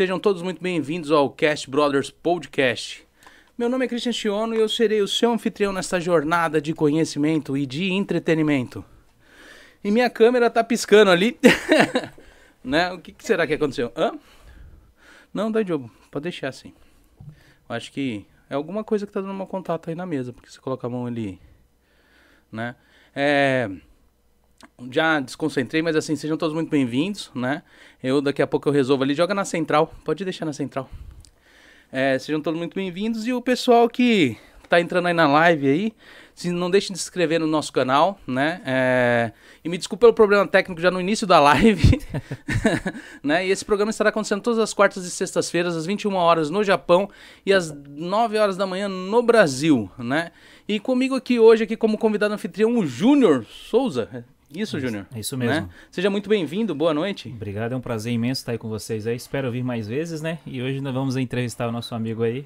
Sejam todos muito bem-vindos ao Cast Brothers Podcast. Meu nome é Christian Chiono e eu serei o seu anfitrião nesta jornada de conhecimento e de entretenimento. E minha câmera tá piscando ali. né? O que, que, será que aconteceu? Hã? Não, dá jogo. Pode deixar assim. Acho que é alguma coisa que tá dando um contato aí na mesa, porque você coloca a mão ali, né? É já desconcentrei, mas assim, sejam todos muito bem-vindos, né? Eu daqui a pouco eu resolvo ali, joga na central, pode deixar na central. É, sejam todos muito bem-vindos e o pessoal que tá entrando aí na live aí, se não deixem de se inscrever no nosso canal, né? É, e me desculpe pelo problema técnico já no início da live, né? E esse programa estará acontecendo todas as quartas e sextas-feiras, às 21 horas no Japão e às 9 horas da manhã no Brasil, né? E comigo aqui hoje, aqui como convidado anfitrião, o Júnior Souza. Isso, Júnior. É isso mesmo. Né? Seja muito bem-vindo, boa noite. Obrigado, é um prazer imenso estar aí com vocês aí. Espero vir mais vezes, né? E hoje nós vamos entrevistar o nosso amigo aí.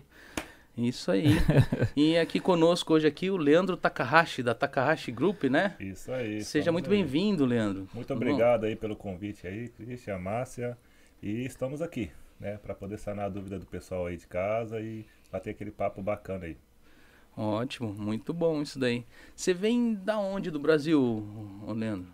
Isso aí. e aqui conosco hoje aqui o Leandro Takahashi, da Takahashi Group, né? Isso aí. Seja muito bem-vindo, Leandro. Muito obrigado bom? aí pelo convite aí, Cristian, Márcia. E estamos aqui, né? Para poder sanar a dúvida do pessoal aí de casa e bater aquele papo bacana aí. Ótimo, muito bom isso daí. Você vem da onde do Brasil, Leandro?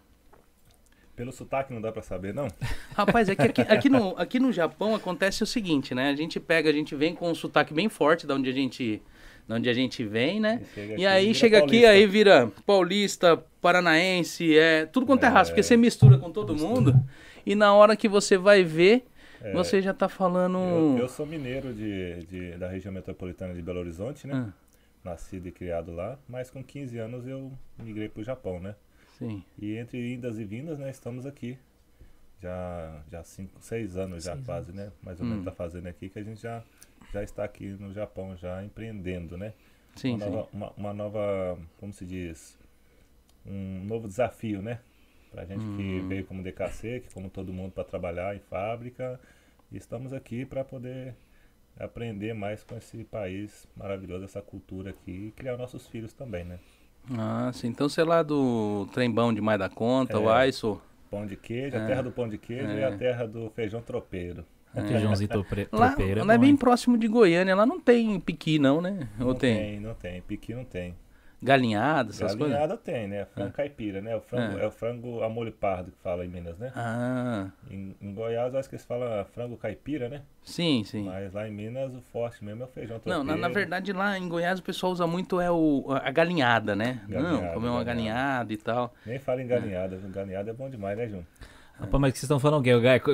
Pelo sotaque não dá para saber, não? Rapaz, é que aqui, aqui, no, aqui no Japão acontece o seguinte, né? A gente pega, a gente vem com um sotaque bem forte da onde a gente, da onde a gente vem, né? E, e aí chega paulista. aqui, aí vira paulista, paranaense, é tudo quanto é, é raça, porque você mistura com todo mistura. mundo. E na hora que você vai ver, é, você já tá falando. Eu, eu sou mineiro de, de, da região metropolitana de Belo Horizonte, né? Ah nascido e criado lá, mas com 15 anos eu migrei para o Japão, né? Sim. E entre idas e vindas, né, estamos aqui já já cinco, seis anos já quase, né? Mais ou menos está hum. fazendo aqui que a gente já já está aqui no Japão já empreendendo, né? Sim, uma, sim. Nova, uma, uma, nova, como se diz, um novo desafio, né? Pra gente hum. que veio como DKC, que como todo mundo para trabalhar em fábrica, e estamos aqui para poder aprender mais com esse país maravilhoso, essa cultura aqui e criar nossos filhos também, né? Ah, sim. Então você é lá do trembão demais da conta, é, o Aiso. Pão de queijo, é, a terra do pão de queijo é. e a terra do feijão tropeiro. É. Feijãozinho tropeiro. Lá, é lá é bem próximo de Goiânia, lá não tem piqui não, né? Ou não tem? tem? Não tem, piqui não tem. Galinhada, essas Galinhada coisas? tem, né? Frango ah. caipira, né? O frango, ah. É o frango a molho pardo que fala em Minas, né? Ah. Em, em Goiás, acho que eles falam frango caipira, né? Sim, sim. Mas lá em Minas, o forte mesmo é o feijão tropeiro. Não, na, na, verdade, lá em Goiás o pessoal usa muito é o, a galinhada, né? Galinhada, Não, comer uma galinhada. galinhada e tal. Nem fala em galinhada. Ah. Galinhada é bom demais, né, Jun? Rapaz, mas o que vocês estão falando o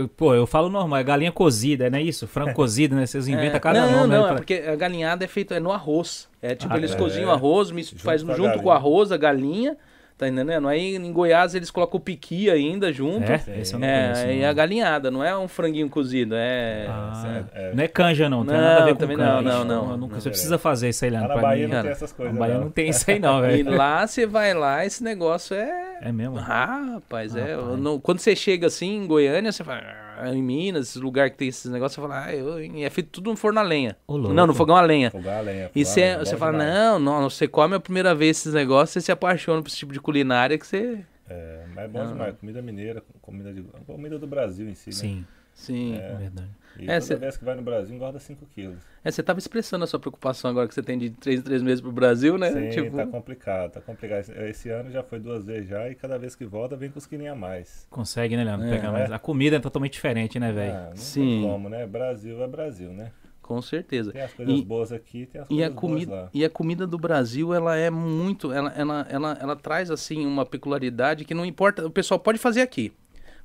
Pô, eu falo normal, é galinha cozida, não é isso? Frango cozido, né? Vocês inventam é, cada não, nome. Não, não, é porque a galinhada é feita é no arroz. É tipo, ah, eles é, cozinham arroz, junto faz junto com o arroz a galinha. Tá entendendo? Aí em Goiás eles colocam o piqui ainda junto. É, esse eu não é, conheço, E a galinhada, não é um franguinho cozido, é... Ah, é... Não é canja não, não tem nada a ver com também canja. Não, não, não. Nunca, você precisa fazer isso aí lá, na Bahia mim, não tem essas coisas. Na Bahia não, não tem isso aí não, velho. E lá você vai lá, esse negócio é... É mesmo? Ah, rapaz, ah, é. Não, quando você chega assim em Goiânia, você fala em Minas, esse lugar que tem esses negócios, você fala, ah, eu, é feito tudo no forno a lenha. não, no fogão a lenha. Fogão a lenha. E você, você fala, não, não, você come a primeira vez esses negócios, você se apaixona por esse tipo de culinária que você. É, mas é bom não, demais. Comida mineira, comida, de, comida do Brasil em si, né? Sim. Sim, é, é verdade. E é, toda cê... vez que vai no Brasil, engorda 5 quilos. É, você estava expressando a sua preocupação agora que você tem de 3 em 3 meses pro Brasil, né? Sim, tipo... tá complicado, tá complicado. Esse ano já foi duas vezes já e cada vez que volta vem com os quilinhos a mais. Consegue, né, Leandro? É, mais. A comida é totalmente diferente, né, velho? Ah, não Sim. tem como, né? Brasil é Brasil, né? Com certeza. Tem as coisas e, boas aqui, tem as coisas a comida, boas lá. E a comida do Brasil, ela é muito... Ela, ela, ela, ela traz, assim, uma peculiaridade que não importa... O pessoal pode fazer aqui,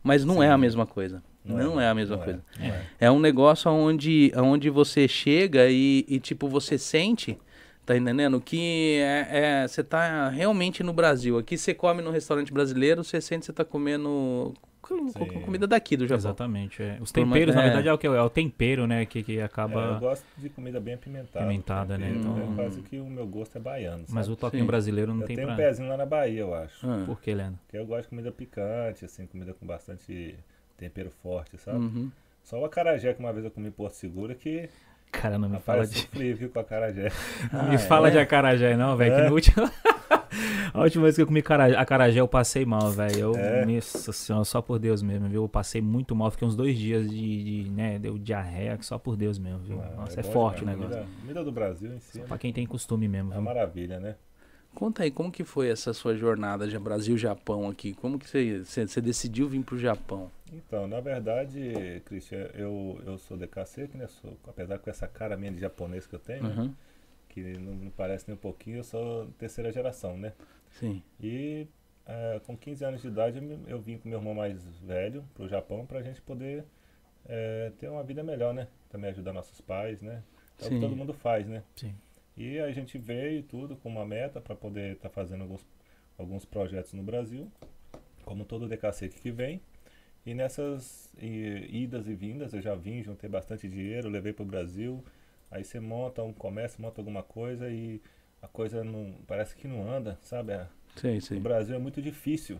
mas não Sim. é a mesma coisa. Não, não é, é, a mesma não é, coisa. É. é. um negócio onde, onde você chega e, e, tipo, você sente, tá entendendo? Que é, é, você tá realmente no Brasil. Aqui você come no restaurante brasileiro, você sente que você tá comendo com, comida daqui do Japão. Exatamente. É. Os temperos, na verdade, é o que? É o tempero, né? Que, que acaba. eu gosto de comida bem apimentada. Pimentada, né? Então... É quase que o meu gosto é baiano. Mas o toquinho Sim. brasileiro não eu tem tenho pra... um pezinho lá na Bahia, eu acho. Ah. Por que, Leandro? Porque eu gosto de comida picante, assim, comida com bastante tempero forte, sabe? Uhum. Só o acarajé que uma vez eu comi em Porto Seguro que. Cara, não me fala de. Sofri, viu, com acarajé. Não ah, me fala é? de acarajé, não, velho. É? Que no último. A última vez que eu comi cara- acarajé, eu passei mal, velho. Eu, É? Nossa senhora, só por Deus mesmo, viu? Eu passei muito mal, fiquei uns dois dias de, de né, deu diarreia, só por Deus mesmo, viu? Ah, Nossa, é, bom forte o negócio. Comida, comida do Brasil em si Só pra quem tem costume mesmo, é uma viu? maravilha, né? Conta aí, como que foi essa sua jornada de Brasil-Japão aqui? Como que você, você, decidiu vir pro Japão? Então, na verdade, Christian, eu, eu sou DKC, que né, sou, apesar com essa cara minha de japonês que eu tenho, né, Uhum. que não, parece nem um pouquinho, eu sou terceira geração, né? Sim. E eh, com 15 anos de idade eu, eu vim com meu irmão mais velho pro Japão pra gente poder eh, ter uma vida melhor, né? Também ajudar nossos pais, né? É o que todo mundo faz, né? Sim. E a gente veio e tudo com uma meta para poder estar fazendo alguns, alguns projetos no Brasil, como todo DKC que vem. E nessas i- idas e vindas, eu já vim, juntei bastante dinheiro, levei para o Brasil. Aí você monta um comércio, monta alguma coisa e a coisa não parece que não anda, sabe? A- Sei, No. Brasil é muito difícil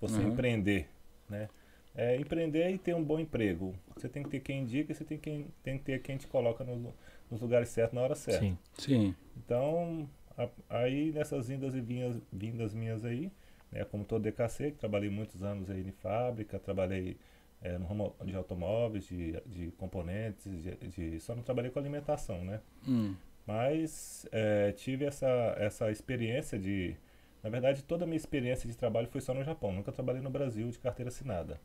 você Uhum. empreender, né? É empreender e ter um bom emprego. Você tem que ter quem indica e você tem, quem, tem que ter quem te coloca no- nos lugares certos na hora certa. Sim. Sim. Então, a- aí nessas vindas e vinhas, vindas minhas aí, né, como todo DKC, que trabalhei muitos anos aí em fábrica, trabalhei eh, no ramo de automóveis, de, de componentes, de, de- só não trabalhei com alimentação, né? Hum. Mas eh, tive essa, essa experiência de. Na verdade, toda a minha experiência de trabalho foi só no Japão. Nunca trabalhei no Brasil de carteira assinada.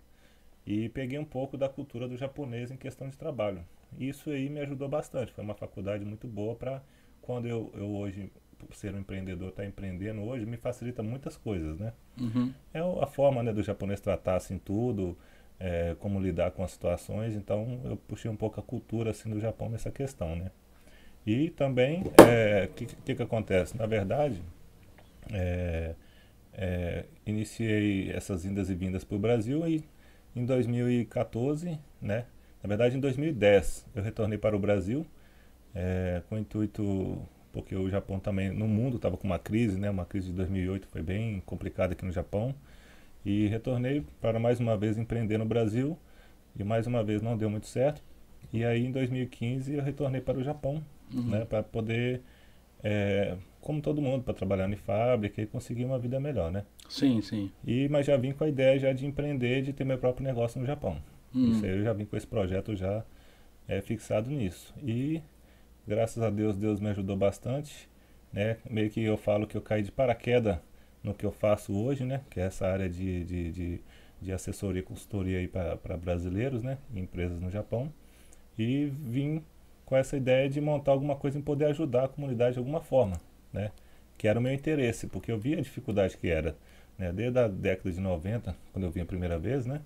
E peguei um pouco da cultura do japonês em questão de trabalho. Isso aí me ajudou bastante. Foi uma faculdade muito boa para quando eu, eu hoje, por ser um empreendedor, estar empreendendo hoje, me facilita muitas coisas, né? Uhum. É a forma né, do japonês tratar assim tudo, é, como lidar com as situações. Então eu puxei um pouco a cultura assim do Japão nessa questão, né? E também o que, que que acontece? Na verdade, é, é, iniciei essas indas e vindas para o Brasil e em 2014, né? Na verdade, em 2010 eu retornei para o Brasil é, com o intuito porque o Japão também no mundo estava com uma crise, né? Uma crise de 2008 foi bem complicada aqui no Japão e retornei para mais uma vez empreender no Brasil e mais uma vez não deu muito certo e aí em 2015 eu retornei para o Japão, Uhum. né? Para poder é, como todo mundo para trabalhar em fábrica e conseguir uma vida melhor, né? Sim, sim. E mas já vim com a ideia já de empreender, de ter meu próprio negócio no Japão. Hum. Isso aí eu já vim com esse projeto já é, fixado nisso. E graças a Deus, Deus me ajudou bastante. Né? Meio que eu falo que eu caí de paraquedas no que eu faço hoje, né? Que é essa área de, de, de, de assessoria e consultoria para brasileiros, né? Empresas no Japão. E vim com essa ideia de montar alguma coisa em poder ajudar a comunidade de alguma forma, né? Que era o meu interesse, porque eu via a dificuldade que era. Né? Desde a década de 90, quando eu vim a primeira vez, né?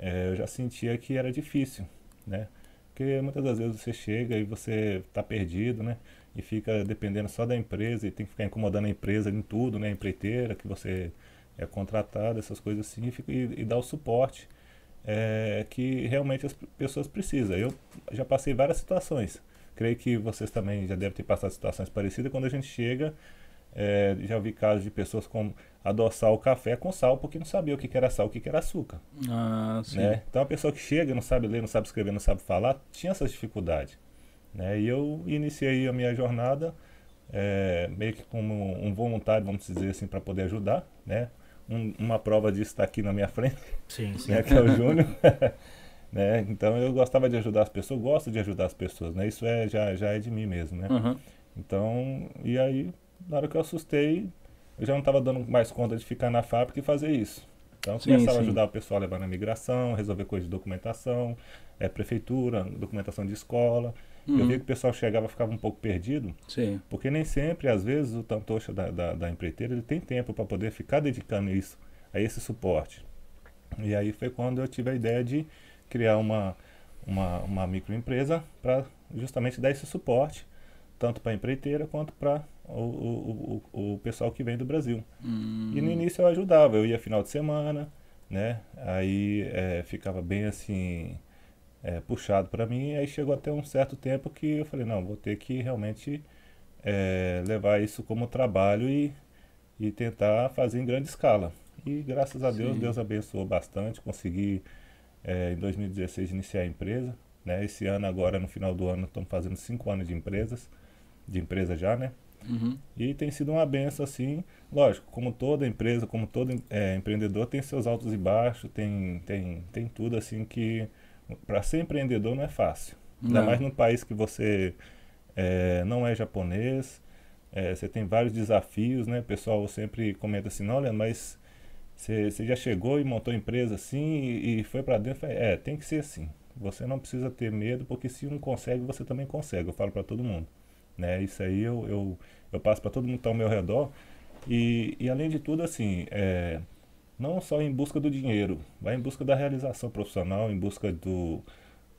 Eh, eu já sentia que era difícil, né? Porque muitas das vezes você chega e você está perdido, né? E fica dependendo só da empresa e tem que ficar incomodando a empresa em tudo, né? A empreiteira que você é contratado, essas coisas assim, e, fica- e, e dá o suporte eh, que realmente as pessoas precisam. Eu já passei várias situações. Creio que vocês também já devem ter passado situações parecidas quando a gente chega. eh, já vi casos de pessoas com adoçar o café com sal porque não sabia o que era sal, o que que era açúcar Ah, sim. né? Então a pessoa que chega, não sabe ler, não sabe escrever, não sabe falar, tinha essas dificuldades. Né? E eu iniciei a minha jornada é, meio que como um voluntário, vamos dizer assim, para poder ajudar. Né? Um- uma prova disso está aqui na minha frente, Sim, sim. né? que é o Júnior. né? Então eu gostava de ajudar as pessoas, gosto de ajudar as pessoas. Né? Isso é, já, já é de mim mesmo. Né? Uhum. Então, e aí, na hora que eu assustei, eu já não estava dando mais conta de ficar na fábrica e fazer isso. Então, eu Sim, começava a sim. ajudar o pessoal a levar na migração, resolver coisas de documentação, é, prefeitura, documentação de escola. Eu Uhum. via que o pessoal chegava e ficava um pouco perdido, Sim. porque nem sempre, às vezes, o tantocha da, da, da empreiteira ele tem tempo para poder ficar dedicando isso, a esse suporte. E aí foi quando eu tive a ideia de criar uma, uma, uma microempresa para justamente dar esse suporte, tanto para a empreiteira quanto para o, o, o, pessoal que vem do Brasil. Hum. E no início eu ajudava, eu ia final de semana, né? Aí eh, ficava bem assim eh, puxado para mim. Aí chegou até um certo tempo que eu falei não, vou ter que realmente eh, levar isso como trabalho e, e tentar fazer em grande escala. E graças a Deus, Sim. Deus abençoou bastante. Consegui eh, em 2016 iniciar a empresa. Né? Esse ano agora no final do ano estamos fazendo cinco anos de empresas, de empresa já, né? Uhum. E tem sido uma benção, assim, lógico, como toda empresa, como todo é, empreendedor, tem seus altos e baixos, tem, tem, tem tudo, assim, que para ser empreendedor não é fácil. Ainda Não. mais num país que você é, não é japonês, é, você tem vários desafios, né? O pessoal sempre comenta assim, não, Leandro, mas você, você já chegou e montou empresa assim e, e foi para dentro? Falei, É, tem que ser assim. Você não precisa ter medo, porque se um consegue, você também consegue. Eu falo para todo mundo. Né? Isso aí eu, eu, eu passo para todo mundo que está ao meu redor. E, e além de tudo, assim, é, não só em busca do dinheiro, vai em busca da realização profissional, em busca do,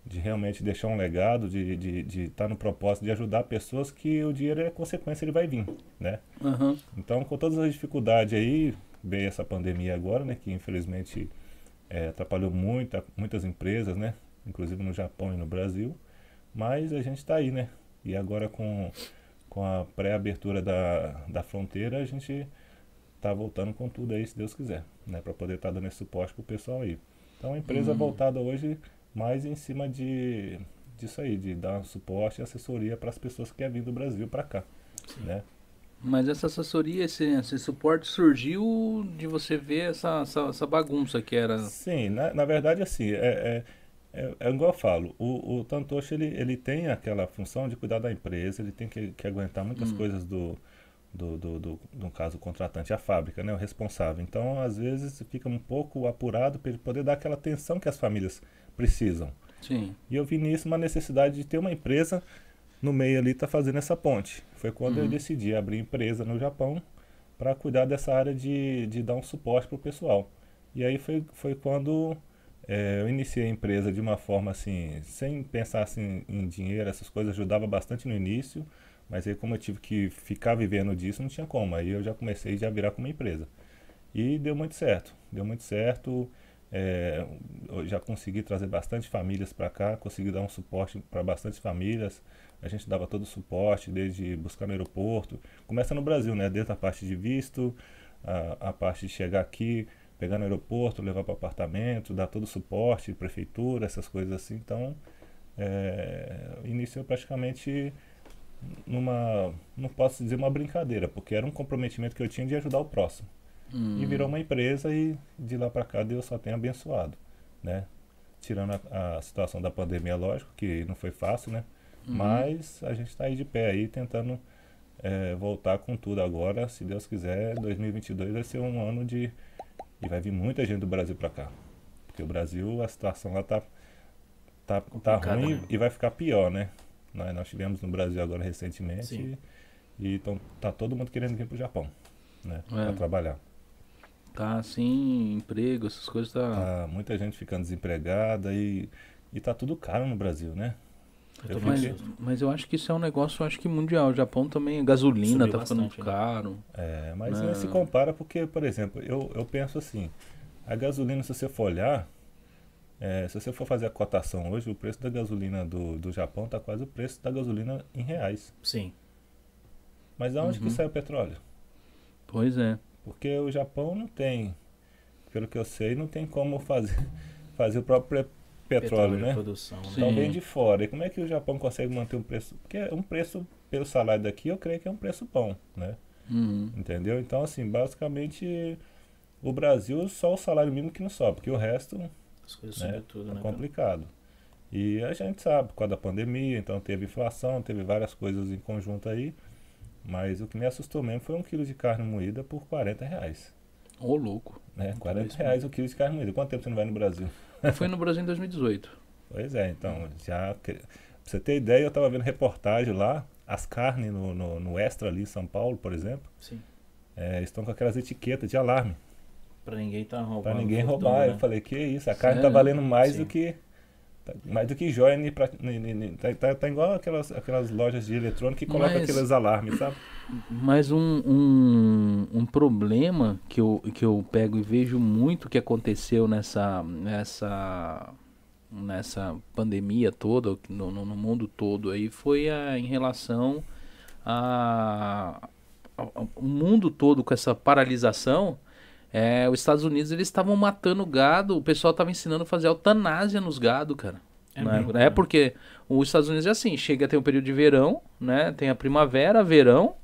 de realmente deixar um legado, de estar de, de tá no propósito de ajudar pessoas que o dinheiro é consequência, ele vai vir, né? Aham. Então, com todas as dificuldades aí, veio essa pandemia agora, né? Que infelizmente é, atrapalhou muita, muitas empresas, né? Inclusive no Japão e no Brasil. Mas a gente está aí, né? E agora com, com a pré-abertura da, da fronteira, a gente tá voltando com tudo aí, se Deus quiser, né? Para poder estar dando esse suporte pro pessoal aí. Então, a empresa voltada hoje mais em cima de disso aí, de dar suporte e assessoria para as pessoas que querem vir do Brasil para cá, né? Mas essa assessoria, esse, esse suporte surgiu de você ver essa, essa, essa bagunça que era. Sim, na, na verdade, assim, é, é, é, é igual eu falo, o, o Tantoshi, ele, ele tem aquela função de cuidar da empresa, ele tem que, que aguentar muitas coisas do, do, do, do, no caso, o contratante, a fábrica, né, o responsável. Então, às vezes, fica um pouco apurado para ele poder dar aquela atenção que as famílias precisam. Sim. E eu vi nisso uma necessidade de ter uma empresa no meio ali, tá fazendo essa ponte. Foi quando eu decidi abrir empresa no Japão para cuidar dessa área de, de dar um suporte para o pessoal. E aí foi, foi quando eh, eu iniciei a empresa de uma forma assim, sem pensar assim, em dinheiro, essas coisas, ajudava bastante no início, mas aí como eu tive que ficar vivendo disso, não tinha como. Aí eu já comecei já a virar como empresa. E deu muito certo, deu muito certo. É, já consegui trazer bastante famílias para cá, consegui dar um suporte para bastante famílias. A gente dava todo o suporte, desde buscar no aeroporto. Começa no Brasil, né? Desde a parte de visto, a, a parte de chegar aqui, pegar no aeroporto, levar para o apartamento, dar todo o suporte, prefeitura, essas coisas assim. Então, é, iniciou praticamente numa, não posso dizer uma brincadeira, porque era um comprometimento que eu tinha de ajudar o próximo. E virou uma empresa e de lá para cá Deus só tem abençoado, né? Tirando a, a situação da pandemia, lógico, que não foi fácil, né? Mas a gente está aí de pé aí, tentando é, voltar com tudo agora. Se Deus quiser, 2022 vai ser um ano de... E vai vir muita gente do Brasil para cá. Porque o Brasil, a situação lá tá, tá, tá ruim né? e vai ficar pior, né? Nós, nós tivemos no Brasil agora recentemente Sim. e, tá todo mundo querendo vir pro Japão, né? É. Pra trabalhar. Tá assim, emprego, essas coisas tá. Tá muita gente ficando desempregada e, e tá tudo caro no Brasil, né? Eu Eu Mas, mas eu acho que isso é um negócio, eu acho que mundial. O Japão também, gasolina Subiu tá ficando bastante, né? caro. É, mas Não. não se compara porque, por exemplo, eu, eu penso assim, a gasolina, se você for olhar, é, se você for fazer a cotação hoje, o preço da gasolina do, do Japão tá quase o preço da gasolina em reais. Sim. Mas da onde Uhum. que sai o petróleo? Pois é. Porque o Japão não tem, pelo que eu sei, não tem como fazer, fazer o próprio pe- petróleo, né? produção. né? Então Sim. vem de fora. E como é que o Japão consegue manter um preço? Porque é um preço, pelo salário daqui, eu creio que é um preço bom, né? Uhum. Entendeu? Então, assim, basicamente, o Brasil só o salário mínimo que não sobe, porque o resto As coisas né, tudo, é né? complicado. E a gente sabe, por causa da pandemia, então teve inflação, teve várias coisas em conjunto aí. Mas o que me assustou mesmo foi um quilo de carne moída por 40 reais. Ô, louco. Né? 40 isso reais o quilo de carne moída. Quanto tempo você não vai no Brasil? Fui no Brasil em 2018. Pois é, então, já. Pra você ter ideia, eu tava vendo reportagem lá, as carnes no, no, no Extra ali em São Paulo, por exemplo, Sim. é, estão com aquelas etiquetas de alarme. Pra ninguém tá roubando. Pra ninguém roubar. né? Eu falei, que isso, a carne tá Sério? valendo mais Sim. do que. Tá- Mais do que joia, pra- tá, tá, tá igual aquelas, aquelas lojas de eletrônica que colocam Mas- aqueles alarmes, sabe? Mas um, um, um problema que eu, que eu pego e vejo muito que aconteceu nessa, nessa, nessa pandemia toda, no, no, mundo todo aí, foi a, em relação a, ao- ao- o mundo todo com essa paralisação. É, os Estados Unidos eles estavam matando gado, o pessoal estava ensinando a fazer eutanásia nos gado, cara. É né? É porque os Estados Unidos é assim, chega tem o período de verão, né? Tem a primavera, verão,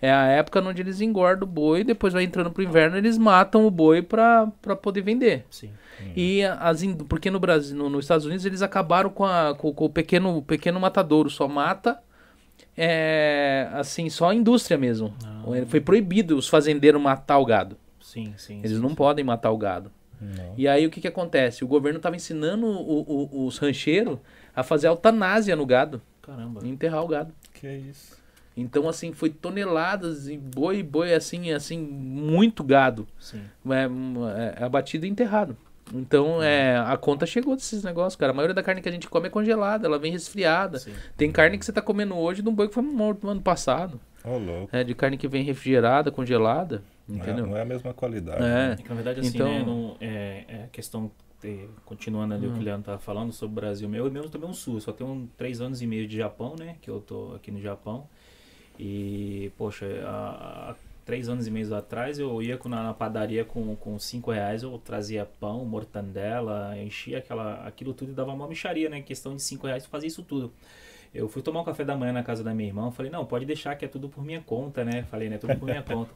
é a época onde eles engordam o boi, depois vai entrando pro inverno, eles matam o boi pra, pra poder vender. Sim. E as porque no Brasil, no- nos Estados Unidos eles acabaram com, a- com- com o pequeno, pequeno matadouro, só mata é, assim, só a indústria mesmo. Ah. Foi proibido os fazendeiros matar o gado. Sim, sim. Eles sim, não sim. podem matar o gado. Não. E aí o que que acontece? O governo estava ensinando o- o- os rancheiros a fazer eutanásia no gado, Caramba. e enterrar o gado. Que isso. Então assim, foi toneladas e boi, boi assim, assim, muito gado Sim. é, é abatido e enterrado. Então, é, a conta chegou desses negócios, cara. A maioria da carne que a gente come é congelada, ela vem resfriada. Sim. Tem carne que você tá comendo hoje de um boi que foi morto no ano passado. Ô, louco. É, de carne que vem refrigerada, congelada. Não é, Entendeu? não é a mesma qualidade. É. né? É que, na verdade, assim, Então- né, não- é, é a questão, é, continuando ali o que o Leandro tava falando sobre o Brasil, meu, eu mesmo também um sul, só tenho um, três anos e meio de Japão, né, que eu tô aqui no Japão, e, poxa, há, três anos e meio atrás eu ia com- na, na padaria com, com cinco reais, eu trazia pão, mortandela, enchia aquela, aquilo tudo e dava uma micharia, né, questão de cinco reais, eu fazia isso tudo. Eu fui tomar um café da manhã na casa da minha irmã, falei, não, pode deixar que é tudo por minha conta, né? Falei, né, tudo por minha conta.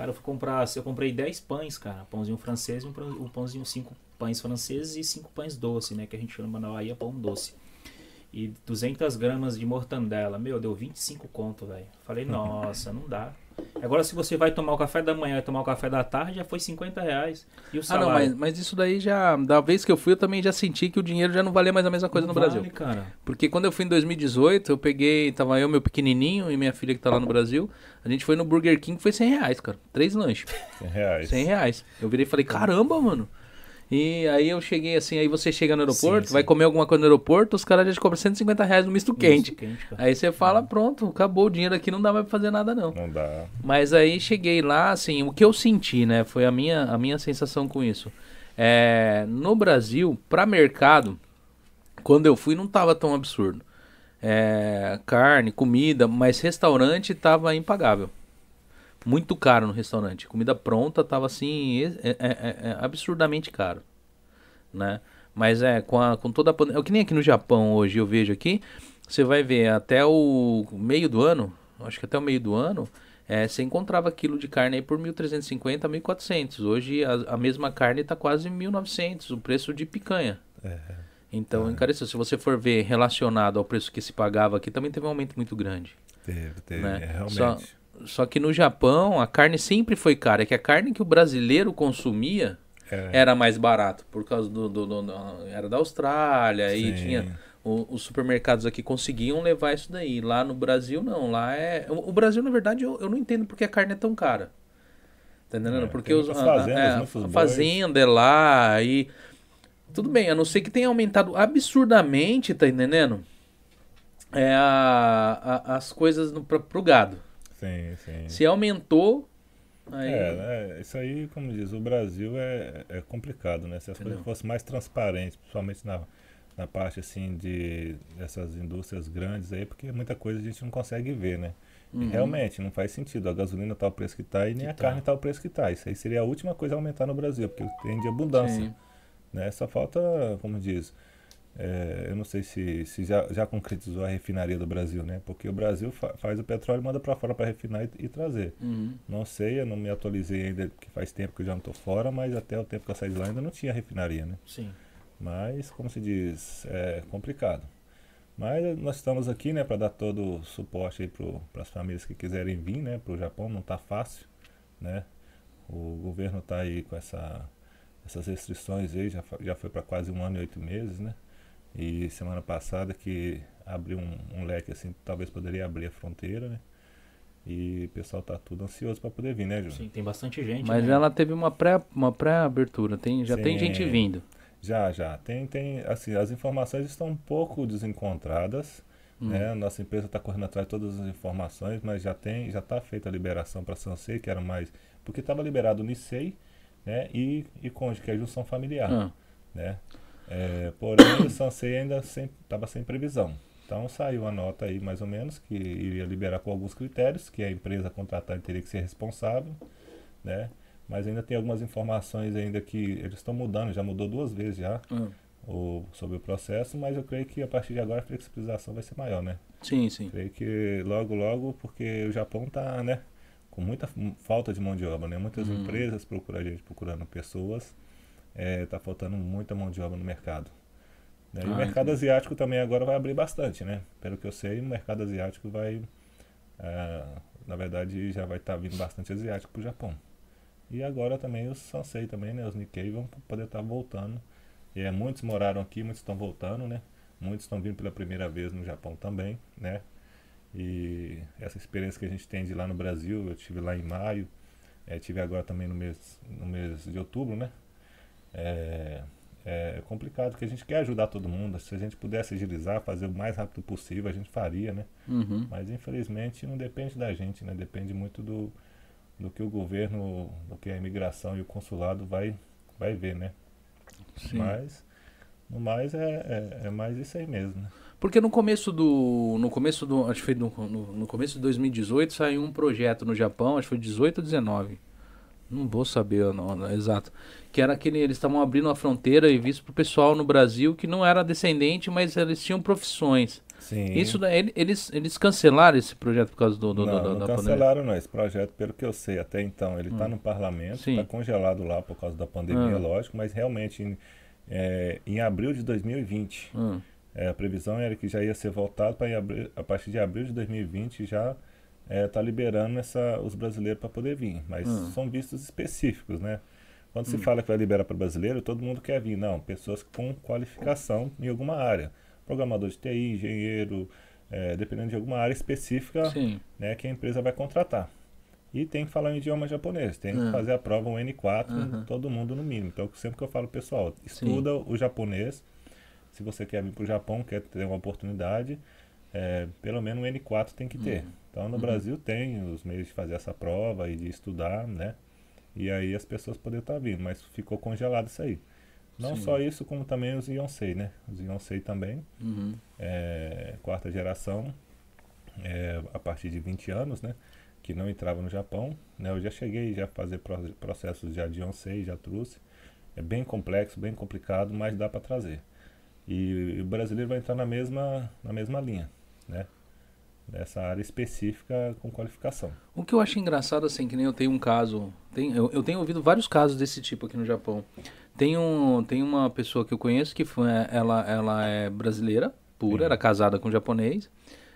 Cara, eu fui comprar, eu comprei 10 pães, cara, pãozinho francês, um pãozinho, cinco pães franceses e cinco pães doce, né, que a gente chama na Bahia pão doce. E 200 gramas de mortandela, meu, deu 25 conto, velho. Falei, nossa, não dá. Agora, se você vai tomar o café da manhã e tomar o café da tarde, já foi 50 reais. E o Ah, salário? não, mas, mas isso daí já. Da vez que eu fui, eu também já senti que o dinheiro já não valia mais a mesma coisa Não no vale, Brasil. cara. Porque quando eu fui em 2018, eu peguei. Tava eu, meu pequenininho e minha filha que tá lá no Brasil. A gente foi no Burger King, foi 100 reais, cara. Três lanches. 100 reais. 100 reais. Eu virei e falei, caramba, mano. E aí eu cheguei assim, aí você chega no aeroporto, Sim, vai sim. comer alguma coisa no aeroporto, os caras já te cobram 150 reais no misto quente. Quente. Aí você fala, pronto, acabou o dinheiro aqui, não dá mais pra fazer nada não. Não dá. Mas aí cheguei lá, assim, o que eu senti, né, foi a minha, a minha sensação com isso. É, no Brasil, pra mercado, quando eu fui não tava tão absurdo. É, carne, comida, mas restaurante tava impagável. Muito caro no restaurante. Comida pronta tava assim, é, é- é- é absurdamente caro, né? Mas é, com, a, com toda a pandemia, é que nem aqui no Japão hoje eu vejo aqui, você vai ver até o meio do ano, acho que até o meio do ano, é, você encontrava quilo de carne aí por 1.350 a 1.400. Hoje a, a mesma carne está quase 1.900, o preço de picanha. É. Então encareceu. Se você for ver relacionado ao preço que se pagava aqui, também teve um aumento muito grande. Teve, teve. Né? é, realmente. Só- Só que no Japão a carne sempre foi cara. É que a carne que o brasileiro consumia É. era mais barato. Por causa do. do- do- do- era da Austrália e Sim. tinha. o- os supermercados aqui conseguiam levar isso daí. Lá no Brasil, não. Lá é. O, o Brasil, na verdade, eu, eu não entendo porque a carne é tão cara. Tá entendendo? É, porque os, a- a- é, a fazenda é lá e. Tudo bem, a não ser que tenha aumentado absurdamente, tá entendendo? É a, a- as coisas no, pra, pro gado. Sim, sim. Se aumentou, aí. É, né? Isso aí, como diz, o Brasil é, é complicado, né? Se as Entendeu? coisas fossem mais transparentes, principalmente na, na parte assim de dessas indústrias grandes aí, porque muita coisa a gente não consegue ver, né? E Uhum. realmente, não faz sentido. A gasolina tá o preço que tá e nem Que a tá. carne tá o preço que tá. Isso aí seria a última coisa a aumentar no Brasil, porque tem de abundância. Sim. Né? Só falta, como diz, é, eu não sei se, se já, já concretizou a refinaria do Brasil, né? Porque o Brasil fa- faz o petróleo e manda para fora para refinar e, e trazer. Uhum. Não sei, eu não me atualizei ainda, porque faz tempo que eu já não estou fora, mas até o tempo que eu saí de lá ainda não tinha refinaria, né? Sim. Mas, como se diz, é complicado. Mas nós estamos aqui, né, para dar todo o suporte aí para as famílias que quiserem vir, né, para o Japão. Não está fácil, né? O governo está aí com essa, essas restrições aí, já, já foi para quase um ano e oito meses, né? E semana passada que abriu um, um leque assim, talvez poderia abrir a fronteira, né? E o pessoal tá tudo ansioso para poder vir, né, Júnior? Sim, tem bastante gente. Mas né? ela teve uma pré uma pré-abertura, tem já tem Sim. gente vindo. Já, já. Tem, tem, assim, as informações estão um pouco desencontradas, né? Nossa empresa está correndo atrás de todas as informações, mas já tem, já está feita a liberação para a Sansei, que era mais, porque estava liberado o Nicei, né? E, e Conde, que é a junção familiar, Ah, né? É, porém, o Sansei ainda estava sem previsão. Então saiu a nota aí, mais ou menos, que iria liberar com alguns critérios, que a empresa contratante teria que ser responsável, né? Mas ainda tem algumas informações ainda que eles estão mudando, já mudou duas vezes já ah. o, sobre o processo, mas eu creio que a partir de agora a flexibilização vai ser maior, né? Sim, sim. Creio que logo, logo, porque o Japão tá, né? com muita falta de mão de obra, né? Muitas Uhum. empresas procuram a gente procurando pessoas, está faltando muita mão de obra no mercado. né? E o Ah, mercado asiático também agora vai abrir bastante, né? Pelo que eu sei, o mercado asiático vai, ah, na verdade, já vai estar vindo bastante asiático para o Japão. E agora também os Sansei também, né? Os Nikkei vão poder estar voltando. E, é, muitos moraram aqui, muitos estão voltando, né? Muitos estão vindo pela primeira vez no Japão também, né? E essa experiência que a gente tem de lá no Brasil, eu tive lá em maio, eh, tive agora também no mês, no mês de outubro, né? É, é complicado, porque a gente quer ajudar todo mundo. Se a gente pudesse agilizar, fazer o mais rápido possível, a gente faria, né? Uhum. Mas infelizmente não depende da gente, né? Depende muito do, do que o governo, do que a imigração e o consulado vai, vai ver, né? Sim. Mas no mais é, é, é mais isso aí mesmo, né? Porque no começo do. No começo do. Acho que foi no, no, no começo de 2018 saiu um projeto no Japão, acho que foi 18 ou 19. Não vou saber exato. Que era aquele. Eles estavam abrindo a fronteira e visto pro pessoal no Brasil que não era descendente, mas eles tinham profissões. Sim. Isso eles, eles cancelaram esse projeto por causa do, do, não, do- não da pandemia. cancelaram não. Esse projeto, pelo que eu sei até então, ele está no parlamento, está congelado lá por causa da pandemia, Ah. lógico, mas realmente em, é, em abril de 2020, Hum, é, a previsão era que já ia ser voltado para a partir de abril de 2020 já está liberando essa, os brasileiros para poder vir, mas Hum. são vistos específicos, né? Quando se fala que vai liberar para brasileiro, todo mundo quer vir. Não, pessoas com qualificação em alguma área. Programador de TI, engenheiro, é, dependendo de alguma área específica sim. né, que a empresa vai contratar. E tem que falar o idioma japonês, tem Ah. que fazer a prova um N4, Aham. todo mundo no mínimo. Então, sempre que eu falo, pessoal, estuda o japonês. Se você quer vir para o Japão, quer ter uma oportunidade, é, pelo menos um N4 tem que ter. Uhum. Então, no Brasil tem os meios de fazer essa prova e de estudar, né? E aí as pessoas poderiam estar vindo, mas ficou congelado isso aí. Não Sim. só isso, como também os Yonsei, né? Os Yonsei também, Uhum. é, quarta geração, é, a partir de 20 anos, né? Que não entrava no Japão. Né, eu já cheguei já a fazer pro- processos já de Yonsei, já trouxe. É bem complexo, bem complicado, mas dá para trazer. E, o brasileiro vai entrar na mesma, na mesma linha, né? Nessa área específica com qualificação. O que eu acho engraçado, assim, que nem eu tenho um caso. Tem, eu, eu tenho ouvido vários casos desse tipo aqui no Japão. Tem, um, tem uma pessoa que eu conheço que foi, ela, ela é brasileira, pura, Sim. era casada com um japonês,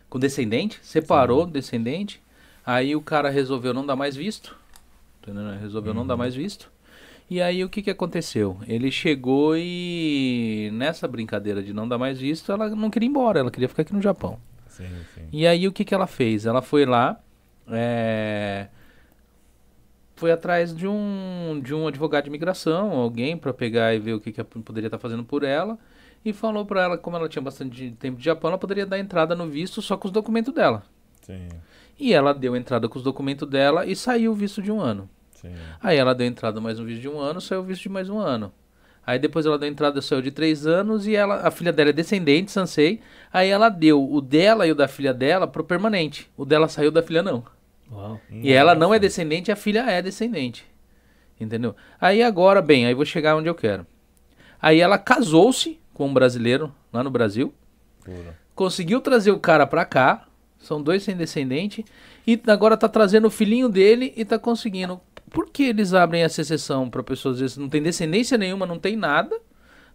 com descendente, separou descendente. Aí o cara resolveu não dar mais visto. Entendeu? Resolveu não dar mais visto. E aí o que, que aconteceu? Ele chegou e nessa brincadeira de não dar mais visto, ela não queria ir embora, ela queria ficar aqui no Japão. Sim, sim. E aí o que, que ela fez? Ela foi lá, é, foi atrás de um de um advogado de imigração, alguém para pegar e ver o que, que poderia estar fazendo por ela, e falou para ela, como ela tinha bastante tempo de Japão, ela poderia dar entrada no visto só com os documentos dela. Sim, E ela deu entrada com os documentos dela e saiu o visto de um ano. sim. Aí ela deu entrada mais um visto de um ano, saiu o visto de mais um ano. Aí depois ela deu entrada, saiu de três anos e ela, a filha dela é descendente, Sansei. Aí ela deu o dela e o da filha dela pro permanente. O dela saiu, da filha não. Uau. E ela não é descendente, a filha é descendente. Entendeu? Aí agora, bem, aí vou chegar onde eu quero. Aí ela casou-se com um brasileiro lá no Brasil Pura. conseguiu trazer o cara pra cá. São dois sem descendente. E agora tá trazendo o filhinho dele e tá conseguindo. Por que eles abrem essa exceção pra pessoas às vezes não tem descendência nenhuma, não tem nada?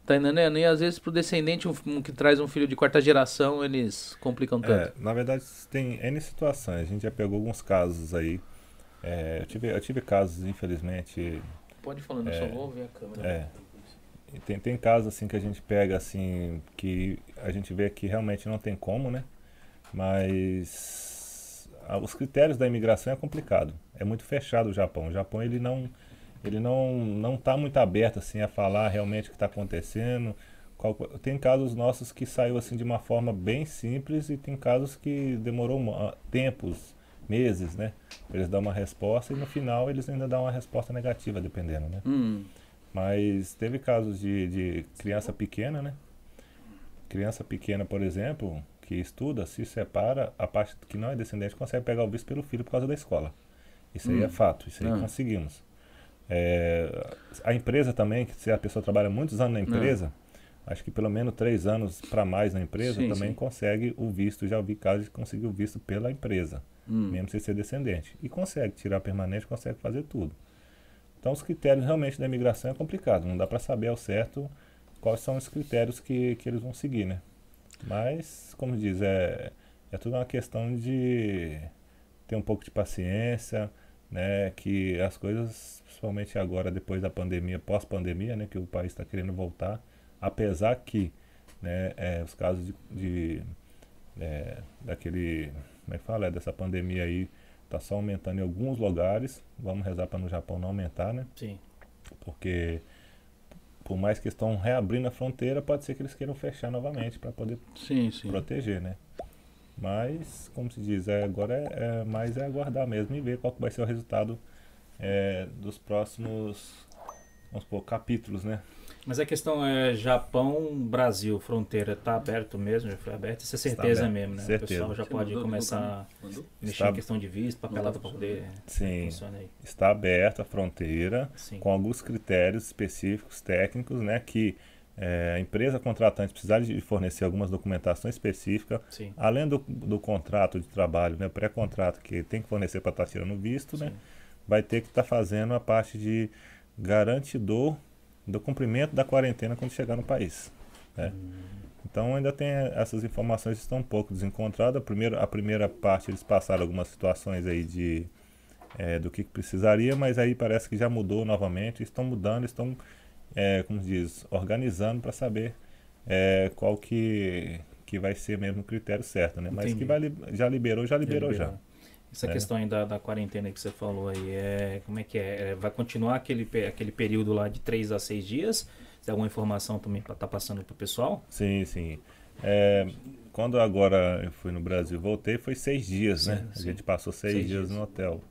Tá entendendo? E às vezes pro descendente um, um que traz um filho de quarta geração, eles complicam tanto. É, na verdade, tem N situações. A gente já pegou alguns casos aí. É, eu, tive, eu tive casos, infelizmente. Pode ir falando, eu só vou ver a câmera. É. Tem, tem casos assim que a gente pega assim que a gente vê que realmente não tem como, né? Mas ah, os critérios da imigração é complicado. É muito fechado o Japão. O Japão ele não ele não não está muito aberto assim a falar realmente o que está acontecendo. Qual- tem casos nossos que saiu assim de uma forma bem simples e tem casos que demorou mo- tempos, meses, né? Eles dar uma resposta e no final eles ainda dão uma resposta negativa, dependendo, né? Hum, Mas teve casos de, de criança pequena, né? Criança pequena, por exemplo, que estuda, se separa, a parte que não é descendente consegue pegar o visto pelo filho por causa da escola. Isso aí Hum. é fato, isso aí Ah. conseguimos. É, a empresa também, que se a pessoa trabalha muitos anos na empresa, acho que pelo menos três anos para mais na empresa, Sim, também sim. consegue o visto. Já ouvi casos de conseguir o visto pela empresa. hum. mesmo sem ser descendente. E consegue tirar permanente, consegue fazer tudo. Então, os critérios realmente da imigração é complicado, não dá para saber ao certo quais são os critérios que, que eles vão seguir, né? Mas, como diz, é, é tudo uma questão de ter um pouco de paciência, né? Que as coisas, principalmente agora, depois da pandemia, pós-pandemia, né? Que o país está querendo voltar, apesar que né, é, os casos de, de é, daquele, como é que fala, é, dessa pandemia aí, está só aumentando em alguns lugares. Vamos rezar para no Japão não aumentar, né? Sim. Porque por mais que estão reabrindo a fronteira, pode ser que eles queiram fechar novamente para poder sim, sim. proteger, né? Mas, como se diz, é, agora é, é, mais é aguardar mesmo e ver qual vai ser o resultado é, dos próximos, vamos supor, capítulos, né? Mas a questão é Japão, Brasil, fronteira, está aberto mesmo? Já foi aberto? Isso é certeza mesmo, né? Certeza. O pessoal já pode começar a mexer Está... em questão de visto, papelada para poder Sim, está aberta a fronteira Sim. com alguns critérios específicos, técnicos, né? Que é, a empresa contratante precisar de fornecer algumas documentações específicas, Sim. além do, do contrato de trabalho, né? Pré-contrato que tem que fornecer para estar tá tirando visto, né? Vai ter que estar tá fazendo a parte de garantidor do cumprimento da quarentena quando chegar no país. Né? Hum. Então ainda tem essas informações que estão um pouco desencontradas. A primeira, a primeira parte eles passaram algumas situações aí de é, do que precisaria, mas aí parece que já mudou novamente. Estão mudando, estão, é, como diz, organizando para saber é, qual que, que vai ser mesmo o critério certo, né? Mas Entendi. que vai, já liberou, já liberou já. Liberou. Essa é. questão ainda da quarentena que você falou aí, é, como é que é? é vai continuar aquele, aquele período lá de 3 a 6 dias? Tem alguma informação também para estar tá passando para o pessoal? Sim, sim. É, quando agora eu fui no Brasil voltei, foi seis dias, sim, né? Sim. A gente passou seis, seis dias, dias, no hotel.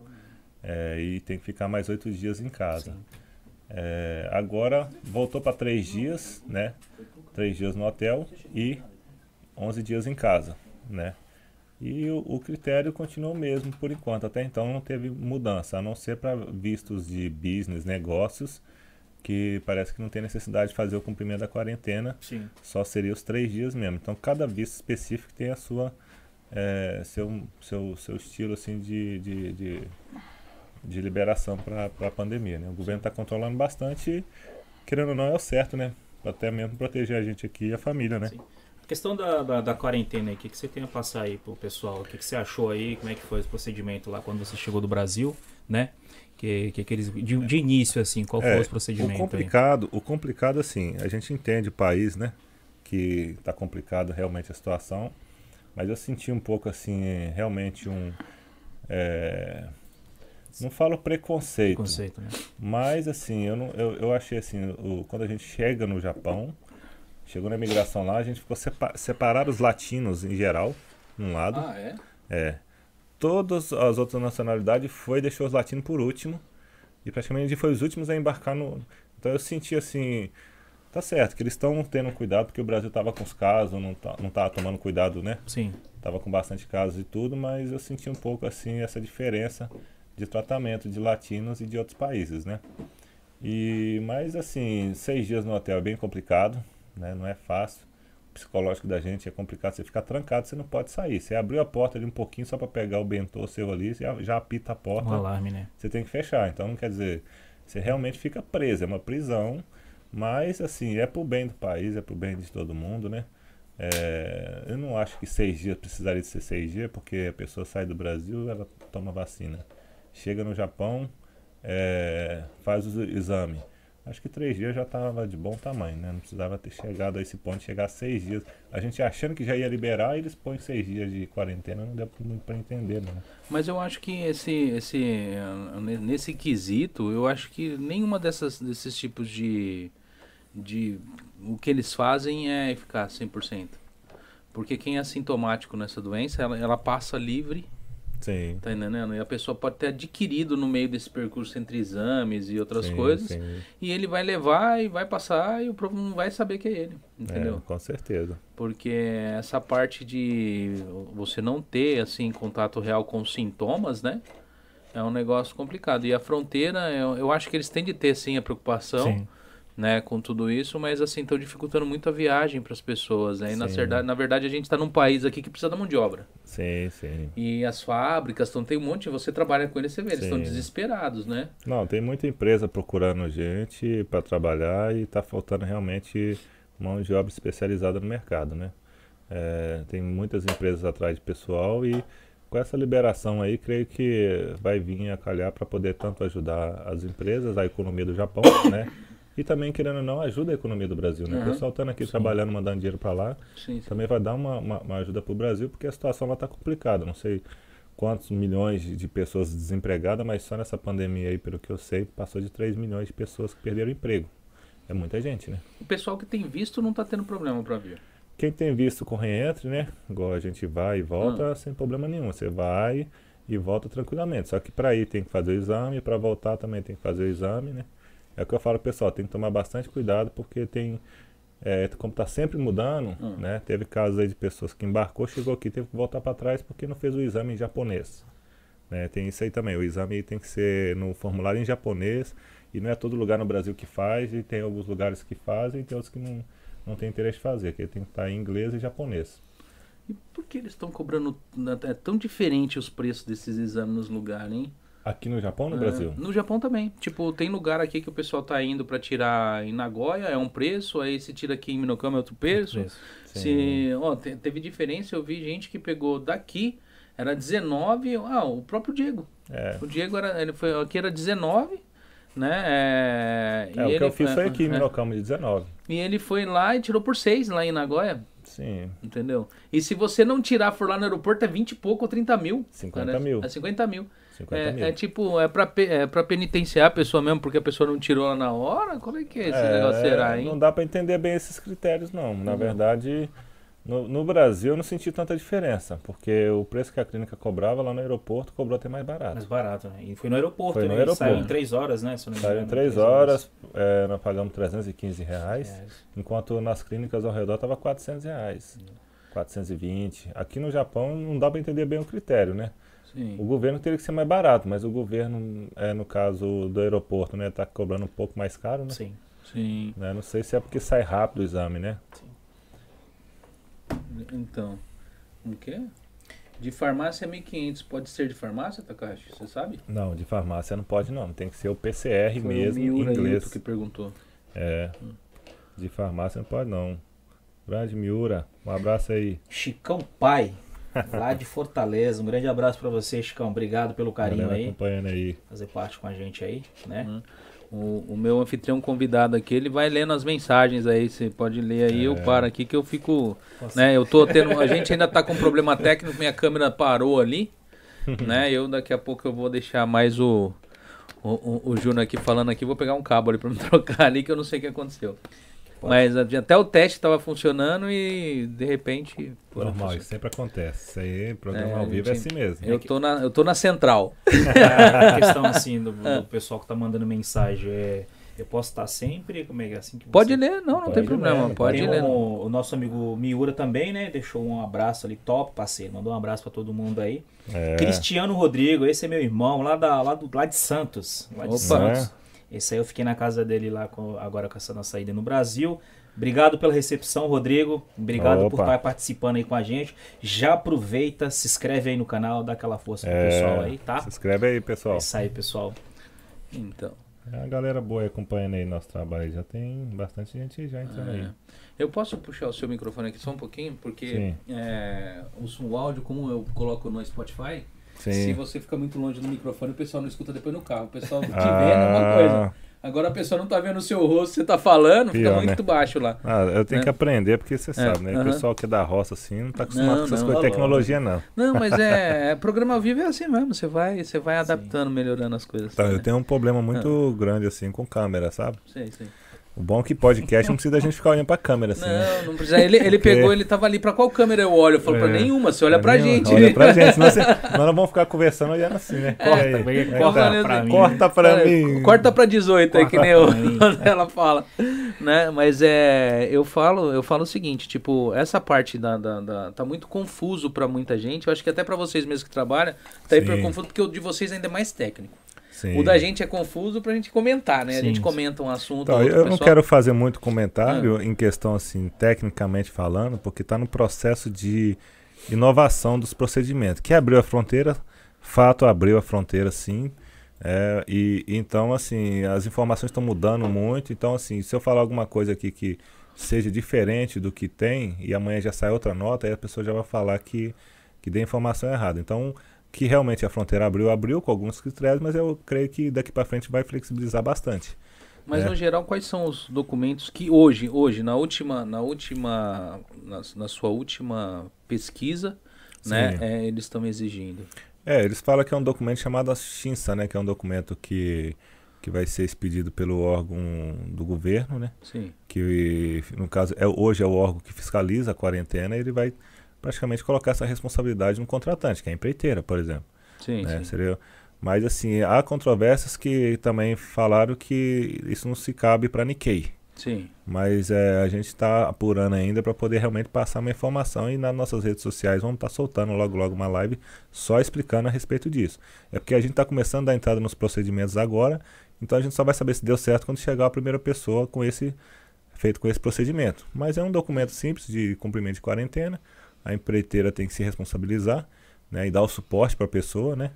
É, e tem que ficar mais oito dias em casa. É, agora voltou para três dias, né? Três dias no hotel e onze dias em casa, né? E o, o, critério continua o mesmo por enquanto. Até então não teve mudança, a não ser para vistos de business, negócios, que parece que não tem necessidade de fazer o cumprimento da quarentena. Sim. Só seria os três dias mesmo. Então cada visto específico tem a sua é, seu, seu, seu estilo assim de, de, de, de liberação para a pandemia. Né? O governo está controlando bastante e, querendo ou não, é o certo, né? Até mesmo proteger a gente aqui e a família, né? Sim questão da, da, da quarentena aí, o que, que você tem a passar aí pro pessoal? O que, que você achou aí? Como é que foi esse procedimento lá quando você chegou do Brasil, né? Que, que aqueles, de, de início, assim, qual é, foi o procedimento? O complicado, aí? o complicado, assim, a gente entende o país, né? Que tá complicado realmente a situação, mas eu senti um pouco, assim, realmente um... É, não falo preconceito, preconceito né? mas assim, eu, não, eu, eu achei assim, o, quando a gente chega no Japão, Chegou na imigração lá, a gente ficou separ separar os latinos em geral, num lado. Ah, é? É. Todas as outras nacionalidades foi deixou os latinos por último. E praticamente a gente foi os últimos a embarcar no. Então eu senti assim. Tá certo, que eles estão tendo cuidado, porque o Brasil tava com os casos, não, tá, não tava tomando cuidado, né? Sim. Tava com bastante casos e tudo, mas eu senti um pouco assim essa diferença de tratamento de latinos e de outros países, né? E, mas assim, seis dias no hotel é bem complicado né? Não é fácil. O psicológico da gente é complicado. Você fica trancado, você não pode sair. Você abriu a porta ali um pouquinho só para pegar o bentô seu ali, já, já apita a porta. Um alarme, né? Você tem que fechar. Então, quer dizer, você realmente fica preso. É uma prisão, mas assim, é pro bem do país, é pro bem de todo mundo, né? É, eu não acho que seis dias precisaria de ser seis dias, porque a pessoa sai do Brasil, ela toma vacina. Chega no Japão, é, faz o exame acho que três dias já estava de bom tamanho, né? Não precisava ter chegado a esse ponto, chegar a seis dias. A gente achando que já ia liberar, eles põem seis dias de quarentena, não deu muito para entender, né? Mas eu acho que esse, esse, nesse quesito, eu acho que nenhuma dessas, desses tipos de, de... O que eles fazem é eficaz 100%. Porque quem é assintomático nessa doença, ela, ela passa livre Sim. Tá entendendo? E a pessoa pode ter adquirido no meio desse percurso entre exames e outras sim, coisas. Sim. E ele vai levar e vai passar e o povo não vai saber que é ele. Entendeu? É, com certeza. Porque essa parte de você não ter assim contato real com sintomas, né? É um negócio complicado. E a fronteira, eu, eu acho que eles têm de ter sim a preocupação. Sim né, com tudo isso, mas assim, estão dificultando muito a viagem para as pessoas, né? E na verdade, na verdade, a gente está num país aqui que precisa da mão de obra. Sim, sim. E as fábricas, estão tem um monte, você trabalha com eles, você vê, eles estão desesperados, né? Não, tem muita empresa procurando gente para trabalhar e está faltando realmente mão de obra especializada no mercado, né? É, tem muitas empresas atrás de pessoal e com essa liberação aí, creio que vai vir a calhar para poder tanto ajudar as empresas, a economia do Japão, né? E também, querendo ou não, ajuda a economia do Brasil, né? O Uhum. pessoal estando aqui trabalhando, mandando dinheiro para lá, Sim, sim. também vai dar uma, uma, uma ajuda para o Brasil, porque a situação lá está complicada. Não sei quantos milhões de- pessoas desempregadas, mas só nessa pandemia aí, pelo que eu sei, passou de 3 milhões de pessoas que perderam o emprego. É muita gente, né? O pessoal que tem visto não está tendo problema para vir. Quem tem visto com reentre, né? Igual a gente vai e volta sem problema nenhum. Você vai e volta tranquilamente. Só que para ir tem que fazer o exame, para voltar também tem que fazer o exame, né? É o que eu falo, pessoal, tem que tomar bastante cuidado porque tem é, como tá sempre mudando, Hum. né? Teve casos aí de pessoas que embarcou, chegou aqui, teve que voltar para trás porque não fez o exame em japonês. Né? Tem isso aí também. O exame tem que ser no formulário em japonês e não é todo lugar no Brasil que faz e tem alguns lugares que fazem e tem outros que não, não tem interesse de fazer, que tem que estar em inglês e japonês. E por que eles estão cobrando. É tão diferente os preços desses exames nos lugares, hein? Aqui no Japão ou no É, Brasil? No Japão também. Tipo, tem lugar aqui que o pessoal tá indo pra tirar em Nagoya, é um preço, aí se tira aqui em Minokama é outro preço. Se, ó, te- teve diferença, eu vi gente que pegou daqui, era 19, ah, o próprio Diego. É. O Diego era, ele foi, aqui era 19, né? É, É, o que ele, eu fiz foi aqui em é, Minocamo de 19. E ele foi lá e tirou por 6 lá em Nagoya, Sim. entendeu? E se você não tirar for lá no aeroporto, é 20 e pouco ou 30 mil. 50 parece. mil. É 50 mil. 50 mil. É, é tipo, é pra, é pra penitenciar a pessoa mesmo, porque a pessoa não tirou lá na hora? Como é que é esse É, negócio será, hein? Não dá para entender bem esses critérios, não. Na verdade, no, no Brasil eu não senti tanta diferença, porque o preço que a clínica cobrava lá no aeroporto cobrou até mais barato. Mais barato, né? E foi no aeroporto, Foi no né? E Saiu aeroporto. em 3 horas, né? Saiu em engano, 3 três horas, é, nós pagamos 315 reais, reais. enquanto nas clínicas ao redor estava 400 reais. 420. Aqui no Japão não dá para entender bem o critério, né? Sim. O governo teria que ser mais barato, mas o governo, é, no caso do aeroporto, né, tá cobrando um pouco mais caro, né? Sim. Sim. Né, Não sei se é porque sai rápido o exame, né? Então, o quê? De farmácia é 1.500. Pode ser de farmácia, Takashi? Você sabe? Não, de farmácia não pode não, tem que ser o PCR Foi o mesmo, em Miura inglês. Hilton que perguntou. É, de farmácia não pode não. Grande Miura, um abraço aí. Chicão Pai, lá de Fortaleza. Um grande abraço pra você, Chicão. Obrigado pelo carinho aí. acompanhando aí. Fazer parte com a gente aí, né? Uhum. O, o meu anfitrião convidado aqui, ele vai lendo as mensagens aí. Você pode ler aí, eu É. paro aqui que eu fico. Né, eu tô tendo. A gente ainda tá com um problema técnico, minha câmera parou ali. né? Eu daqui a pouco eu vou deixar mais o. O, o, o Júnior aqui falando aqui, vou pegar um cabo ali pra me trocar ali que eu não sei o que aconteceu. Pode. Mas até o teste tava funcionando e de repente. Normal, isso sempre acontece. Isso aí, programa É, ao vivo é gente, assim mesmo. Eu tô, na, eu tô na central. A questão assim do, do pessoal que tá mandando mensagem é. Eu posso estar sempre? Como é que é assim que você... Pode ler, não, não Pode tem ler, problema. Pode Tem ler. o, o nosso amigo Miura também, né? Deixou um abraço ali, top, parceiro. Mandou um abraço pra todo mundo aí. É, Cristiano Rodrigo, esse é meu irmão, lá, da, lá, do, lá de Santos. Lá de Opa. Santos. Esse aí eu fiquei na casa dele lá com- agora com essa nossa ida no Brasil. Obrigado pela recepção, Rodrigo. Obrigado por Opa. estar participando aí com a gente. Já aproveita, se inscreve aí no canal, dá aquela força pro é, pessoal aí, tá? Se inscreve aí, É pessoal. isso aí, pessoal. Então. É a galera boa aí acompanhando aí nosso trabalho. Já tem bastante gente já entrando aí. É. Eu posso puxar o seu microfone aqui só um pouquinho? Porque é, o, o áudio, como eu coloco no Spotify, se Sim. você fica muito longe do microfone, o pessoal não escuta depois no carro. O pessoal te Ah. vendo é uma coisa. Agora a pessoa não tá vendo o seu rosto, você tá falando, fica Pior, muito né? baixo lá. Ah, eu tenho Né? que aprender, porque você sabe, né? aham. O pessoal que é da roça assim não tá acostumado Não, com essas coisas de tá tecnologia, não. Não, mas é, é, programa ao vivo é assim mesmo, você vai, você vai adaptando, melhorando as coisas. Tá, né? eu tenho um problema muito grande assim com câmera, sabe? Sei, sei. O bom é que podcast não precisa da gente ficar olhando pra câmera assim, né? Não, não precisa. Ele, ele Porque- pegou, ele tava ali pra qual câmera eu olho? Eu falo, pra É. nenhuma, você olha pra Nenhuma, gente. Olha pra gente, senão, você, nós não vamos ficar conversando olhando assim, né? Corta, aí? é que corta tá? pra mim. Corta pra mim. Corta pra 18 aí, que nem eu, pra ela fala. Né? Mas é. Eu falo, eu falo o seguinte, tipo, essa parte da. da, da- tá muito confuso pra muita gente. Eu acho que até pra vocês mesmos que trabalham, tá Sim. hiper confuso, porque o de vocês ainda é mais técnico. Sim. O da gente é confuso pra gente comentar, né? Sim. A gente comenta um assunto. Então, eu pessoal... não quero fazer muito comentário ah. em questão, assim, tecnicamente falando, porque está no processo de inovação dos procedimentos. Que abriu a fronteira, fato abriu a fronteira, sim. É, e então, assim, as informações estão mudando muito. Então, assim, se eu falar alguma coisa aqui que seja diferente do que tem e amanhã já sai outra nota, aí a pessoa já vai falar que, que deu informação errada. Então, que realmente a fronteira abriu, abriu com alguns critérios, mas eu creio que daqui para frente vai flexibilizar bastante. Mas é. no geral, quais são os documentos que hoje, hoje na última, na última, na, na sua última pesquisa, né, é, eles estão exigindo? É, eles falam que é um documento chamado Xinsa, né, que é um documento que que vai ser expedido pelo órgão do governo, né? Sim. Que no caso é hoje é o órgão que fiscaliza a quarentena, ele vai praticamente colocar essa responsabilidade no contratante, que é a empreiteira, por exemplo. Sim, né? sim. Seria, mas assim, há controvérsias que também falaram que isso não se cabe para Nikkei. Sim. Mas é, a gente está apurando ainda para poder realmente passar uma informação e nas nossas redes sociais vamos estar tá soltando logo logo uma live só explicando a respeito disso. É porque a gente está começando a dar entrada nos procedimentos agora, então a gente só vai saber se deu certo quando chegar a primeira pessoa com esse feito com esse procedimento. Mas é um documento simples de cumprimento de quarentena a empreiteira tem que se responsabilizar né, e dar o suporte para a pessoa, né?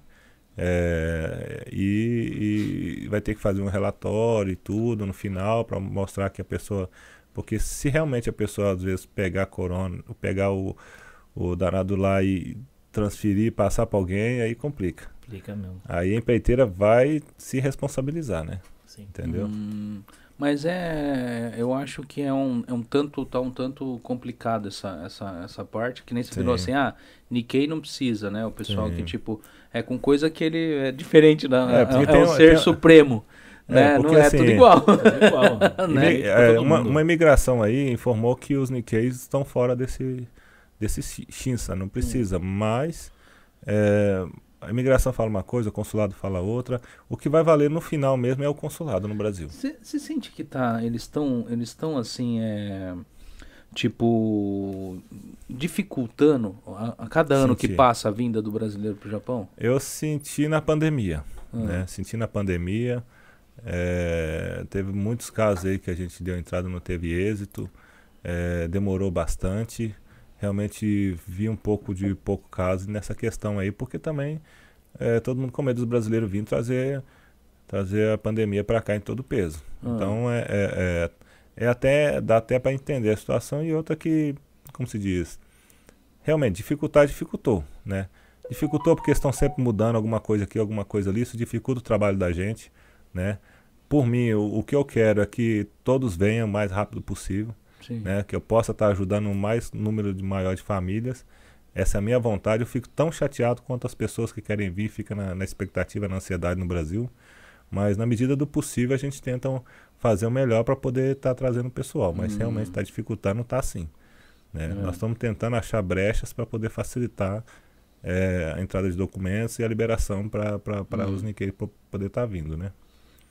É, e, e, vai ter que fazer um relatório e tudo no final para mostrar que a pessoa. Porque se realmente a pessoa às vezes pegar a corona, pegar o, o danado lá e transferir, passar para alguém, aí complica. Complica mesmo. Aí a empreiteira vai se responsabilizar, né? Sim. Entendeu? Hum, mas é, eu acho que é um, é um tanto, tá um tanto complicado essa, essa, essa parte, que nem você falou assim, ah, Nikkei não precisa, né? O pessoal Sim. que, tipo, é com coisa que ele é diferente da, é, é, é um ser tem, supremo. É, né? Porque, não é assim, tudo igual. É igual. né? é, uma, uma imigração aí informou que os Nikkeis estão fora desse, desse Shinsa, não precisa, hum. mas é, a imigração fala uma coisa, o consulado fala outra. O que vai valer no final mesmo é o consulado no Brasil. Você sente que tá, eles estão eles estão assim, é, tipo, dificultando a, a cada ano senti. que passa a vinda do brasileiro para o Japão? Eu senti na pandemia, ah. né? Senti na pandemia. É, teve muitos casos aí que a gente deu entrada não teve êxito. É, demorou bastante realmente vi um pouco de pouco caso nessa questão aí, porque também é, todo mundo com medo dos brasileiros vindo trazer, trazer a pandemia para cá em todo o peso. Uhum. Então é, é, é, é, até, dá até para entender a situação e outra que, como se diz, realmente dificultar dificultou, né? Dificultou porque estão sempre mudando alguma coisa aqui, alguma coisa ali, isso dificulta o trabalho da gente, né? Por mim, o, o que eu quero é que todos venham o mais rápido possível né? Que eu possa estar ajudando o mais número de maior de famílias. Essa é a minha vontade. Eu fico tão chateado quanto as pessoas que querem vir ficam na, na expectativa, na ansiedade no Brasil. Mas na medida do possível a gente tenta fazer o melhor para poder estar tá trazendo o pessoal. Mas hum. realmente está dificultando, não está assim. Né? É. Nós estamos tentando achar brechas para poder facilitar é, a entrada de documentos e a liberação para hum. os niqueiros poder estar tá vindo, né?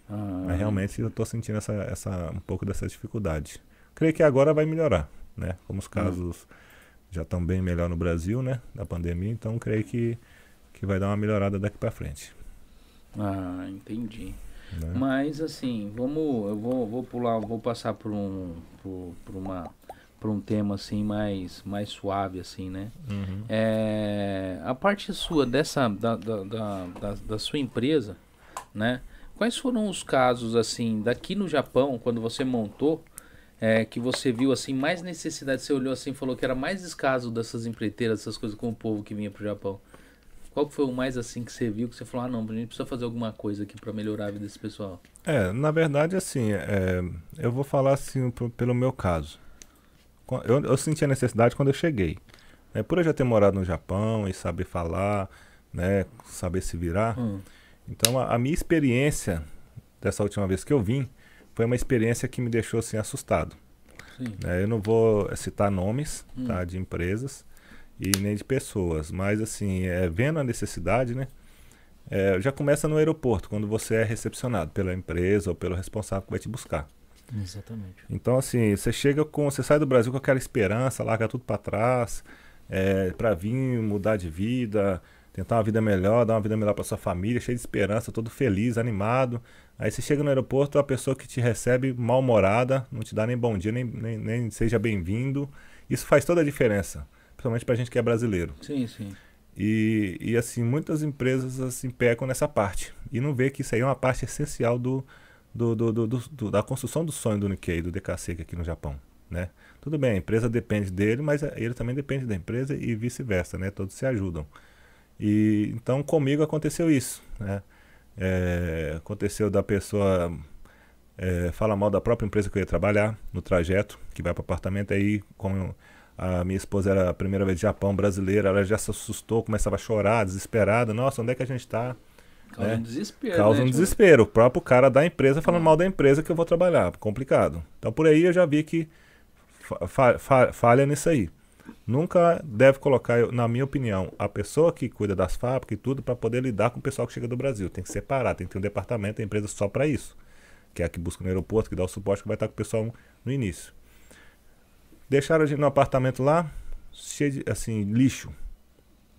Ah, Mas realmente eu estou sentindo essa, essa, um pouco dessa dificuldade. Creio que agora vai melhorar, né? Como os hum. casos já estão bem melhor no Brasil, né? Da pandemia, então creio que, que vai dar uma melhorada daqui para frente. Ah, entendi. Né? Mas assim, vamos, eu vou, vou pular, vou passar por um, por, por uma, por um tema assim mais, mais suave assim, né? Uhum. É, a parte sua dessa, da, da, da, da, da sua empresa, né? Quais foram os casos assim daqui no Japão quando você montou? É, que você viu assim mais necessidade? Você olhou assim falou que era mais escaso dessas empreiteiras, dessas coisas com o povo que vinha pro Japão. Qual foi o mais assim que você viu que você falou, ah não, a gente precisa fazer alguma coisa aqui para melhorar a vida desse pessoal? É, na verdade assim, é, eu vou falar assim pelo meu caso. Eu, eu senti a necessidade quando eu cheguei. Né, por eu já ter morado no Japão e saber falar, né, saber se virar. Hum. Então a, a minha experiência dessa última vez que eu vim, foi uma experiência que me deixou assim assustado. É, eu não vou citar nomes hum. tá, de empresas e nem de pessoas, mas assim, é, vendo a necessidade, né? É, já começa no aeroporto, quando você é recepcionado pela empresa ou pelo responsável que vai te buscar. Exatamente. Então, assim, você chega com. Você sai do Brasil com aquela esperança, larga tudo para trás, é, para vir mudar de vida, tentar uma vida melhor, dar uma vida melhor para sua família, cheio de esperança, todo feliz, animado. Aí você chega no aeroporto, a pessoa que te recebe mal-humorada, não te dá nem bom dia, nem, nem, nem seja bem-vindo. Isso faz toda a diferença, principalmente pra gente que é brasileiro. Sim, sim. E, e assim, muitas empresas assim, pecam nessa parte. E não vê que isso aí é uma parte essencial do, do, do, do, do da construção do sonho do Nikkei, do DKC aqui no Japão. Né? Tudo bem, a empresa depende dele, mas ele também depende da empresa e vice-versa, né? Todos se ajudam. E então comigo aconteceu isso, né? É, aconteceu da pessoa é, falar mal da própria empresa que eu ia trabalhar no trajeto, que vai para o apartamento aí, como a minha esposa era a primeira vez de Japão, brasileira, ela já se assustou, começava a chorar, desesperada. Nossa, onde é que a gente está? Causa né? um desespero. Causa né, um tipo... desespero. O próprio cara da empresa falando mal da empresa que eu vou trabalhar. Complicado. Então por aí eu já vi que fa fa falha nisso aí. Nunca deve colocar, na minha opinião, a pessoa que cuida das fábricas e tudo para poder lidar com o pessoal que chega do Brasil. Tem que separar, tem que ter um departamento, tem empresa só para isso. Que é a que busca no aeroporto, que dá o suporte, que vai estar com o pessoal no início. Deixaram a gente no apartamento lá, cheio de, assim, lixo.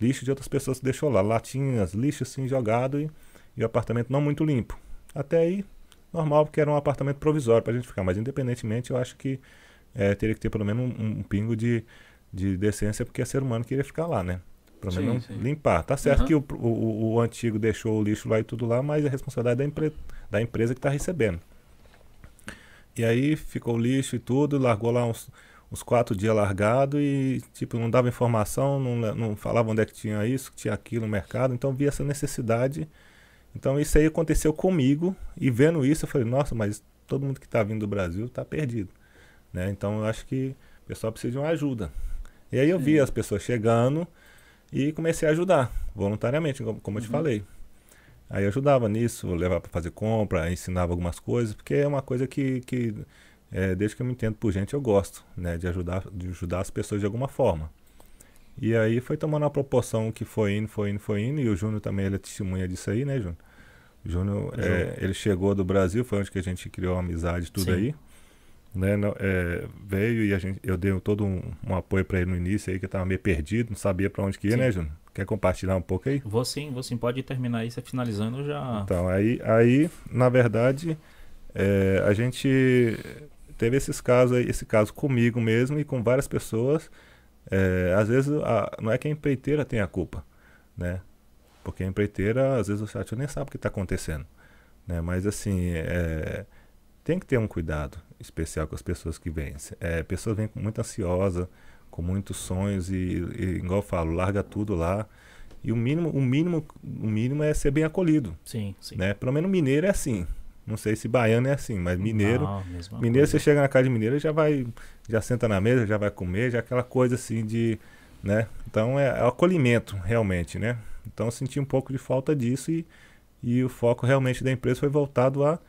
Lixo de outras pessoas que deixou lá. Latinhas, lixo assim jogado e, e o apartamento não muito limpo. Até aí, normal, porque era um apartamento provisório para a gente ficar. Mas independentemente, eu acho que é, teria que ter pelo menos um, um pingo de, de decência, porque é ser humano queria ficar lá, né? Pelo menos limpar. Tá certo uhum. que o, o, o, antigo deixou o lixo lá e tudo lá, mas é responsabilidade da, empre da empresa que está recebendo. E aí ficou o lixo e tudo, largou lá uns, uns quatro dias largado e tipo não dava informação, não, não falava onde é que tinha isso, que tinha aquilo no mercado, então vi essa necessidade. Então isso aí aconteceu comigo e vendo isso eu falei, nossa, mas todo mundo que está vindo do Brasil está perdido. Né? Então eu acho que o pessoal precisa de uma ajuda. E aí eu vi as pessoas chegando e comecei a ajudar, voluntariamente, como eu te uhum. falei. Aí eu ajudava nisso, levava para fazer compra, ensinava algumas coisas, porque é uma coisa que, que é, desde que eu me entendo por gente, eu gosto né, de, ajudar, de ajudar as pessoas de alguma forma. E aí foi tomando uma proporção que foi indo, foi indo, foi indo, e o Júnior também ele é testemunha disso aí, né, Júnior? O Júnior, é, ele chegou do Brasil, foi onde que a gente criou a amizade tudo Sim. aí né, é, veio e a gente, eu dei todo um, um apoio para ele no início aí, que eu tava meio perdido, não sabia para onde que ia, sim. né, Júnior? Quer compartilhar um pouco aí? Vou sim, vou sim, pode terminar aí, você finalizando já. Então, aí, aí na verdade, é, a gente teve esses casos aí, esse caso comigo mesmo e com várias pessoas. É, às vezes, a, não é que a empreiteira tem a culpa, né? Porque a empreiteira, às vezes, o chat nem sabe o que está acontecendo, né? Mas, assim, é, tem que ter um cuidado especial com as pessoas que vêm. É, pessoas vêm muito ansiosa, com muitos sonhos e, e, igual eu falo, larga tudo lá. E o mínimo, o mínimo, o mínimo é ser bem acolhido. Sim, sim. Né? Pelo menos mineiro é assim. Não sei se baiano é assim, mas mineiro, Não, mineiro coisa. você chega na casa de mineiro já vai, já senta na mesa, já vai comer, já aquela coisa assim de, né? Então é, é o acolhimento realmente, né? Então eu senti um pouco de falta disso e, e o foco realmente da empresa foi voltado a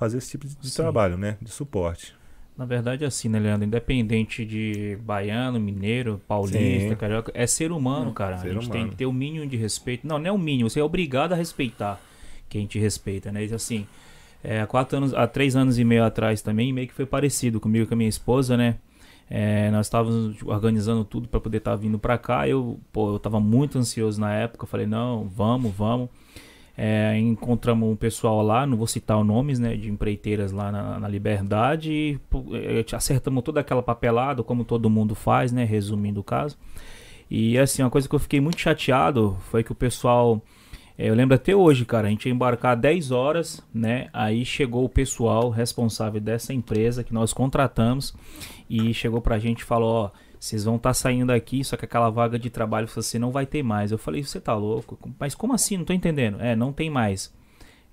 fazer esse tipo de, de trabalho, né? De suporte. Na verdade, é assim, né, Leandro? Independente de baiano, mineiro, paulista, Sim. carioca, é ser humano, cara. Ser a gente humano. tem que ter o mínimo de respeito. Não, não é o mínimo, você é obrigado a respeitar quem te respeita, né? E assim, é, há quatro anos, há três anos e meio atrás também, meio que foi parecido comigo com a minha esposa, né? É, nós estávamos organizando tudo para poder estar tá vindo para cá. Eu, pô, eu tava muito ansioso na época. Eu falei, não, vamos, vamos. É, encontramos um pessoal lá, não vou citar os nomes, né, de empreiteiras lá na, na Liberdade, e é, acertamos toda aquela papelada, como todo mundo faz, né, resumindo o caso. E assim, uma coisa que eu fiquei muito chateado foi que o pessoal, é, eu lembro até hoje, cara, a gente ia embarcar 10 horas, né, aí chegou o pessoal responsável dessa empresa que nós contratamos e chegou pra gente e falou, ó, vocês vão estar tá saindo daqui, só que aquela vaga de trabalho você não vai ter mais. Eu falei, você tá louco? Mas como assim? Não tô entendendo. É, não tem mais.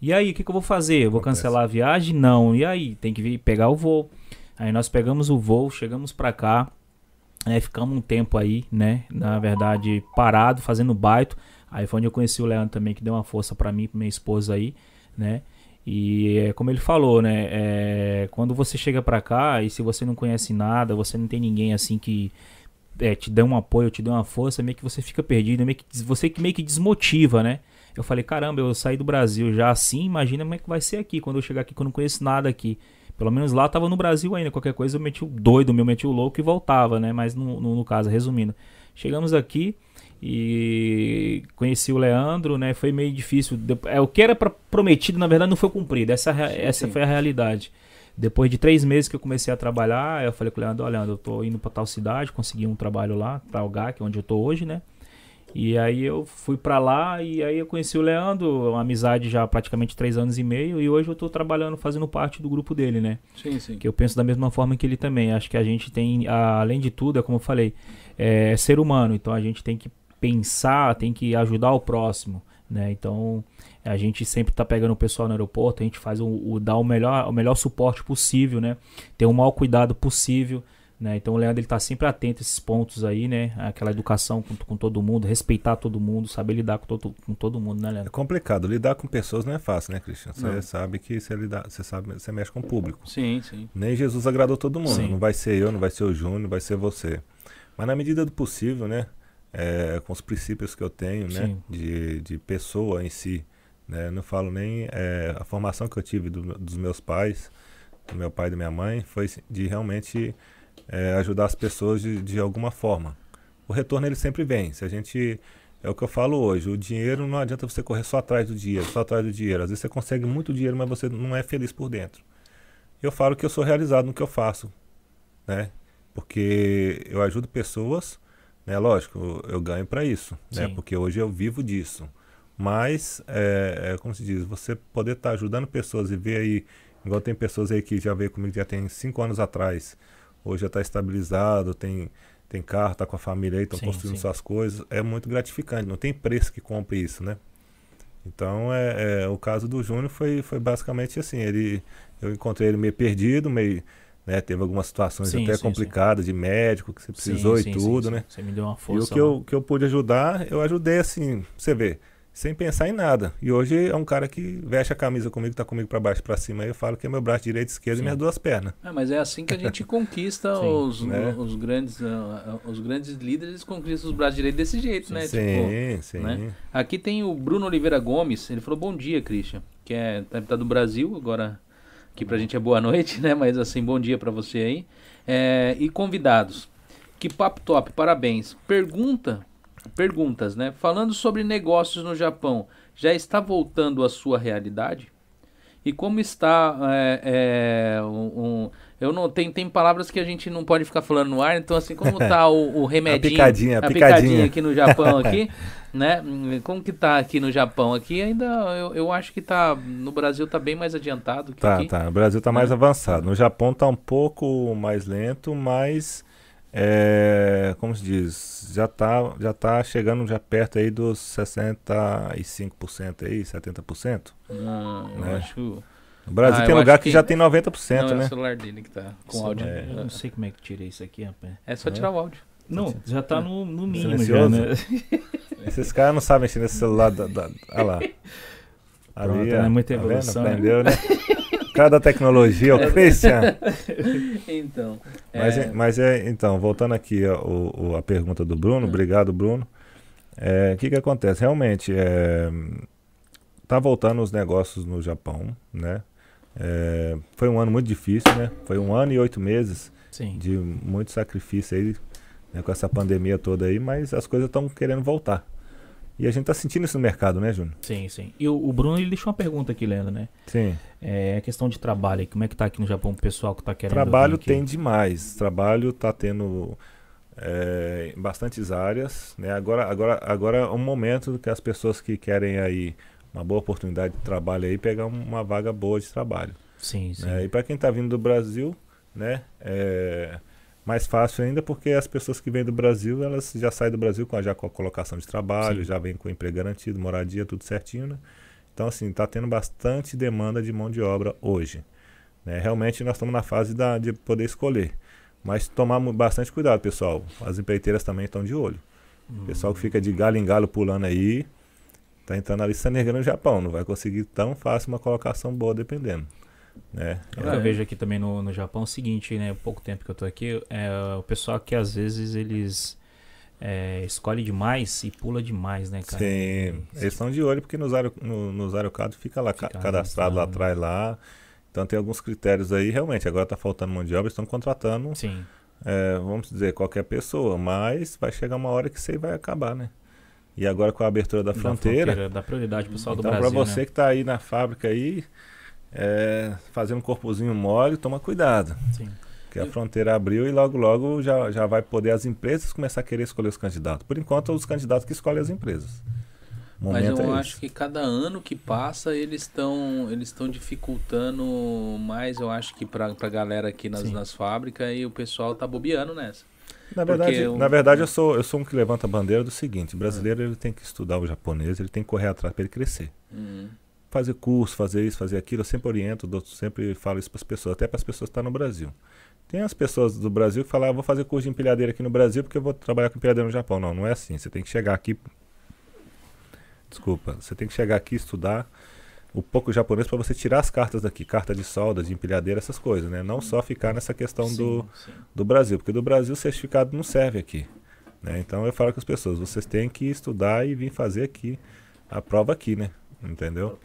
E aí, o que, que eu vou fazer? Eu vou cancelar a viagem? Não. E aí? Tem que vir pegar o voo. Aí nós pegamos o voo, chegamos pra cá, né, ficamos um tempo aí, né? Na verdade, parado, fazendo baito. Aí foi onde eu conheci o Leandro também, que deu uma força para mim, pra minha esposa aí, né? E é como ele falou, né? É, quando você chega para cá e se você não conhece nada, você não tem ninguém assim que é, te dê um apoio, te dê uma força, meio que você fica perdido, meio que você meio que desmotiva, né? Eu falei, caramba, eu saí do Brasil já assim, imagina como é que vai ser aqui quando eu chegar aqui, quando eu não conheço nada aqui. Pelo menos lá tava no Brasil ainda, qualquer coisa eu meti o doido, meu meti o louco e voltava, né? Mas no, no, no caso, resumindo, chegamos aqui E conheci o Leandro, né? Foi meio difícil. É, o que era pra, prometido, na verdade, não foi cumprido. Essa, sim, essa sim. foi a realidade. Depois de três meses que eu comecei a trabalhar, eu falei com o Leandro, olha, Leandro, eu tô indo para tal cidade, consegui um trabalho lá, para o GAC, onde eu tô hoje, né? E aí eu fui para lá e aí eu conheci o Leandro, uma amizade já há praticamente três anos e meio, e hoje eu tô trabalhando, fazendo parte do grupo dele, né? Sim, sim. Que eu penso da mesma forma que ele também. Acho que a gente tem, além de tudo, é como eu falei, é ser humano, então a gente tem que pensar, tem que ajudar o próximo, né? Então a gente sempre tá pegando o pessoal no aeroporto, a gente faz o, o dar o melhor, o melhor suporte possível, né? Ter o maior cuidado possível. Né? Então o Leandro ele tá sempre atento a esses pontos aí, né? Aquela educação com, com todo mundo, respeitar todo mundo, saber lidar com todo, com todo mundo, né, Leandro? É complicado. Lidar com pessoas não é fácil, né, Cristian? Você sabe que você, lidar, você sabe, você mexe com o público. Sim, sim. Nem Jesus agradou todo mundo. Sim. Não vai ser eu, não vai ser o Júnior, vai ser você. Mas na medida do possível, né? É, com os princípios que eu tenho, né? De, de pessoa em si. Né? Não falo nem é, a formação que eu tive do, dos meus pais, do meu pai e da minha mãe, foi de realmente é, ajudar as pessoas de, de alguma forma. O retorno ele sempre vem. Se a gente é o que eu falo hoje, o dinheiro não adianta você correr só atrás do dinheiro, só atrás do dinheiro. Às vezes você consegue muito dinheiro, mas você não é feliz por dentro. Eu falo que eu sou realizado no que eu faço, né? Porque eu ajudo pessoas, né? Lógico, eu ganho para isso, né? Sim. né? Porque hoje eu vivo disso. Mas, é, é, como se diz, você poder estar tá ajudando pessoas e ver aí, igual tem pessoas aí que já veio comigo já tem cinco anos atrás, hoje já está estabilizado, tem, tem carro, está com a família aí, estão construindo sim. suas coisas, é muito gratificante, não tem preço que compre isso, né? Então, é, é, o caso do Júnior foi, foi basicamente assim, ele, eu encontrei ele meio perdido, meio, né, teve algumas situações sim, até sim, complicadas de médico que você precisou e tudo, né? Você me deu uma força. E o que eu, que eu pude ajudar, eu ajudei assim, você vê, sem pensar em nada. E hoje é um cara que veste a camisa comigo, tá comigo para baixo para cima. Aí eu falo que é meu braço direito, esquerdo Sim. e minhas duas pernas. É, mas é assim que a gente conquista os, né? os, grandes, uh, os grandes líderes, conquistam os braços direitos desse jeito, né? Sim, tipo, sim. Né? Aqui tem o Bruno Oliveira Gomes, ele falou bom dia, Christian, que é tá, tá do Brasil, agora aqui pra gente é boa noite, né? Mas assim, bom dia para você aí. É, e convidados. Que papo top, parabéns. Pergunta perguntas, né? Falando sobre negócios no Japão, já está voltando à sua realidade? E como está é, é, um, eu não tem tem palavras que a gente não pode ficar falando no ar, então assim como está o, o remedinho, a picadinha, a, a picadinha. picadinha aqui no Japão aqui, né? Como que está aqui no Japão aqui? Ainda eu, eu acho que tá no Brasil está bem mais adiantado que tá, aqui. Tá, o Brasil está mais é. avançado. No Japão está um pouco mais lento, mas é, como se diz, já está já tá chegando já perto aí dos 65% aí, 70%. Não, eu né? acho... O Brasil ah, tem lugar que, que, já tem 90%, não, né? É o celular dele que tá com áudio. É. Eu não sei como é que tirei isso aqui, rapaz. É só tirar o áudio. Não, já tá no, no mínimo já, né? Esses caras não sabem mexer nesse celular. Da, da, olha lá. Pronto, Ali, é muita evolução. Tá Aprendeu, né? cara da tecnologia, o Christian. então. Mas, é... mas é, então, voltando aqui a, o, a pergunta do Bruno, é. obrigado, Bruno. É, o é, que, que acontece? Realmente, é, tá voltando os negócios no Japão, né? É, foi um ano muito difícil, né? Foi um ano e oito meses Sim. de muito sacrifício aí, né, com essa pandemia toda aí, mas as coisas estão querendo voltar. E a gente está sentindo isso no mercado, né, Júnior? Sim, sim. E o, o, Bruno ele deixou uma pergunta aqui, Leandro, né? Sim. É a questão de trabalho. Como é que está aqui no Japão o pessoal que está querendo? Trabalho tem demais. Trabalho está tendo é, em bastantes áreas. Né? Agora, agora, agora é um momento que as pessoas que querem aí uma boa oportunidade de trabalho aí pegar uma vaga boa de trabalho. Sim, sim. Né? E para quem está vindo do Brasil, né? É, mais fácil ainda porque as pessoas que vêm do Brasil, elas já saem do Brasil com a, já com a colocação de trabalho, Sim. já vêm com emprego garantido, moradia, tudo certinho, né? Então, assim, está tendo bastante demanda de mão de obra hoje. Né? Realmente nós estamos na fase da, de poder escolher. Mas tomar bastante cuidado, pessoal. As empreiteiras também estão de olho. O pessoal que fica de galho em galho pulando aí, está entrando na lista negra no Japão. Não vai conseguir tão fácil uma colocação boa, dependendo. Né? É. Eu vejo aqui também no, no Japão o seguinte, né? Pouco tempo que eu tô aqui, é o pessoal que às vezes eles é, escolhe demais e pula demais, né, cara? Sim, eles estão de olho porque nos, aero, no, aerocados fica lá fica cadastrado lá atrás lá. Então tem alguns critérios aí, realmente, agora está faltando mão de obra, estão contratando, Sim. É, vamos dizer, qualquer pessoa, mas vai chegar uma hora que isso aí vai acabar, né? E agora com a abertura da fronteira. Da fronteira dá prioridade pessoal então, do Brasil. Então, para você né? que está aí na fábrica aí, é, fazendo um corpozinho mole, toma cuidado. Sim. Porque a fronteira abriu e logo, logo já, já vai poder as empresas começar a querer escolher os candidatos. Por enquanto, os candidatos que escolhem as empresas. Mas eu é acho que cada ano que passa eles estão eles estão dificultando mais, eu acho que para a galera aqui nas, nas fábricas e o pessoal tá bobeando nessa. Na verdade, eu... na verdade eu sou eu sou um que levanta a bandeira do seguinte, o brasileiro ele tem que estudar o japonês, ele tem que correr atrás para ele crescer. Uhum. Fazer curso, fazer isso, fazer aquilo, eu sempre oriento, sempre falo isso para as pessoas, até para as pessoas que estão tá no Brasil. Tem as pessoas do Brasil que falam, ah, vou fazer curso de empilhadeira aqui no Brasil porque eu vou trabalhar com empilhadeira no Japão. Não, não é assim. Você tem que chegar aqui. Desculpa. Você tem que chegar aqui estudar o pouco japonês para você tirar as cartas daqui, carta de solda, de empilhadeira, essas coisas, né? Não só ficar nessa questão sim, do, sim. do Brasil, porque do Brasil o certificado não serve aqui. Né? Então eu falo com as pessoas, vocês têm que estudar e vir fazer aqui a prova aqui, né? Entendeu?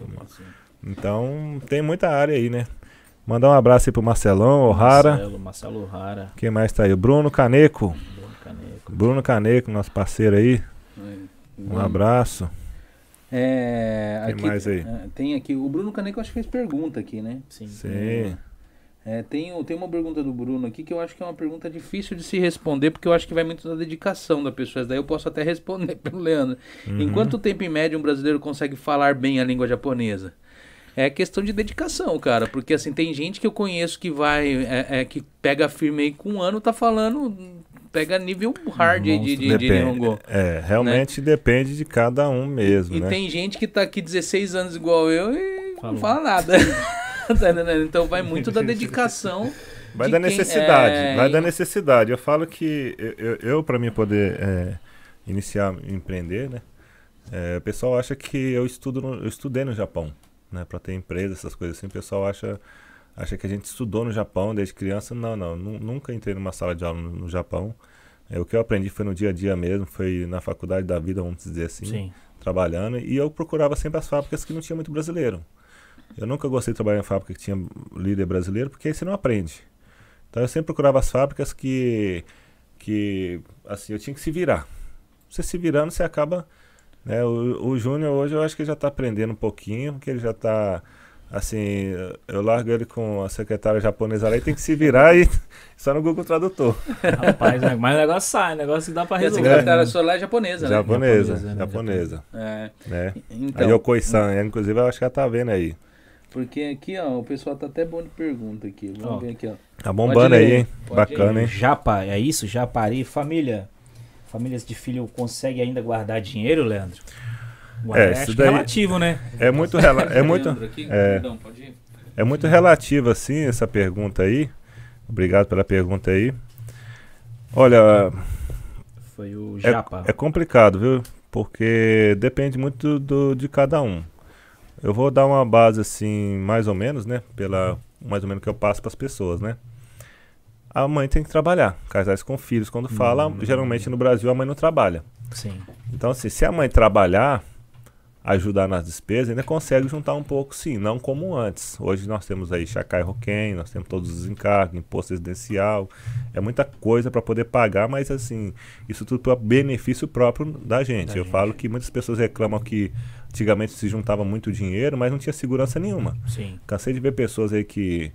Então tem muita área aí, né? Mandar um abraço aí pro Marcelão, O'Hara. Marcelo, Marcelo O'Hara. Quem mais tá aí? O Bruno Caneco. Bruno Caneco. Bruno Caneco, nosso parceiro aí. É, um abraço. É, Quem aqui, mais aí? É, tem aqui, o Bruno Caneco acho que fez pergunta aqui, né? Sim. Sim. É, tem, tem uma pergunta do Bruno aqui que eu acho que é uma pergunta difícil de se responder, porque eu acho que vai muito da dedicação da pessoa. Daí eu posso até responder pelo Leandro. Uhum. Em quanto tempo, em média, um brasileiro consegue falar bem a língua japonesa? É questão de dedicação, cara. Porque assim, tem gente que eu conheço que vai. É, é que pega firme aí com um ano, tá falando. Pega nível hard Monstro, de, de, de Nihongo. É, realmente né? depende de cada um mesmo. E, né? tem gente que tá aqui 16 anos igual eu e Falou. não fala nada. Tá então vai muito da dedicação. Vai da necessidade. É... Vai da necessidade. Eu falo que eu, eu, eu para mim poder é, iniciar empreender, né? É, o pessoal acha que eu estudo no, eu estudei no Japão né, para ter empresa, essas coisas assim. O pessoal acha, acha que a gente estudou no Japão desde criança. Não, não, nunca entrei numa sala de aula no, no Japão. É, o que eu aprendi foi no dia a dia mesmo, foi na faculdade da vida, vamos dizer assim, Sim. trabalhando. E eu procurava sempre as fábricas que não tinha muito brasileiro. Eu nunca gostei de trabalhar em fábrica que tinha líder brasileiro, porque aí você não aprende. Então eu sempre procurava as fábricas que, que assim, eu tinha que se virar. Você se virando, você acaba né? O, o Júnior hoje eu acho que já está aprendendo um pouquinho, porque ele já está assim, eu largo ele com a secretária japonesa lá e tem que se virar e só no Google Tradutor. Rapaz, né? mas o negócio sai, o negócio dá para resolver. a secretária sua lá é japonesa, né? Japonesa, japonesa. japonesa. É. Né? Então, a Yokoi-san, inclusive eu acho que ela tá vendo aí. Porque aqui, ó, o pessoal tá até bom de pergunta aqui. Vamos ó, ver aqui, ó. Tá bombando aí, hein? Bacana, ir. hein? Japa, é isso? Japari, família famílias de filho conseguem ainda guardar dinheiro, Leandro? É, isso daí relativo, né? É muito, rela é muito, é, é muito relativo assim essa pergunta aí. Obrigado pela pergunta aí. Olha, foi o Japa. É, é complicado, viu? Porque depende muito do, de cada um. Eu vou dar uma base assim, mais ou menos, né? Pela mais ou menos que eu passo para as pessoas, né? a mãe tem que trabalhar. Casais com filhos, quando fala, hum. geralmente no Brasil a mãe não trabalha. Sim. Então, assim, se a mãe trabalhar, ajudar nas despesas, ainda consegue juntar um pouco, sim, não como antes. Hoje nós temos aí Chacai Roquem, nós temos todos os encargos, imposto residencial, é muita coisa para poder pagar, mas assim, isso tudo para benefício próprio da gente. Da Eu gente. falo que muitas pessoas reclamam que antigamente se juntava muito dinheiro, mas não tinha segurança nenhuma. Sim. Cansei de ver pessoas aí que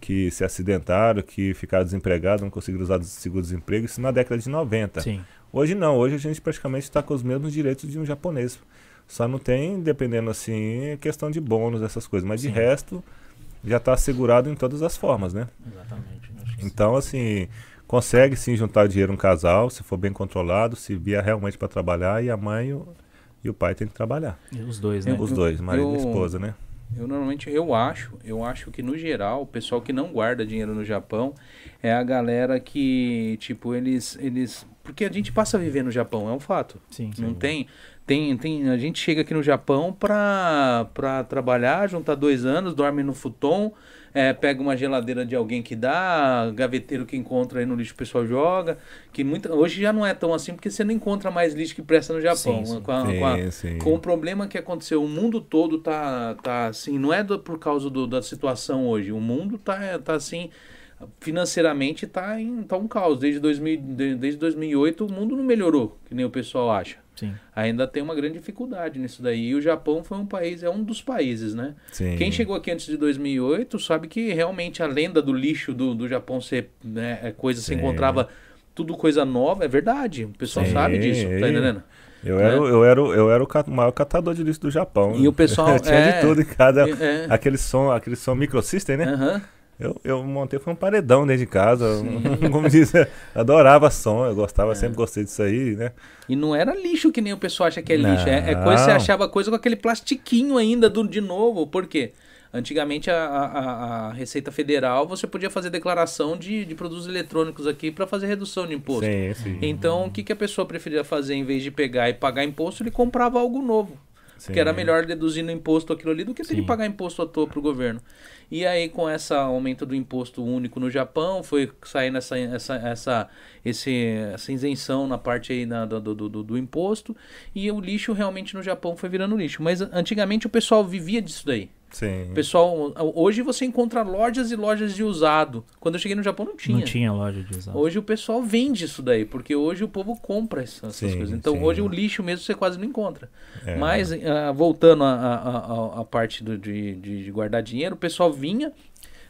que se acidentaram, que ficaram desempregados, não conseguiram usar o seguro-desemprego, isso na década de 90. Sim. Hoje não, hoje a gente praticamente está com os mesmos direitos de um japonês. Só não tem, dependendo assim, questão de bônus, essas coisas. Mas sim. de resto, já está assegurado em todas as formas, né? Exatamente. Então, assim, consegue sim juntar dinheiro um casal, se for bem controlado, se vier realmente para trabalhar, e a mãe e o, e o pai tem que trabalhar. E os dois, né? Os dois, marido eu, e esposa, né? Eu normalmente eu acho, eu acho que no geral, o pessoal que não guarda dinheiro no Japão é a galera que, tipo, eles eles porque a gente passa a viver no Japão, é um fato. Sim, não sim. tem tem, tem a gente chega aqui no Japão pra, pra trabalhar, juntar dois anos, dorme no futon, é, pega uma geladeira de alguém que dá, gaveteiro que encontra aí no lixo o pessoal joga. Que muita, hoje já não é tão assim, porque você não encontra mais lixo que presta no Japão. Sim, com, a, sim, com, a, com, o problema que aconteceu, o mundo todo tá, tá assim, não é do, por causa do, da situação hoje. O mundo tá, tá assim financeiramente tá, em, tá um caos. Desde, 2000, desde 2008 o mundo não melhorou, que nem o pessoal acha. Sim. Ainda tem uma grande dificuldade nisso daí. E o Japão foi um país, é um dos países, né? Sim. Quem chegou aqui antes de 2008 sabe que realmente a lenda do lixo do, do Japão ser né, é coisa, se Sim. encontrava tudo coisa nova, é verdade. O pessoal Sim, sabe disso, tá entendendo? Eu era, o- eu era, eu era o ca- maior catador de lixo do Japão. E o pessoal- Tinha é. de tudo em cada. É. Aquele som, aquele som microsystem, né? Aham. Eu, eu montei foi um paredão dentro de casa. Como diz, adorava som, eu gostava, É. sempre gostei disso aí, né? E não era lixo que nem o pessoal acha que é lixo. É, é coisa você achava coisa com aquele plastiquinho ainda do, de novo. Por quê? Antigamente a, a- a- Receita Federal você podia fazer declaração de, de produtos eletrônicos aqui para fazer redução de imposto. Sim, sim. Então o que, que a pessoa preferia fazer em vez de pegar e pagar imposto, ele comprava algo novo. sim. Porque era melhor deduzir no imposto aquilo ali do que ter de pagar imposto à toa pro governo. E aí, com esse aumento do imposto único no Japão, foi saindo essa, essa, essa, esse, essa isenção na parte aí na- do, do, do, do imposto. E o lixo realmente no Japão foi virando lixo. Mas antigamente o pessoal vivia disso daí. Sim. O pessoal, hoje você encontra lojas e lojas de usado. Quando eu cheguei no Japão não tinha. Não tinha loja de usado. Hoje o pessoal vende isso daí, porque hoje o povo compra essas, Sim, coisas. Então sim. hoje o lixo mesmo você quase não encontra. É. Mas, ah, voltando à a, parte do- de, de- de guardar dinheiro, o pessoal vinha,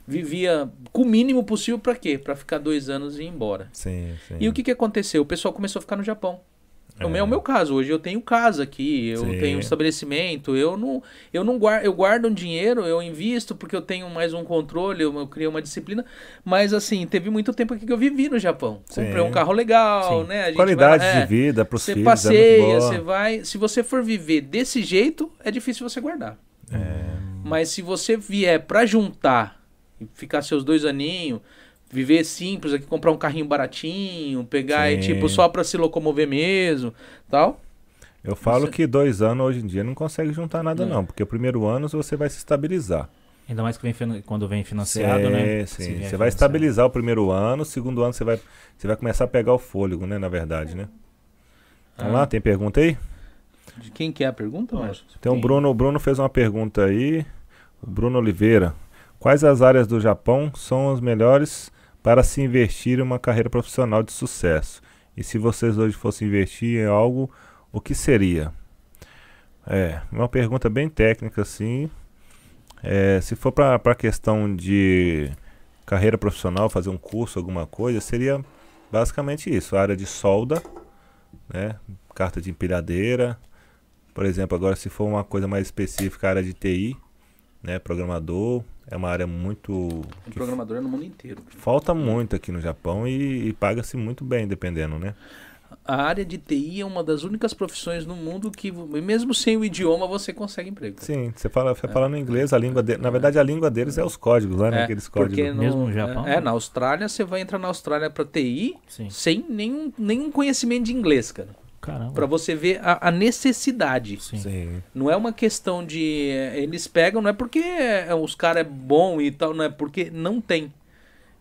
vivia com o mínimo possível para quê? Para ficar dois anos e ir embora. Sim, sim. E o que, que aconteceu? O pessoal começou a ficar no Japão. É. O É. meu, é o meu caso. Hoje eu tenho casa aqui, eu Sim. tenho um estabelecimento, eu não, eu não guardo, eu guardo um dinheiro, eu invisto porque eu tenho mais um controle, eu, eu criei uma disciplina. Mas assim, teve muito tempo aqui que eu vivi no Japão. Sim. Comprei um carro legal, Sim. né? Qualidade vai é, de vida pros Você filhos passeia, é muito boa. você vai. Se você for viver desse jeito, é difícil você guardar. É. Mas se você vier pra juntar e ficar seus dois aninhos, viver simples aqui, comprar um carrinho baratinho, pegar e Sim. tipo só pra se locomover mesmo, tal. Eu falo Você- que dois anos hoje em dia não consegue juntar nada, Não. não. Porque o primeiro ano você vai se estabilizar. Ainda mais que vem quando vem financiado, né? Sim, Se sim. Você vai financiado. estabilizar o primeiro ano, o segundo ano você vai, você vai começar a pegar o fôlego, né? Na verdade, né? Vamos Ah. lá, tem pergunta aí? De quem que é a pergunta, Márcio? Então o. Bruno, o Bruno fez uma pergunta aí. O Bruno Oliveira. Quais as áreas do Japão são as melhores para se investir em uma carreira profissional de sucesso? E se vocês hoje fossem investir em algo, o que seria? É, uma pergunta bem técnica assim. É, se for para a questão de carreira profissional, fazer um curso, alguma coisa, seria basicamente isso: área de solda, né? carta de empilhadeira. Por exemplo, agora se for uma coisa mais específica, área de TI, né? programador, é uma área muito. O programador é no mundo inteiro. Falta muito aqui no Japão e, e paga-se muito bem, dependendo, né? A área de TI é uma das únicas profissões no mundo que, mesmo sem o idioma, você consegue emprego. Sim, você fala, você falando inglês, a língua de, na verdade a língua deles é os códigos, lá, né? É, Aqueles porque códigos. no, Mesmo no Japão? É, na Austrália, você vai entrar na Austrália pra TI Sim. sem nenhum, nenhum conhecimento de inglês, cara. Pra você ver a, a necessidade. Sim. Sim. Não é uma questão de. eh, Eles pegam, não é porque eh, os caras é bom e tal, não é porque não tem.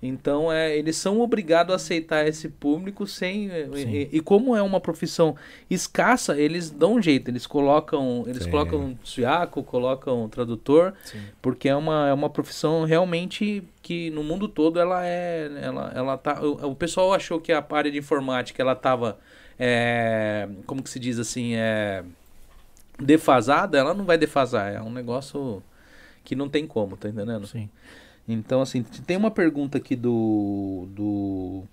Então, é, eles são obrigados a aceitar esse público sem. eh, Sim. E, e como é uma profissão escassa, eles dão um jeito. Eles colocam. Eles Sim. colocam um suiaco, colocam um tradutor, Sim. porque é uma, é uma profissão realmente que no mundo todo ela é. Ela, ela tá, o, o pessoal achou que a área de informática ela tava. É, como que se diz assim? É, defasada, ela não vai defasar. É um negócio que não tem como, tá entendendo? Sim. Então, assim, tem uma pergunta aqui do. do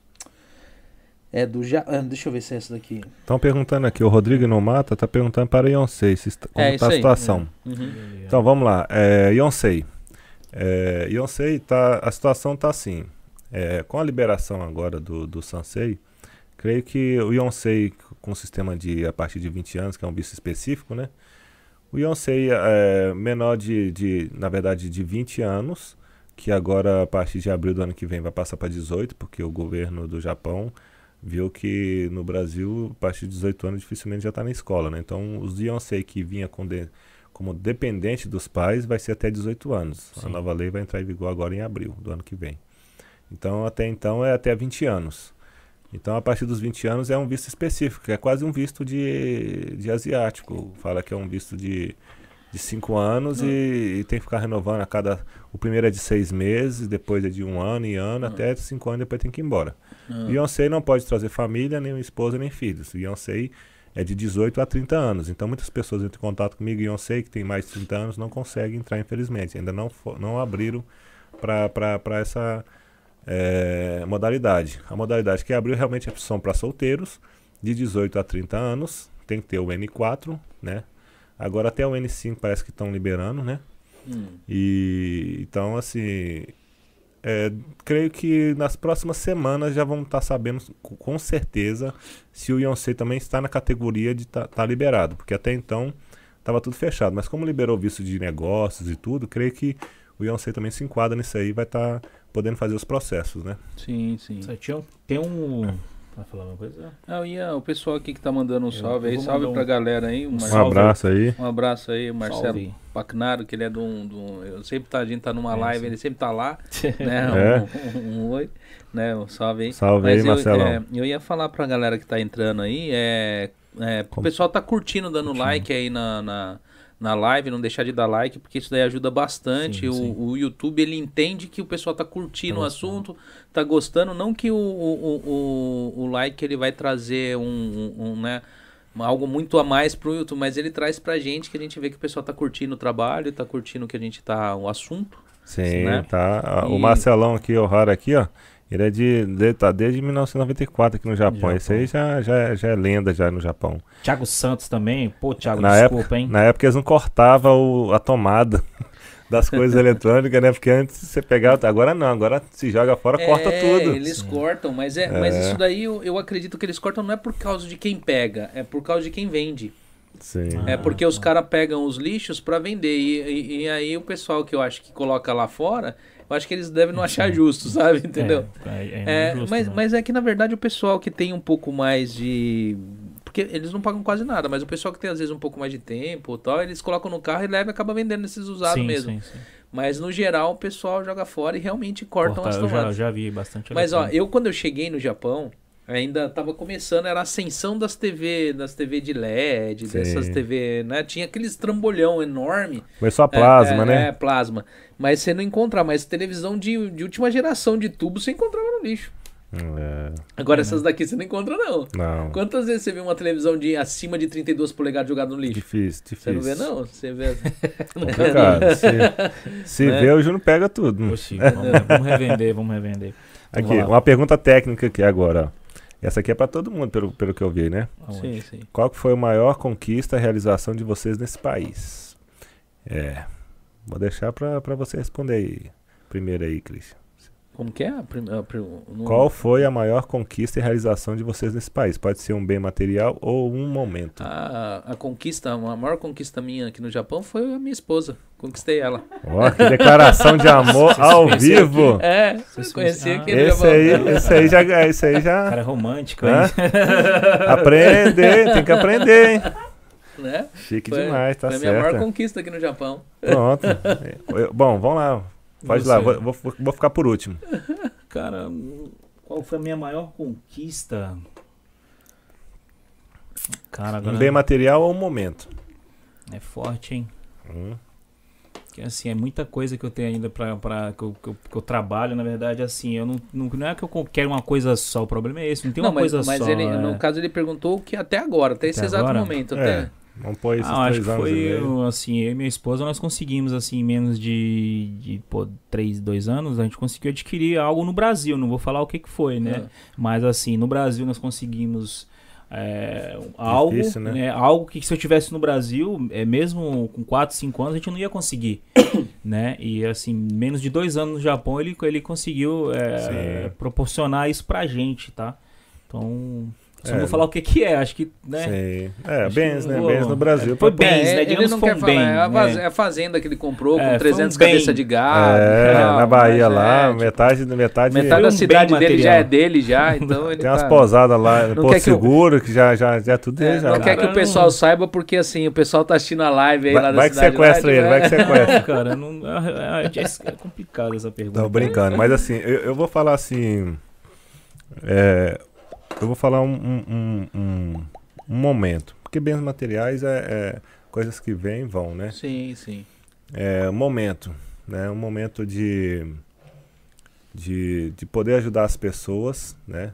é do. Ja, ah, deixa eu ver se é essa daqui. Estão perguntando aqui, o Rodrigo Inomata está perguntando para a Yonsei se está, como É, está a isso aí. situação. Uhum. Então vamos lá, é, Yonsei. É, Yonsei, tá, a situação está assim. É, com a liberação agora do, do Sansei, creio que o Yonsei, com o sistema de a partir de 20 anos, que é um visto específico, né? O Yonsei é menor de, de, na verdade, de 20 anos, que agora a partir de abril do ano que vem vai passar para 18, porque o governo do Japão viu que no Brasil, a partir de 18 anos, dificilmente já está na escola, né? Então, os Yonsei que vinha com de, como dependente dos pais vai ser até 18 anos. A Sim. nova lei vai entrar em vigor agora em abril do ano que vem. Então, até então é até 20 anos. Então, a partir dos 20 anos é um visto específico, é quase um visto de, de asiático. Fala que é um visto de, de 5 anos e, e tem que ficar renovando a cada. O primeiro é de 6 meses, depois é de um ano e ano, até 5 anos, depois tem que ir embora. Ah. Beyoncé não pode trazer família, nem esposa, nem filhos. Beyoncé é de 18 a 30 anos. Então muitas pessoas entram em contato comigo sei que tem mais de 30 anos, não conseguem entrar, infelizmente. Ainda não, não abriram para essa é, modalidade. A modalidade que abriu realmente é opção para solteiros de 18 a 30 anos. Tem que ter o N4, né? Agora até o N5 parece que estão liberando, né? Hum. E então assim, é, creio que nas próximas semanas já vamos estar tá sabendo com certeza se o Yonsei também está na categoria de estar tá, tá liberado, porque até então estava tudo fechado. Mas como liberou o visto de negócios e tudo, creio que o Yonsei também se enquadra nisso aí vai estar tá podendo fazer os processos, né? Sim, sim. Tem um Vai falar uma coisa? Ah, ia, o pessoal aqui que tá mandando um salve aí, salve um, pra galera aí. Um, um abraço aí. Um abraço aí, Marcelo salve. Pacnaro, que ele é de um. De um eu sempre tá, a gente tá numa é, live, sim. ele sempre tá lá. né? É. Um, um, um, oi. Né? Um salve aí. Salve Mas aí, eu, Marcelo. É, eu ia falar pra galera que tá entrando aí, é. é o pessoal tá curtindo, dando Curtindo. like aí na, na na live, não deixar de dar like, porque isso daí ajuda bastante. Sim, o, sim. o, YouTube ele entende que o pessoal tá curtindo tá o assunto, tá gostando, não que o, o, o, o like ele vai trazer um, um, um, né, algo muito a mais pro YouTube, mas ele traz pra gente que a gente vê que o pessoal tá curtindo o trabalho, tá curtindo que a gente tá o assunto. Sim, né? tá. E... O Marcelão aqui, o Rara aqui, ó. Ele é de, de tá desde 1994 aqui no Japão. Japão. Esse aí já, já, já é lenda já no Japão. Thiago Santos também. Pô, Thiago, na desculpa, época, hein? Na época eles não cortavam a tomada das coisas eletrônicas, né? Porque antes você pegava. Agora não, agora se joga fora, é, corta tudo. Eles Sim. cortam, mas, é, é, mas isso daí eu, eu acredito que eles cortam não é por causa de quem pega, é por causa de quem vende. Sim. É porque os caras pegam os lixos para vender. E, e, e, aí o pessoal que eu acho que coloca lá fora, eu acho que eles devem não achar justo, sabe? Entendeu? É, é, é, é justo, mas, né? mas é que na verdade o pessoal que tem um pouco mais de. Porque eles não pagam quase nada, mas o pessoal que tem às vezes um pouco mais de tempo tal, eles colocam no carro e levam e acabam vendendo esses usados sim, mesmo. Sim, sim. Mas no geral o pessoal joga fora e realmente cortam Corta, as tomadas. Eu já, já vi bastante. Mas ó, eu quando eu cheguei no Japão, ainda estava começando, era a ascensão das TV, das TV de LED, Sim. dessas TV, né? Tinha aqueles trambolhão enorme. Começou a plasma, é, é, né? É, plasma. Mas você não encontra mais televisão de, de última geração de tubo, você encontrava no lixo. É. Agora, essas daqui você não encontra, não. Não. Quantas vezes você viu uma televisão de acima de 32 polegadas jogada no lixo? Difícil, difícil. Você não vê, não? Você vê. Complicado. se se né? vê, o Júnior pega tudo. Oxi, vamos, vamos revender, vamos revender. Vamos aqui, lá. uma pergunta técnica aqui agora. Essa aqui é para todo mundo, pelo, pelo que eu vi, né? Sim, sim. Qual que foi a maior conquista, a realização de vocês nesse país? É. Vou deixar para você responder aí. Primeiro aí, Christian. Como que é? No... Qual foi a maior conquista e realização de vocês nesse país? Pode ser um bem material ou um momento. A, a conquista, a maior conquista minha aqui no Japão foi a minha esposa. Conquistei ela. Ó, que declaração de amor ao vivo. Aqui? É, você conheci aqui no esse Japão. Aí, esse aí já, esse aí já. Cara romântico, hein? aprender, tem que aprender, hein? Né? Chique foi, demais, tá certo. Foi a minha maior conquista aqui no Japão. Pronto. Bom, vamos lá. Pode lá, vou, vou, vou, ficar por último. Cara, qual foi a minha maior conquista? Cara, agora... Um bem material ou um momento? É forte, hein? Hum. Que assim, é muita coisa que eu tenho ainda pra. pra que, eu, que, eu, que eu trabalho, na verdade, assim, eu não, não, não é que eu quero uma coisa só, o problema é esse, não tem não, uma mas, coisa mas só. Mas ele, é... no caso, ele perguntou que até agora, até, até esse exato agora? momento, é. até. Vamos pôr esses ah, acho que foi, assim, eu e minha esposa, nós conseguimos, assim, em menos de, de pô, 3, 2 anos, a gente conseguiu adquirir algo no Brasil, não vou falar o que que foi, né? É. Mas, assim, no Brasil nós conseguimos é, algo, Difícil, né? né? algo que se eu tivesse no Brasil, é, mesmo com 4, 5 anos, a gente não ia conseguir, né? E, assim, menos de dois anos no Japão, ele, ele conseguiu é, proporcionar isso pra gente, tá? Então, só é, não vou falar o que que é, acho que, né? Sei. É, acho bens, né? Bens no Brasil. Foi bens, né? Digamos ele não quer bem, falar, é, é a fazenda que ele comprou com é, 300 um cabeças de gado. É, na Bahia lá, é, metade, metade... Metade da cidade dele material. já é dele já, então ele Tem umas tá... pousadas lá, Porto Seguro, que já, já, já é tudo dele já. Não quer que o pessoal saiba, porque assim, o pessoal tá assistindo a live aí vai, lá da vai cidade. Vai que sequestra ele, vai que sequestra. Cara, não, é complicado essa pergunta. Tô brincando, mas assim, eu, eu vou falar assim... É, eu vou falar um, um, um, um momento. Porque bens materiais é, é, coisas que vêm e vão, né? Sim, sim. É um momento, né? Um momento de, de, de poder ajudar as pessoas, né?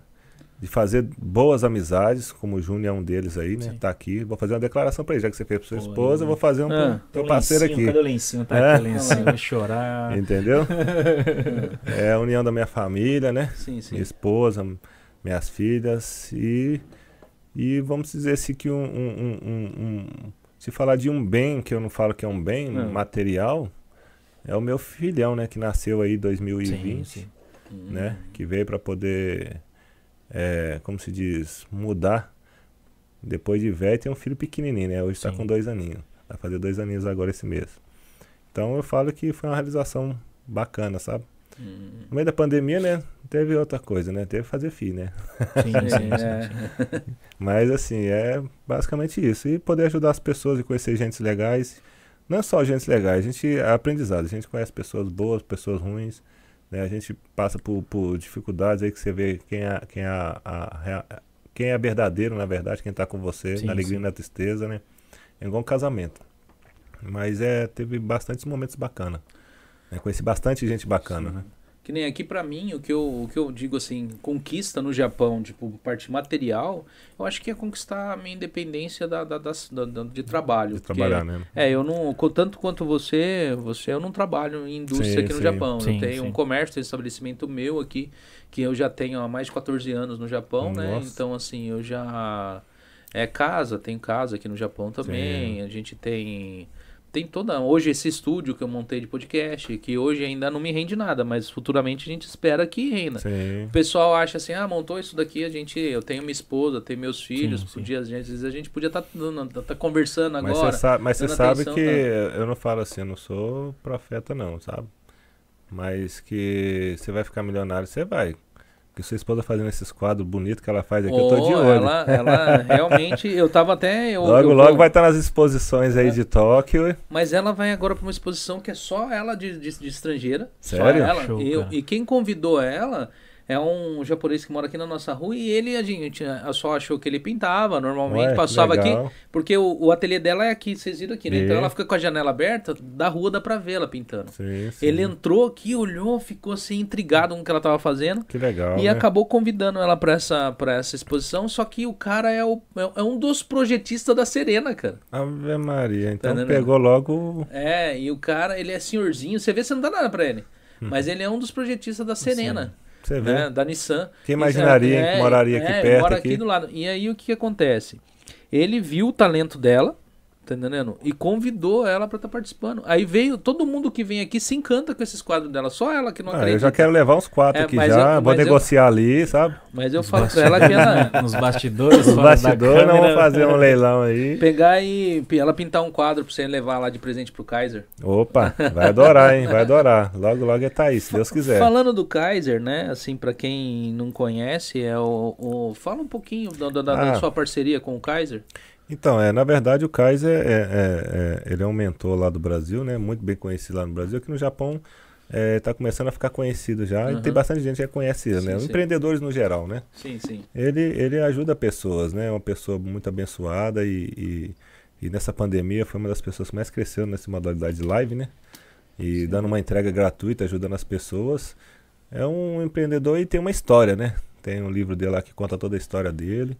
de fazer boas amizades, como o Júnior é um deles aí, né? Sim. Tá aqui. Vou fazer uma declaração para ele, já que você fez para sua Pô, esposa, eu vou fazer um ah, pro teu parceiro lencinho, aqui. Cadê o lencinho? Tá é? aqui o lencinho, vai chorar. Entendeu? é a união da minha família, né? Sim, sim. Minha esposa, minhas filhas e e vamos dizer assim que um, um, um, um se falar de um bem, que eu não falo que é um bem não. material, é o meu filhão, né, que nasceu aí em 2020, sim, sim. né, hum. que veio para poder é, como se diz, mudar. Depois de velho, tem um filho pequenininho, né? Hoje está com dois aninhos. Vai fazer dois aninhos agora esse mês. Então eu falo que foi uma realização bacana, sabe? Hum. No meio da pandemia, né? Teve outra coisa, né? Teve fazer FI, né? Sim, sim, é. Mas assim, é basicamente isso. E poder ajudar as pessoas e conhecer gente legais. Não é só gente legais, a gente é aprendizado. A gente conhece pessoas boas, pessoas ruins. Né? A gente passa por, por, dificuldades aí que você vê quem é, quem é, a, a, quem é verdadeiro, na verdade, quem está com você, sim, na alegria sim. e na tristeza, né? É igual um casamento. Mas é, teve bastantes momentos bacanas. Né? Conheci bastante gente bacana, sim. né? Que nem aqui para mim, o que, eu, o que eu digo assim, conquista no Japão, tipo, parte material, eu acho que é conquistar a minha independência da, da, da, da de trabalho. De trabalhar, né? É, eu não, tanto quanto você, você, eu não trabalho em indústria sim, aqui no sim. Japão. Sim, eu tenho um comércio, um estabelecimento meu aqui, que eu já tenho há mais de 14 anos no Japão, né? Nossa. né? Então, assim, eu já... É casa, tenho casa aqui no Japão também, a gente tem tem toda. Hoje, esse estúdio que eu montei de podcast, que hoje ainda não me rende nada, mas futuramente a gente espera que renda. Sim. O pessoal acha assim, ah, montou isso daqui, a gente. Eu tenho minha esposa, tenho meus filhos, sim, podia, sim. Às vezes a gente podia estar tá, tá conversando agora. Mas você sabe, mas você sabe que tá? eu não falo assim, eu não sou profeta, não, sabe? Mas que você vai ficar milionário, você vai. Que sua esposa fazendo esses quadros bonitos que ela faz aqui, oh, eu tô de olho. Ela, ela realmente, eu tava até. Eu, logo, eu logo vou... vai estar nas exposições aí é. de Tóquio. Mas ela vai agora para uma exposição que é só ela de, de, de estrangeira. Sério? Só ela. Show, e quem convidou ela é um japonês que mora aqui na nossa rua e ele, a gente só achou que ele pintava normalmente, Ué, passava aqui, porque o, o ateliê dela é aqui, vocês viram aqui, né? Então ela fica com a janela aberta, da rua dá pra ver ela pintando. Sim, sim. Ele entrou aqui, olhou, ficou assim intrigado com o que ela tava fazendo. Que legal. E né? acabou convidando ela pra essa, pra essa exposição, só que o cara é, o, é, é um dos projetistas da Serena, cara. Ave Maria, então tá pegou logo. É, e o cara, ele é senhorzinho, você vê, você não dá nada pra ele. Hum. Mas ele é um dos projetistas da Serena. Sim. Você vê. Né? Da Nissan. Quem imaginaria é, que moraria aqui é, perto? Mora aqui. aqui do lado. E aí o que acontece? Ele viu o talento dela, Tá entendendo? E convidou ela para estar tá participando. Aí veio, todo mundo que vem aqui se encanta com esses quadros dela, só ela que não ah, acredita. Eu já quero levar uns quatro é, aqui já, eu, vou negociar eu, ali, sabe? Mas eu falo pra ela que ela. Nos bastidores, Nos bastidores, não vamos fazer um leilão aí. Pegar e ela pintar um quadro pra você levar lá de presente pro Kaiser. Opa, vai adorar, hein? Vai adorar. Logo, logo é Thaís, se Deus quiser. Falando do Kaiser, né? Assim, para quem não conhece, é o, o, Fala um pouquinho da, da, ah. da sua parceria com o Kaiser. Então, é, na verdade o Kaiser é, é, é, ele é um mentor lá do Brasil, né? Muito bem conhecido lá no Brasil. Aqui no Japão está é, começando a ficar conhecido já uhum. e tem bastante gente que já conhece ele, né? Sim. Empreendedores no geral, né? Sim, sim. Ele, ele ajuda pessoas, né? É uma pessoa muito abençoada e, e, e, nessa pandemia foi uma das pessoas que mais cresceu nessa modalidade de live, né? E sim. dando uma entrega gratuita, ajudando as pessoas. É um empreendedor e tem uma história, né? Tem um livro dele lá que conta toda a história dele.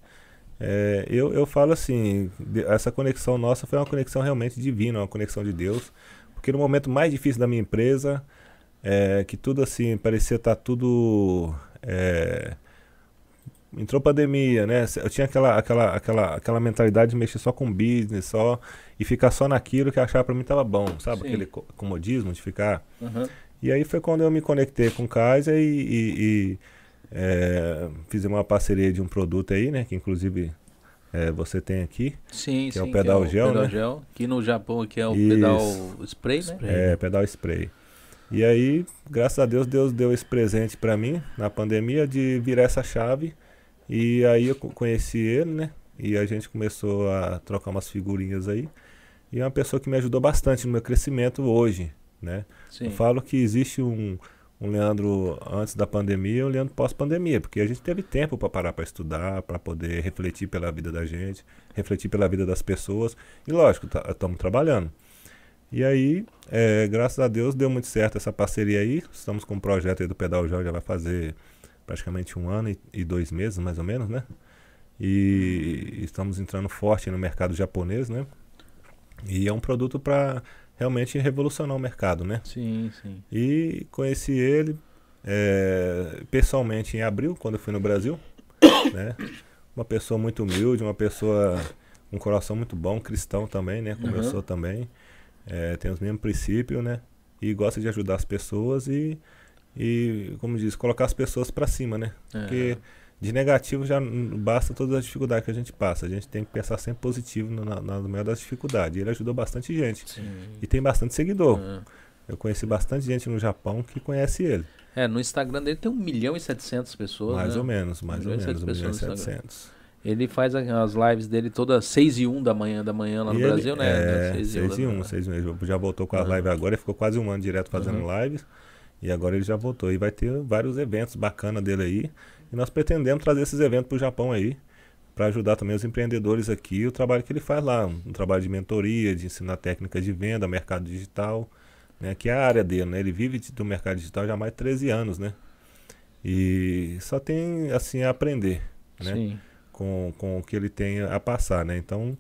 É, eu, eu falo assim, essa conexão nossa foi uma conexão realmente divina, uma conexão de Deus, porque no momento mais difícil da minha empresa, é, que tudo assim, parecia estar tá tudo... É, entrou pandemia, né? Eu tinha aquela, aquela, aquela, aquela mentalidade de mexer só com business, só e ficar só naquilo que eu achava para mim estava bom, sabe? Sim. Aquele comodismo de ficar. Uhum. E aí foi quando eu me conectei com o Kaiser e, e, e é, fizemos uma parceria de um produto aí, né? Que inclusive é, você tem aqui. Sim, que sim, é o pedal é o gel, pedal né? gel. Que no Japão aqui é o Isso. pedal spray, né? É, pedal spray. E aí, graças a Deus, Deus deu esse presente para mim na pandemia de virar essa chave. E aí eu conheci ele, né? E a gente começou a trocar umas figurinhas aí. E é uma pessoa que me ajudou bastante no meu crescimento hoje, né? Sim. Eu falo que existe um, um Leandro antes da pandemia e um Leandro pós-pandemia, porque a gente teve tempo para parar para estudar, para poder refletir pela vida da gente, refletir pela vida das pessoas. E lógico, estamos tá, trabalhando. E aí, é, graças a Deus, deu muito certo essa parceria aí. Estamos com um projeto aí do Pedal Gel, já vai fazer praticamente um ano e, e dois meses, mais ou menos, né? E estamos entrando forte no mercado japonês, né? E é um produto para realmente revolucionar o mercado, né? Sim, sim. E conheci ele é, pessoalmente em abril, quando eu fui no Brasil, né? Uma pessoa muito humilde, uma pessoa com um coração muito bom, cristão também, né? Como eu Uhum. sou também. É, tem os mesmos princípios, né? E gosta de ajudar as pessoas e, e como diz, colocar as pessoas para cima, né? É. Porque de negativo já basta todas as dificuldades que a gente passa. A gente tem que pensar sempre positivo no, na- no meio das dificuldades. Ele ajudou bastante gente. Sim. E tem bastante seguidor. É. Eu conheci bastante gente no Japão que conhece ele. É, no Instagram dele tem 1 milhão e 700 pessoas, mais né? ou menos, mais ou menos, 1 milhão e pessoas no Instagram. 700. Ele faz as lives dele todas 6 e 1 da manhã, da manhã lá no E ele- Brasil, né? É, 6 da e 1, manhã. 6 e 1. Já voltou com as Uhum. lives agora, ele ficou quase um ano direto fazendo Uhum. lives. E agora ele já voltou. E vai ter vários eventos bacanas dele aí. E nós pretendemos trazer esses eventos para o Japão aí. Para ajudar também os empreendedores aqui, o trabalho que ele faz lá. Um, trabalho de mentoria, de ensinar técnicas de venda, mercado digital. Né, que é a área dele, né? Ele vive do mercado digital já há mais de 13 anos, né? E só tem, assim, a aprender, né? Sim. com, com o que ele tem a passar, né? Então,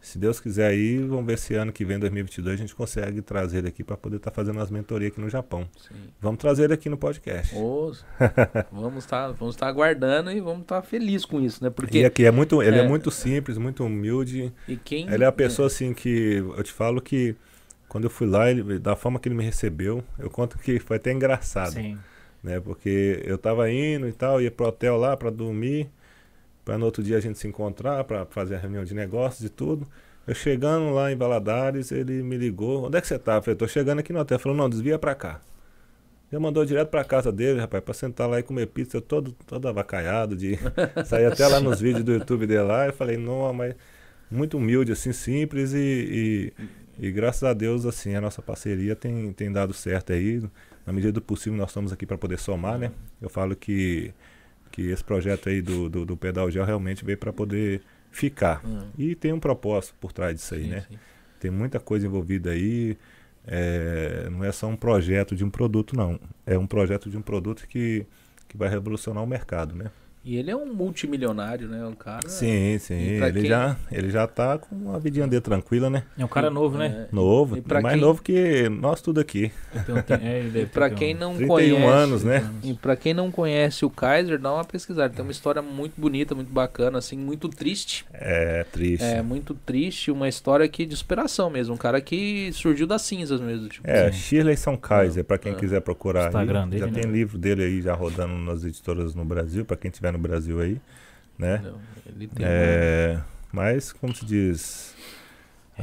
se Deus quiser aí, vamos ver se ano que vem, 2022, a gente consegue trazer ele aqui para poder estar fazendo as mentorias aqui no Japão. sim. Vamos trazer ele aqui no podcast. Ô, vamos estar vamos tá aguardando e vamos estar felizes com isso, né? E Porque aqui é muito, ele é, É. muito simples, muito humilde. e quem Ele é a pessoa assim que eu te falo que quando eu fui lá, ele, da forma que ele me recebeu, eu conto que foi até engraçado. Sim. né? Porque eu tava indo e tal, ia pro hotel lá para dormir, para no outro dia a gente se encontrar, para fazer a reunião de negócios e tudo. Eu chegando lá em Valadares, ele me ligou. Onde é que você tá? Eu falei, tô chegando aqui no hotel. Ele falou, não, desvia pra cá. Já mandou direto pra casa dele, rapaz, pra sentar lá e comer pizza, eu todo, todo avacaiado, de sair até lá nos vídeos do YouTube dele lá. Eu falei, não, mas muito humilde, assim, simples e, e, e graças a Deus, assim, a nossa parceria tem, tem dado certo aí. Na medida do possível, nós estamos aqui para poder somar, né? Eu falo que, que esse projeto aí do, do, do Pedal Gel realmente veio para poder ficar. Hum, E tem um propósito por trás disso aí, sim, né? sim. Tem muita coisa envolvida aí. é, não é só um projeto de um produto, não. É um projeto de um produto que, que vai revolucionar o mercado, né? E ele é um multimilionário, né? Um cara. Sim, sim. E pra Ele quem- já, ele já tá com uma vidinha dele tranquila, né? É um cara novo, né? É, Novo, E pra mais quem- novo que nós tudo aqui. Tem- é, ter Pra um- quem não 31 conhece. anos, né? E pra quem não conhece o Kaiser, dá uma pesquisada. Ele tem uma história muito bonita, muito bacana, assim, muito triste. É triste. É muito triste, uma história que de superação mesmo. Um cara que surgiu das cinzas mesmo. Tipo, É, Sim. Shirley São Kaiser, para quem É. quiser procurar Instagram aí. dele, já né? tem livro dele aí já rodando nas editoras no Brasil, para quem no Brasil aí, né? tem É, mas como se diz,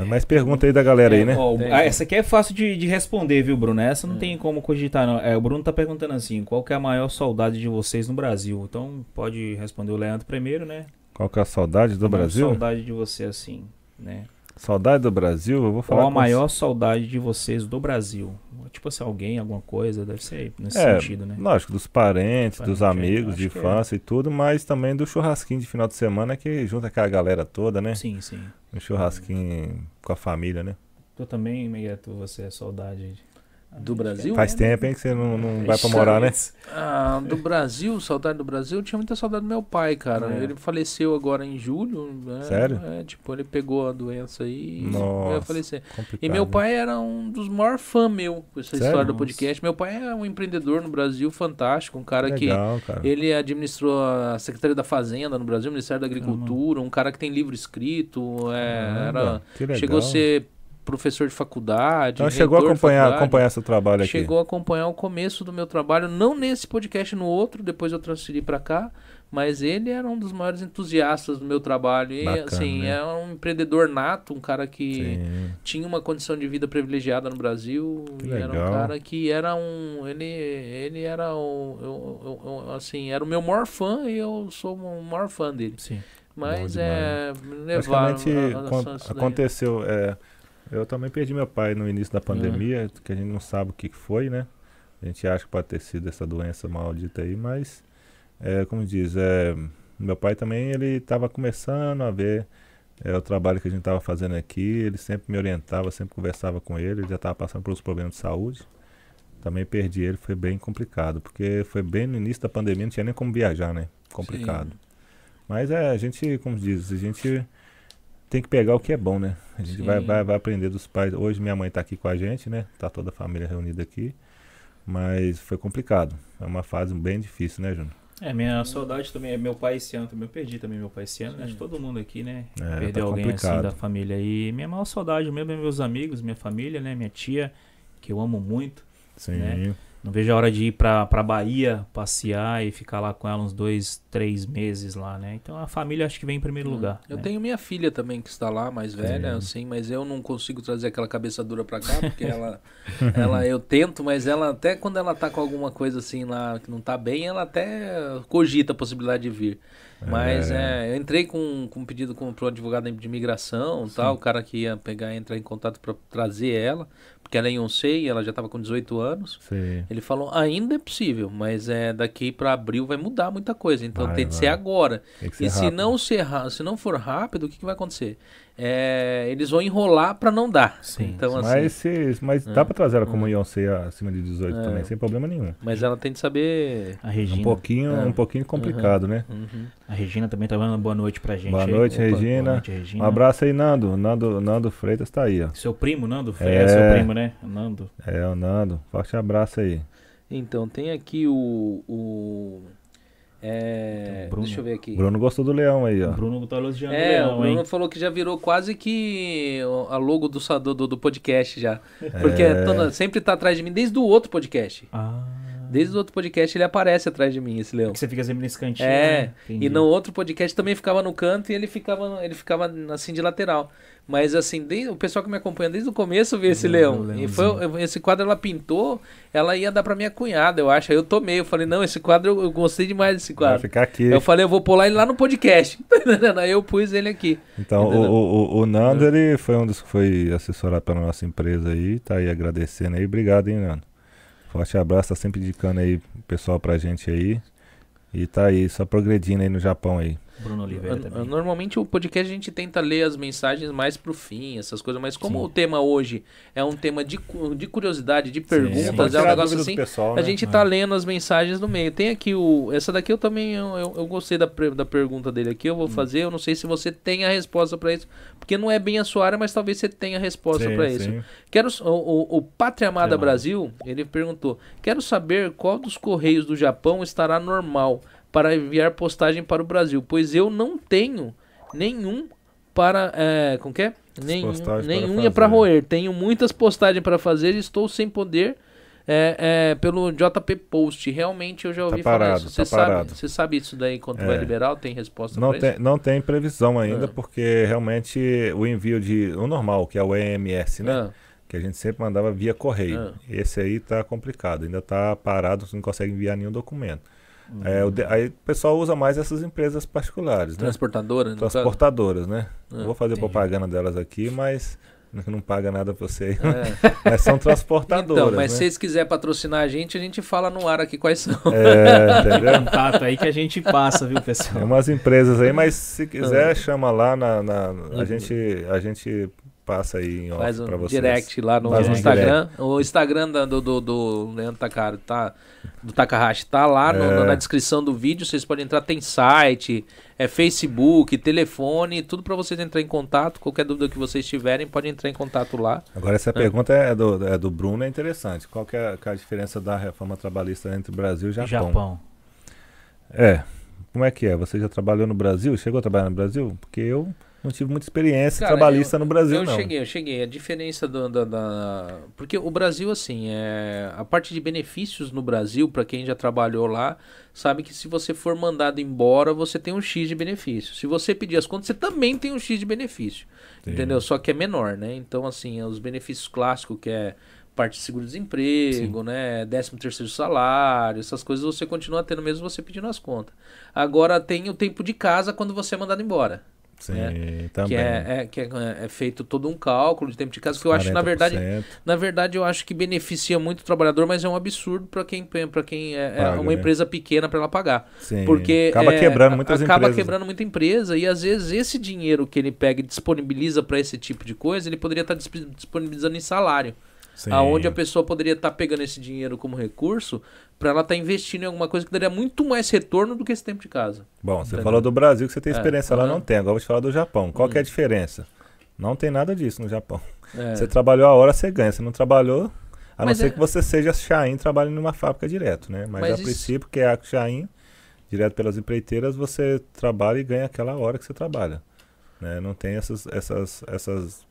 mais pergunta aí da galera aí, É, né? ó, ah, essa aqui é fácil de, de responder, viu, Bruno? Essa não É. tem como cogitar, não. É, o Bruno tá perguntando assim: qual que é a maior saudade de vocês no Brasil? Então pode responder o Leandro primeiro, né? Qual que é a saudade do A Brasil? saudade de você, assim, né? Saudade do Brasil, eu vou falar Qual a maior saudade de vocês do Brasil? Tipo assim, alguém, alguma coisa, deve ser nesse É, sentido, né? Lógico, dos parentes, dos Parente, é, amigos de é. infância e tudo, mas também do churrasquinho de final de semana que junta aquela galera toda, né? Sim, sim. Um churrasquinho com a família, né? Tu também, Miguel, tu, você é saudade. Do Brasil? Faz né? tempo, hein, que você não, não vai pra morar, né? Ah, do Brasil, saudade do Brasil, eu tinha muita saudade do meu pai, cara. É. Ele faleceu agora em julho. né? Sério? É, tipo, ele pegou a doença aí e Nossa. veio a falecer. E meu pai era um dos maiores fãs meu com essa Sério? história do Nossa. podcast. Meu pai é um empreendedor no Brasil fantástico, um cara que Legal, cara. ele administrou a Secretaria da Fazenda no Brasil, Ministério da Agricultura, um cara que tem livro escrito, é, era, que chegou a ser professor de faculdade. Então chegou a acompanhar, acompanhar seu trabalho aqui. Chegou a acompanhar o começo do meu trabalho, não nesse podcast, no outro, depois eu transferi pra cá, mas ele era um dos maiores entusiastas do meu trabalho. E Bacana, assim, né? é um empreendedor nato, um cara que Sim. tinha uma condição de vida privilegiada no Brasil. E era um cara que era um. Ele, ele era o. eu- eu- eu- assim, era o meu maior fã e eu sou o maior fã dele. Sim. Mas é. Me levaram Praticamente a- a- a- aconteceu. é, eu também perdi meu pai no início da pandemia, que a gente não sabe o que que foi, né? A gente acha que pode ter sido essa doença maldita aí, mas é, como diz, é, meu pai também ele estava começando a ver é, o trabalho que a gente estava fazendo aqui, ele sempre me orientava, sempre conversava com ele, ele já estava passando por uns problemas de saúde. também perdi ele, foi bem complicado, porque foi bem no início da pandemia, não tinha nem como viajar, né? Complicado. Sim. Mas é, a gente, como diz, a gente tem que pegar o que é bom, né? A gente vai, Sim. vai, vai aprender dos pais. Hoje minha mãe tá aqui com a gente, né? Tá toda a família reunida aqui. Mas foi complicado. É uma fase bem difícil, né, Júnior? É, minha saudade também é meu pai esse ano também. Eu perdi também meu pai esse ano. né? Acho que todo mundo aqui, né? É, Perdeu tá alguém assim complicado. da família. E minha maior saudade mesmo é meus amigos, minha família, né? Minha tia, que eu amo muito. Sim. Né? Não vejo a hora de ir pra, pra Bahia passear e ficar lá com ela uns dois, três meses lá, né? Então a família acho que vem em primeiro lugar. Eu né? tenho minha filha também que está lá, mais velha, assim, mas eu não consigo trazer aquela cabeça dura pra cá, porque ela, ela eu tento, mas ela até quando ela tá com alguma coisa assim lá que não tá bem, ela até cogita a possibilidade de vir. Mas é, eu entrei com, com um pedido com, pro advogado de imigração, tal, o cara que ia pegar entrar em contato para trazer ela, porque ela é Onsei, ela já estava com 18 anos. Sim. Ele falou, ainda é possível, mas é daqui para abril vai mudar muita coisa, então Vai, tem que vai. ser agora. Tem que ser E se não, ser, se não for rápido, o que, que vai acontecer? É, eles vão enrolar para não dar. Sim. Então, assim, Mas, se, mas dá pra trazer ela como Beyoncé acima de 18 É. também, sem problema nenhum. mas ela tem de saber. A Um Regina. pouquinho, É. um pouquinho complicado, né? Uhum. A Regina também tá dando boa noite pra gente. Boa aí. noite, Opa, Regina. Boa noite, Regina. Um abraço aí, Nando. Nando, Nando Freitas tá aí, ó. Seu primo, Nando? É. É, seu primo, né? Nando. É, o Nando. Forte abraço aí. Então, tem aqui o. o é, o Bruno. deixa eu ver aqui. Bruno gostou do leão aí, O ó. Bruno tá elogiando o É, o leão, Bruno hein? falou que já virou quase que a logo do, do, do podcast já. Porque É. toda- sempre tá atrás de mim, desde o outro podcast. Ah. Desde o outro podcast ele aparece atrás de mim, esse leão. Que você fica sempre nesse cantinho. É, né? E no outro podcast também ficava no canto e ele ficava, ele ficava assim de lateral. Mas assim, desde- o pessoal que me acompanha desde o começo vê esse leão. E foi, esse quadro ela pintou, ela ia dar pra minha cunhada, eu acho. Aí eu tomei, eu falei, não, esse quadro eu, eu gostei demais desse Vai quadro. ficar aqui. Eu falei, eu vou pular ele lá no podcast. Aí eu pus ele aqui. Então, o, o- o Nando, ele foi um dos que foi assessorado pela nossa empresa aí. Tá aí agradecendo aí. Obrigado, hein, Nando. Forte abraço, tá sempre indicando aí o pessoal pra gente aí. E tá aí, só progredindo aí no Japão aí. Bruno Oliveira também. Normalmente o podcast a gente tenta ler as mensagens mais pro fim, essas coisas, mas como Sim. o tema hoje é um tema de, de curiosidade, de perguntas, é é, um a negócio assim, pessoal, a né? gente tá lendo as mensagens no meio. Tem aqui o. Essa daqui eu também eu, eu, eu gostei da, da pergunta dele aqui, eu Hum. vou fazer. Eu não sei se você tem a resposta pra isso, porque não é bem a sua área, mas talvez você tenha a resposta pra isso. Quero, o, o, o Pátria Amada Amada. Brasil, ele perguntou: Quero saber qual dos correios do Japão estará normal para enviar postagem para o Brasil, pois eu não tenho nenhum para. É, como que é? Nenhum, postagens para roer. Tenho muitas postagens para fazer e estou sem poder. É, é, pelo JP Post. Realmente eu já ouvi falar parado, isso. Você tá sabe, você sabe isso daí quando É. vai liberar? Tem resposta Não tem, isso? não tem previsão ainda, Ah. porque realmente o envio de. O normal, que é o EMS, né? Ah, Que a gente sempre mandava via correio. Ah. Esse aí tá complicado, ainda tá parado, você não consegue enviar nenhum documento. Hum. É, o de- aí o pessoal usa mais essas empresas particulares, né? transportadora? no caso? Transportadoras, né? Ah, vou fazer entendi. propaganda delas aqui, mas não paga nada pra você. É. mas são transportadoras, Então, mas se né? vocês quiserem patrocinar a gente, a gente fala no ar aqui quais são. É, entendeu? Contato aí que a gente passa, viu, Tem pessoal? umas empresas aí, mas se Ah. quiser, chama lá na. na- a, gente, a gente passa aí em off Faz um pra vocês. direct lá no, Faz no um Instagram. O Instagram do, do, do Leandro Takaro tá. Do Takahashi tá lá É. no- na descrição do vídeo. Vocês podem entrar, tem site, é Facebook, telefone, tudo pra vocês entrar em contato. Qualquer dúvida que vocês tiverem, podem entrar em contato lá. Agora, essa pergunta é do, é do Bruno, é interessante. Qual que é, que é a diferença da reforma trabalhista entre Brasil e Japão? Japão. É. Como é que é? Você já trabalhou no Brasil? Chegou a trabalhar no Brasil? Porque eu não tive muita experiência Cara, trabalhista no Brasil, eu não. cheguei, eu cheguei. A diferença do, da, da- Porque o Brasil, assim, é... a parte de benefícios no Brasil, pra quem já trabalhou lá, sabe que se você for mandado embora, você tem um X de benefício. Se você pedir as contas, você também tem um X de benefício. Sim. Entendeu? Só que é menor, né? Então, assim, os benefícios clássicos, que é parte de seguro-desemprego, né? Décimo terceiro salário, essas coisas você continua tendo mesmo você pedindo as contas. Agora tem o tempo de casa quando você é mandado embora. Sim, né? também. Que, é, é- que é, é feito todo um cálculo de tempo de casa, que eu acho, na verdade, 40%. na verdade, eu acho que beneficia muito o trabalhador, mas é um absurdo para quem, pra quem é, é Paga, uma né? empresa pequena para ela pagar. Sim. Porque acaba é, quebrando muitas acaba empresas. quebrando muita empresa e às vezes esse dinheiro que ele pega e disponibiliza para esse tipo de coisa, ele poderia estar disponibilizando em salário. Sim. aonde a pessoa poderia estar pegando esse dinheiro como recurso para ela estar investindo em alguma coisa que daria muito mais retorno do que esse tempo de casa. Bom, você Entendeu? falou do Brasil que você tem É, experiência lá, aham. não tem. Agora vou te falar do Japão. Qual Hum. que é a diferença? Não tem nada disso no Japão. É. Você trabalhou a hora, você ganha. Você não trabalhou, a Mas não ser é- que você seja Shain trabalhando numa fábrica direto, né? Mas, Mas a isso- princípio, que é a Shain, direto pelas empreiteiras, você trabalha e ganha aquela hora que você trabalha. Né? Não tem essas, essas, essas,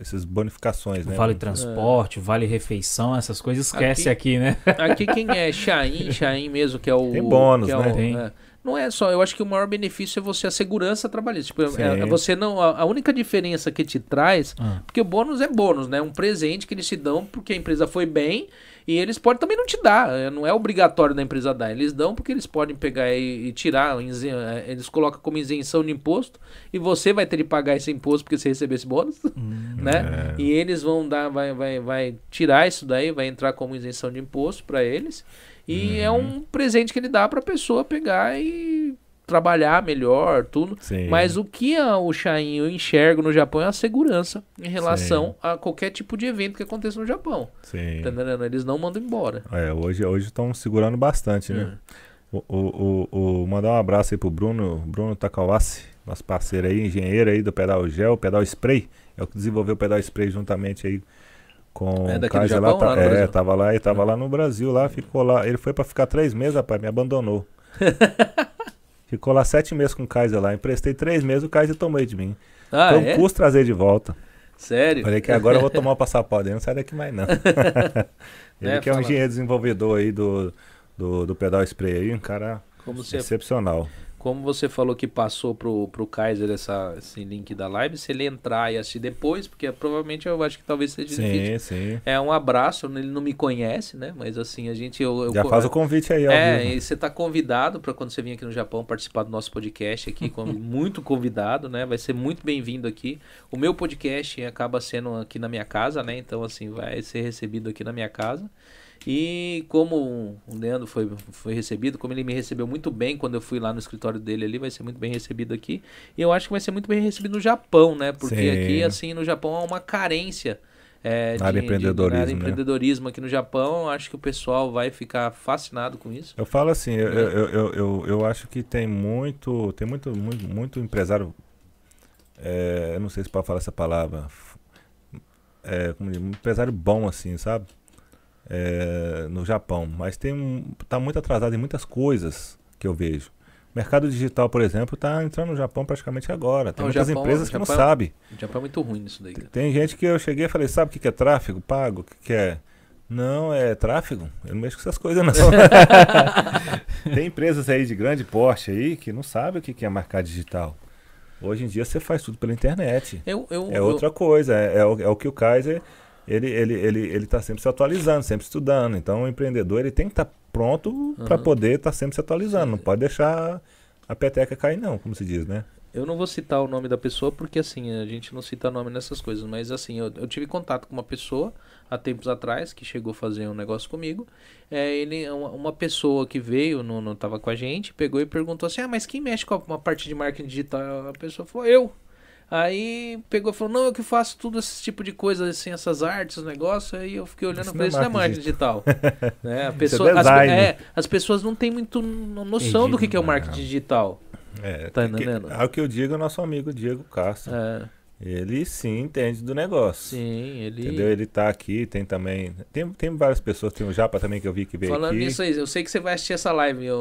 essas bonificações, né? Vale transporte, vale refeição, essas coisas esquece aqui, né? Aqui quem é Chain, Chain mesmo, que é o. Tem bônus, que é né? o- Tem. é. Não é só, eu acho que o maior benefício é você a segurança trabalhista. Tipo, é, é você não. A, a única diferença que te traz, Ah. porque o bônus é bônus, né? Um presente que eles te dão porque a empresa foi bem e eles podem também não te dar. é, Não é obrigatório da empresa dar. Eles dão porque eles podem pegar e, e tirar. é, Eles colocam como isenção de imposto e você vai ter de pagar esse imposto porque você recebeu esse bônus, né? É. E eles vão dar, vai, vai, vai tirar isso daí, vai entrar como isenção de imposto para eles. E é um presente que ele dá para a pessoa pegar e trabalhar melhor, tudo. Sim. Mas o que a, o Shain eu enxergo no Japão é a segurança em relação a qualquer tipo de evento que aconteça no Japão. Sim. Tá entendendo? Eles não mandam embora. É, hoje hoje estão segurando bastante, né? O, o, o, o- mandar um abraço aí pro Bruno, Bruno Takawasi, nosso parceiro aí, engenheiro aí do pedal gel, pedal spray. É o que desenvolveu o pedal spray juntamente aí com É o Japão, lá. lá no é, Brasil? tava lá e tava lá no Brasil, lá, ficou lá. Ele foi pra ficar três meses, rapaz, me abandonou. ficou lá sete meses com o Kaiser lá. Emprestei três meses, o Kaiser tomou de mim. Ah, Foi um é? custo trazer de volta. Sério? Falei que agora eu vou tomar o passaporte dele, não sai daqui mais não. Ele É, que é um engenheiro desenvolvedor aí do, do, do pedal spray aí, um cara Como você, excepcional. Como você falou que passou pro, pro Kaiser essa, esse link da live, se ele entrar e assistir depois, porque provavelmente eu acho que talvez seja difícil. Sim, sim. É um abraço, ele não me conhece, né? Mas assim, a gente. Eu, eu Já faz o convite aí, ó. É, e você tá convidado para quando você vir aqui no Japão participar do nosso podcast aqui, muito convidado, né? Vai ser muito bem-vindo aqui. O meu podcast acaba sendo aqui na minha casa, né? Então, assim, vai ser recebido aqui na minha casa. E como o Leandro foi, foi recebido, como ele me recebeu muito bem quando eu fui lá no escritório dele ali, vai ser muito bem recebido aqui. E eu acho que vai ser muito bem recebido no Japão, né? Porque Sim. aqui, assim, no Japão há uma carência. É, área de- de- empreendedorismo, na área né? empreendedorismo aqui no Japão, acho que o pessoal vai ficar fascinado com isso. Eu falo assim, eu, eu, eu, eu, eu acho que tem muito, tem muito, muito, muito empresário, é, eu não sei se pode falar essa palavra, é, como diz, um empresário bom assim, sabe? É, no Japão, mas tem um, tá muito atrasado em muitas coisas que eu vejo. Mercado digital, por exemplo, tá entrando no Japão praticamente agora. Tem Ah, o muitas Japão- empresas que não Japão- sabem. O Japão é muito ruim nisso daí. cara. Tem gente que eu cheguei e falei, sabe o que que é tráfego pago? O que que é? Não, é tráfego. Eu não mexo com essas coisas, não. Tem empresas aí de grande porte aí que não sabem o que que é marcar digital. Hoje em dia você faz tudo pela internet. Eu, eu, É eu- outra coisa. É, é o, é o que o Kaiser, ele, ele, ele, ele tá sempre se atualizando, sempre estudando. Então o empreendedor ele tem que estar pronto para Uhum. poder estar sempre se atualizando. Não pode deixar a peteca cair não, como se diz, né? eu não vou citar o nome da pessoa porque assim, a gente não cita nome nessas coisas, mas assim, eu, eu tive contato com uma pessoa há tempos atrás que chegou a fazer um negócio comigo. É, ele, uma, pessoa que veio, não, não tava com a gente, pegou e perguntou assim: Ah, mas quem mexe com a, uma parte de marketing digital? A pessoa falou, eu. Aí pegou e falou, não, eu que faço tudo esse tipo de coisa, assim, essas artes, os negócios, aí eu fiquei olhando Isso pra é isso, não é marketing digital. né? a pessoa, as, design. é, as pessoas não têm muito no- noção Entendi. do que, que é o marketing digital. É, Tá que- entendendo? é o que eu digo é nosso amigo Diego Castro. É, Ele sim entende do negócio. sim, ele. Entendeu? Ele tá aqui, tem também. Tem, tem várias pessoas, tem o Japa também que eu vi que veio Falando aqui. nisso aí, eu sei que você vai assistir essa live, ô,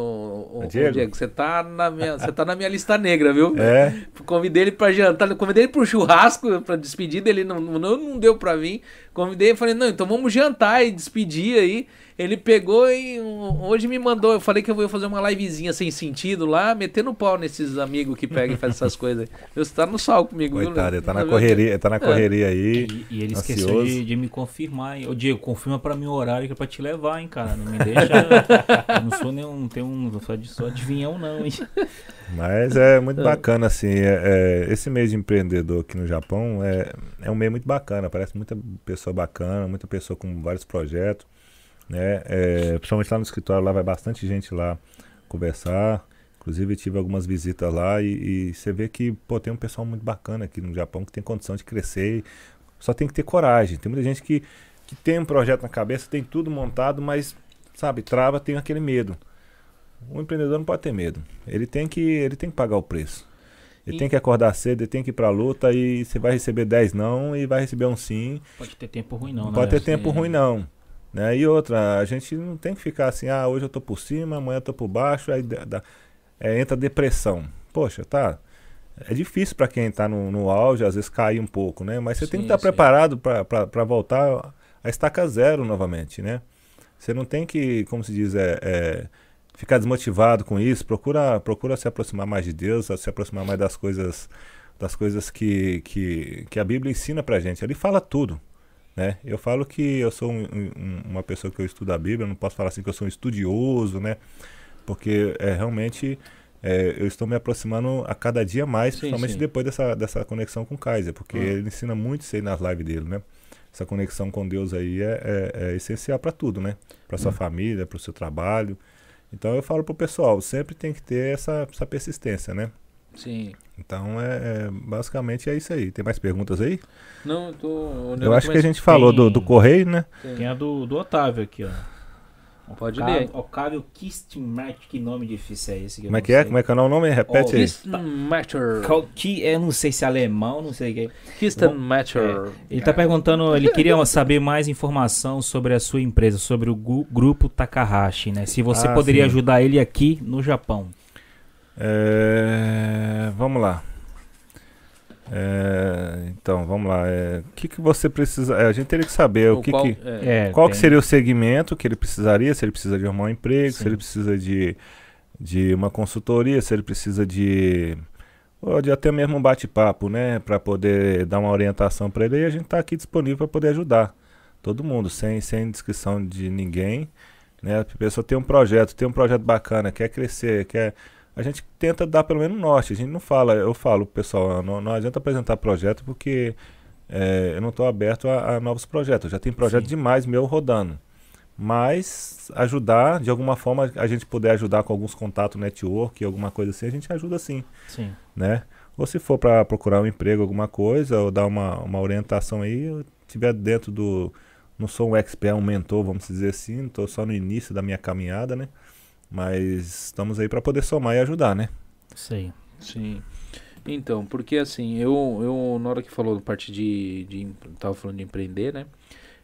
ô, ô, Diego? Diego. Você tá, na minha, você tá na minha lista negra, viu? É, Convidei ele pra jantar, convidei ele pro churrasco, pra despedida, ele não, não, não deu pra vir. Convidei, falei, não, então vamos jantar e despedir aí. Ele pegou e um, hoje me mandou, eu falei que eu vou fazer uma livezinha sem sentido lá, metendo pau nesses amigos que pegam e fazem essas coisas. Você tá no sal comigo, viu? coitado, ele tá na correria, ele tá na correria aí. E, e ele esqueceu ansioso. de, de me confirmar. hein? Ô Diego, confirma pra mim o horário que é pra te levar, hein, cara. Não me deixa. eu não sou nenhum. Não tenho um. Não sou, sou adivinhão, não, hein? Mas é muito bacana, assim. é- é, esse meio de empreendedor aqui no Japão é, é um meio muito bacana. Parece muita pessoa bacana, muita pessoa com vários projetos. Né? É, principalmente lá no escritório, lá vai bastante gente lá conversar. Inclusive tive algumas visitas lá e, e você vê que pô, tem um pessoal muito bacana aqui no Japão que tem condição de crescer. Só tem que ter coragem. Tem muita gente que que tem um projeto na cabeça, tem tudo montado, mas, sabe, trava, tem aquele medo. O empreendedor não pode ter medo. Ele tem que, ele tem que pagar o preço. Ele E- tem que acordar cedo, ele tem que ir pra luta e você vai receber 10 não e vai receber um sim. Pode ter tempo ruim, não, Não, né? pode ter tempo ruim não. Né? E outra, a gente não tem que ficar assim, ah, hoje eu tô por cima, amanhã eu tô por baixo, aí dá- é, entra depressão. Poxa, tá. É difícil para quem tá no, no auge, às vezes cair um pouco, né? Mas você tem que Sim, estar sim. preparado para voltar a estaca zero novamente, né? Você não tem que, como se diz, é, é, ficar desmotivado com isso. Procura, procura se aproximar mais de Deus, se aproximar mais das coisas, das coisas que, que, que a Bíblia ensina pra gente. Ele fala tudo. Né? Eu falo que eu sou um- um- uma pessoa que eu estudo a Bíblia, não posso falar assim que eu sou um estudioso, né? Porque é realmente é, eu estou me aproximando a cada dia mais, Sim, principalmente sim. depois dessa, dessa conexão com o Kaiser, porque Ah. ele ensina muito isso aí nas lives dele, né? Essa conexão com Deus aí é, é- é essencial para tudo, né? Para sua família, para o seu trabalho. Então eu falo pro pessoal, sempre tem que ter essa, essa persistência, né? Sim. Então é, é- basicamente é isso aí. Tem mais perguntas aí? Não, eu tô. Eu acho que a gente falou do, do correio, né? Tem a do, do Otávio aqui, ó. Pode Octavio- ler. Octavio Kistmat, que nome difícil é esse? Como é que é? Como é que é o nome? Repete Oh, aí. Qual que é, não sei se é alemão, não sei o que. Kisten Bom, Matter. Ele tá perguntando, ele queria saber mais informação sobre a sua empresa, sobre o grupo Takahashi, né? Se você Ah, poderia sim. ajudar ele aqui no Japão. É, vamos lá. É, então, vamos lá. É, O que, que você precisa. é, a gente teria que saber o que, qual, que- é, É, qual que seria o segmento que ele precisaria, se ele precisa de arrumar um emprego, se Sim. ele precisa de, de uma consultoria, se ele precisa de. Ou de até mesmo um bate-papo, né? Para poder dar uma orientação para ele. E a gente está aqui disponível para poder ajudar todo mundo, sem, sem descrição de ninguém. Né? A pessoa tem um projeto, tem um projeto bacana, quer crescer, quer. A gente tenta dar pelo menos norte. A gente não fala, eu falo, pessoal, não, não adianta apresentar projeto porque é, eu não estou aberto a, a novos projetos. Já tem projeto Sim. demais meu rodando. Mas ajudar, de alguma forma, a gente puder ajudar com alguns contatos, network, alguma coisa assim, a gente ajuda sim, Sim. né? Ou se for para procurar um emprego, alguma coisa, ou dar uma, uma orientação aí, eu tiver dentro do. Não sou um expert, um mentor, vamos dizer assim, estou só no início da minha caminhada, né? Mas estamos aí para poder somar e ajudar, né? Sei. Sim. Então, porque assim, eu, eu na hora que falou da parte de, de. Tava falando de empreender, né?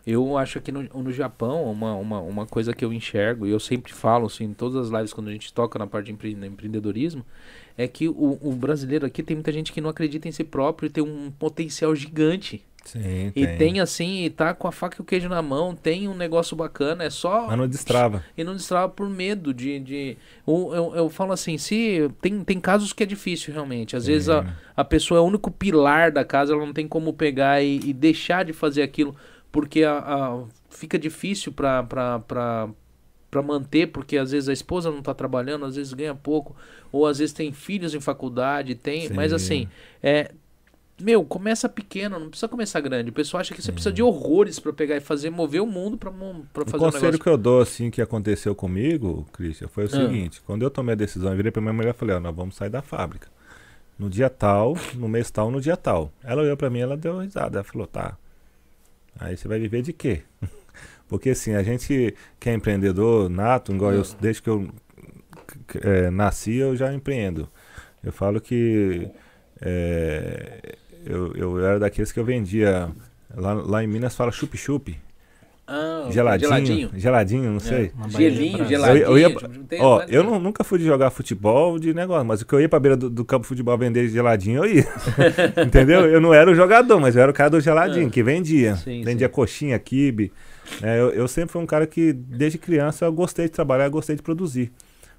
Eu acho que no, no Japão, uma, uma, uma coisa que eu enxergo, e eu sempre falo, assim, em todas as lives quando a gente toca na parte de empre- no empreendedorismo, é que o, o brasileiro aqui tem muita gente que não acredita em si próprio e tem um potencial gigante. Sim, E tem assim, e tá com a faca e o queijo na mão, tem um negócio bacana, é só. Mas não destrava. E não destrava por medo de. de eu, eu, eu falo assim, se. Tem, tem casos que é difícil realmente. Às vezes a, a pessoa é o único pilar da casa, ela não tem como pegar e, e deixar de fazer aquilo, porque a, a- fica difícil pra, pra, pra, pra manter, porque às vezes a esposa não tá trabalhando, às vezes ganha pouco, ou às vezes tem filhos em faculdade, tem. Mas Sim. assim, é. Meu, começa pequeno, não precisa começar grande. O pessoal acha que você precisa de horrores pra pegar e fazer, mover o mundo O fazer um conselho negócio. que eu dou, assim, que aconteceu comigo, Christian, foi o Ah. seguinte: quando eu tomei a decisão, eu virei pra minha mulher e falei: Ó, nós vamos sair da fábrica. No dia tal, no mês tal, no dia tal. Ela olhou pra mim ela deu risada. Ela falou: tá. Aí você vai viver de quê? Porque assim, a gente que é empreendedor nato, igual eu, desde que eu eh, nasci, eu já empreendo. Eu falo que eh, eu, eu era daqueles que eu vendia. Lá, lá em Minas fala chup-chup. Ah, Geladinho, geladinho. geladinho, não sei. Bahia de Gelinho, geladinho. Eu ia- tipo, tem Ó, eu não- nunca fui de jogar futebol de negócio, mas o que eu ia pra beira do, do campo de futebol vender geladinho, eu ia. Entendeu? Eu não era o jogador, mas eu era o cara do geladinho, Ah. que vendia. Sim, vendia sim. coxinha, quibe. É, eu, eu sempre fui um cara que, desde criança, eu gostei de trabalhar, eu gostei de produzir.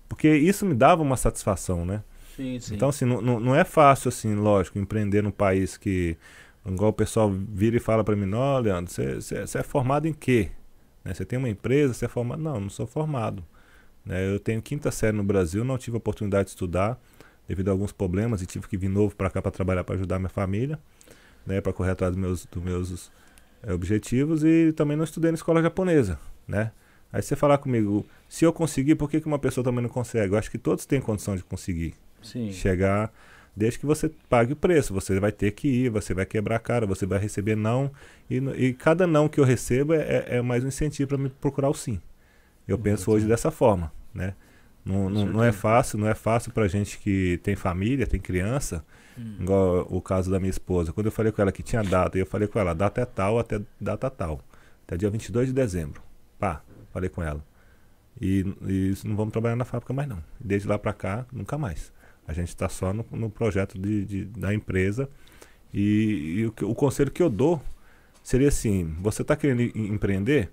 Porque isso me dava uma satisfação, né? Sim, sim. Então, assim, não, não, é fácil, assim, lógico, empreender num país que, igual o pessoal vira e fala pra mim, não, Leandro, você- é formado em quê? Né, Você tem uma empresa, você é formado? Não, não sou formado. Né, eu tenho quinta série no Brasil, não tive a oportunidade de estudar devido a alguns problemas e tive que vir novo para cá para trabalhar para ajudar minha família, né, para correr atrás dos meus, dos meus eh, objetivos e também não estudei na escola japonesa, né? Aí você falar comigo, se eu conseguir, por que, que uma pessoa também não consegue? Eu acho que todos têm condição de conseguir sim. chegar Desde que você pague o preço, você vai ter que ir, você vai quebrar a cara, você vai receber não. E, e cada não que eu recebo é, é mais um incentivo para me procurar o sim. Eu penso hoje dessa forma, né? Não, não, não, é fácil, não é fácil pra gente que tem família, tem criança, hum. igual o caso da minha esposa. Quando eu falei com ela que tinha data, eu falei com ela, data é tal até data tal. Até dia 22 de dezembro. Pá, falei com ela. E, e não vamos trabalhar na fábrica mais não. Desde lá pra cá, nunca mais. A gente está só no, no projeto de, de, da empresa. E, e o, o conselho que eu dou seria assim: você está querendo empreender?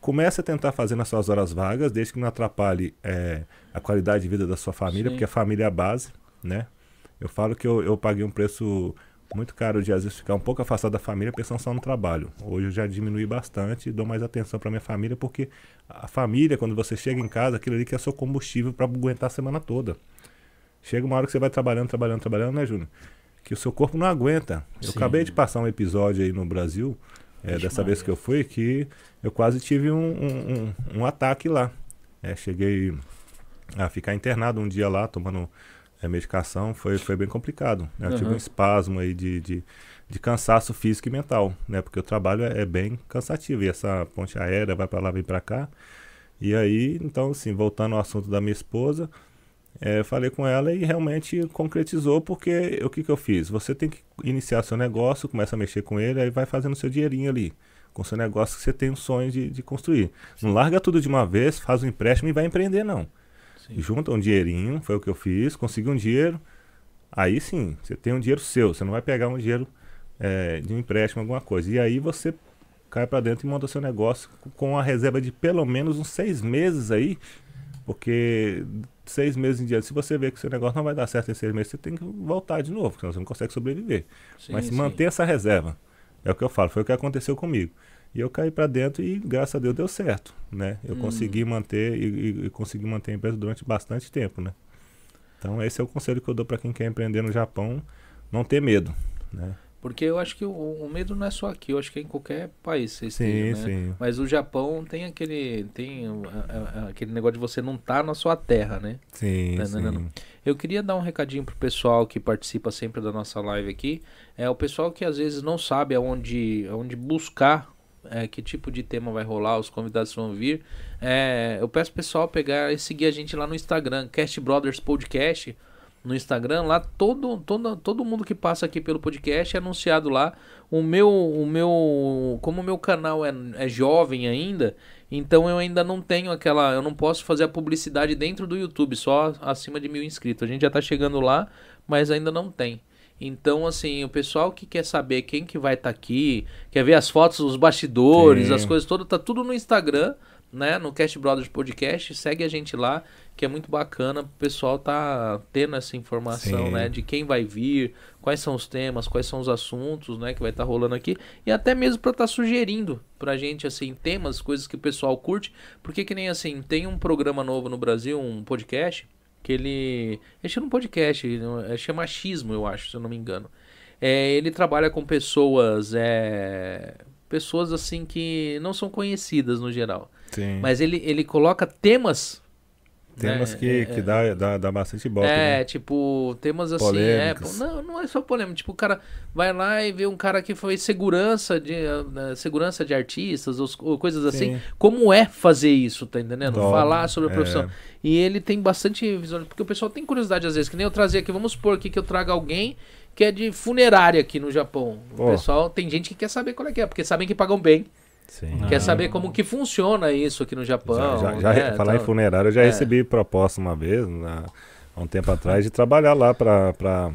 Comece a tentar fazer nas suas horas vagas, desde que não atrapalhe é, a qualidade de vida da sua família, Sim. porque a família é a base, né? Eu falo que eu, eu paguei um preço muito caro de às vezes ficar um pouco afastado da família pensando só no trabalho. Hoje eu já diminui bastante e dou mais atenção para minha família, porque a família, quando você chega em casa, aquilo ali que é seu combustível para aguentar a semana toda. Chega uma hora que você vai trabalhando, trabalhando, trabalhando, né, Júnior? Que o seu corpo não aguenta. Eu Sim. acabei de passar um episódio aí no Brasil, é, dessa vez que eu fui, que eu quase tive um, um, um, um ataque lá. É, cheguei a ficar internado um dia lá, tomando é, medicação, foi, foi bem complicado. Né? Eu uhum. tive um espasmo aí de, de, de, cansaço físico e mental, né? Porque o trabalho é, é bem cansativo. E essa ponte aérea vai para lá, vem para cá. E aí, então, assim, voltando ao assunto da minha esposa, é, falei com ela e realmente concretizou, porque o que, que eu fiz? Você tem que iniciar seu negócio, começa a mexer com ele, aí vai fazendo seu dinheirinho ali, com seu negócio que você tem um sonho de, de construir. Sim. Não larga tudo de uma vez, faz um empréstimo e vai empreender, não. Sim. Junta um dinheirinho, foi o que eu fiz, consegui um dinheiro, aí sim, você tem um dinheiro seu, você não vai pegar um dinheiro é, de um empréstimo, alguma coisa. E aí você cai para dentro e monta seu negócio com a reserva de pelo menos uns seis meses aí, porque seis meses em diante, se você vê que o seu negócio não vai dar certo em seis meses, você tem que voltar de novo, porque senão você não consegue sobreviver. Sim, Mas sim. manter essa reserva. É o que eu falo, foi o que aconteceu comigo. E eu caí para dentro e, graças a Deus, deu certo, né? Eu hum. consegui manter e, e, e, consegui manter a empresa durante bastante tempo, né? Então, esse é o conselho que eu dou para quem quer empreender no Japão, não ter medo, né? Porque eu acho que o, o, medo não é só aqui, eu acho que é em qualquer país você sim, esteja, né? Sim. Mas o Japão tem aquele tem aquele negócio de você não estar tá na sua terra, né? Sim, não, sim. Não, não. Eu queria dar um recadinho pro pessoal que participa sempre da nossa live aqui. É o pessoal que às vezes não sabe aonde, aonde buscar é, que tipo de tema vai rolar, os convidados vão vir. É, eu peço pessoal pegar e seguir a gente lá no Instagram, Cast Brothers Podcast no Instagram, lá todo, todo, todo mundo que passa aqui pelo podcast é anunciado lá. O meu, o meu, como o meu canal é, é jovem ainda, então eu ainda não tenho aquela, eu não posso fazer a publicidade dentro do YouTube, só acima de mil inscritos. A gente já tá chegando lá, mas ainda não tem. Então, assim, o pessoal que quer saber quem que vai estar tá aqui, quer ver as fotos, os bastidores, Sim. as coisas todas, tá tudo no Instagram né, no Cast Brothers Podcast, segue a gente lá, que é muito bacana, o pessoal tá tendo essa informação, Sim. né, de quem vai vir, quais são os temas, quais são os assuntos, né, que vai estar tá rolando aqui, e até mesmo para estar tá sugerindo pra gente, assim, temas, coisas que o pessoal curte, porque que nem, assim, tem um programa novo no Brasil, um podcast, que ele, ele chama um podcast, é, chama Machismo, eu acho, se eu não me engano. É, ele trabalha com pessoas, é, pessoas assim que não são conhecidas no geral. Sim. Mas ele, ele coloca temas. Temas né? que, é, que é. dá, dá, dá bastante bola. É, né? tipo, temas assim. É, não, não é só polêmica. Tipo, o cara vai lá e vê um cara que foi segurança de, uh, segurança de artistas ou, ou coisas assim. Sim. Como é fazer isso, tá entendendo? Falar sobre a profissão. É. E ele tem bastante visão. Porque o pessoal tem curiosidade às vezes, que nem eu trazia aqui. Vamos supor aqui que eu traga alguém que é de funerária aqui no Japão. O oh. pessoal tem gente que quer saber qual é que é, porque sabem que pagam bem. Sim. Quer saber como que funciona isso aqui no Japão. Já, já, já né? falar então, em funerária, eu já é. recebi proposta uma vez, na, há um tempo atrás, de trabalhar lá para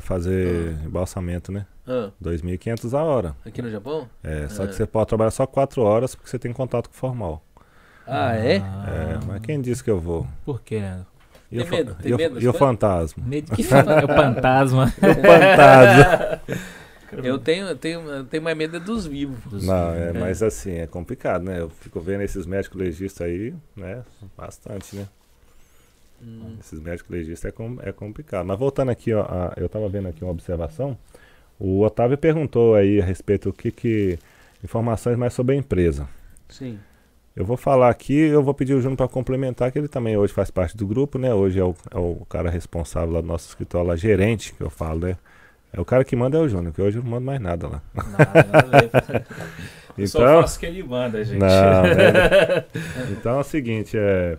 fazer ah. embalsamento, né? Ah. 2.500 a hora. Aqui no Japão? É, só que você pode trabalhar só 4 horas porque você tem contato com o formal. Ah, é? É, mas quem disse que eu vou? Por quê? E tem o, medo? Tem e, medo, e o fantasma? Medo que é o fantasma. o fantasma. Eu tenho, eu tenho, eu tenho mais medo dos vivos. Não, é, é, mas assim, é complicado, né? Eu fico vendo esses médicos legistas aí, né? Bastante, né? Hum. Esses médicos legistas é, com, é complicado. Mas voltando aqui, ó, a, eu estava vendo aqui uma observação. O Otávio perguntou aí a respeito do que que. Informações mais sobre a empresa. Sim. Eu vou falar aqui, eu vou pedir o Júnior para complementar, que ele também hoje faz parte do grupo, né? Hoje é o, é o cara responsável lá do nosso escritório, lá, gerente, que eu falo, né? É o cara que manda é o Júnior, que hoje eu não mando mais nada lá. Nada, nada então, só faço o que ele manda, gente. Não, é, então é o seguinte, é,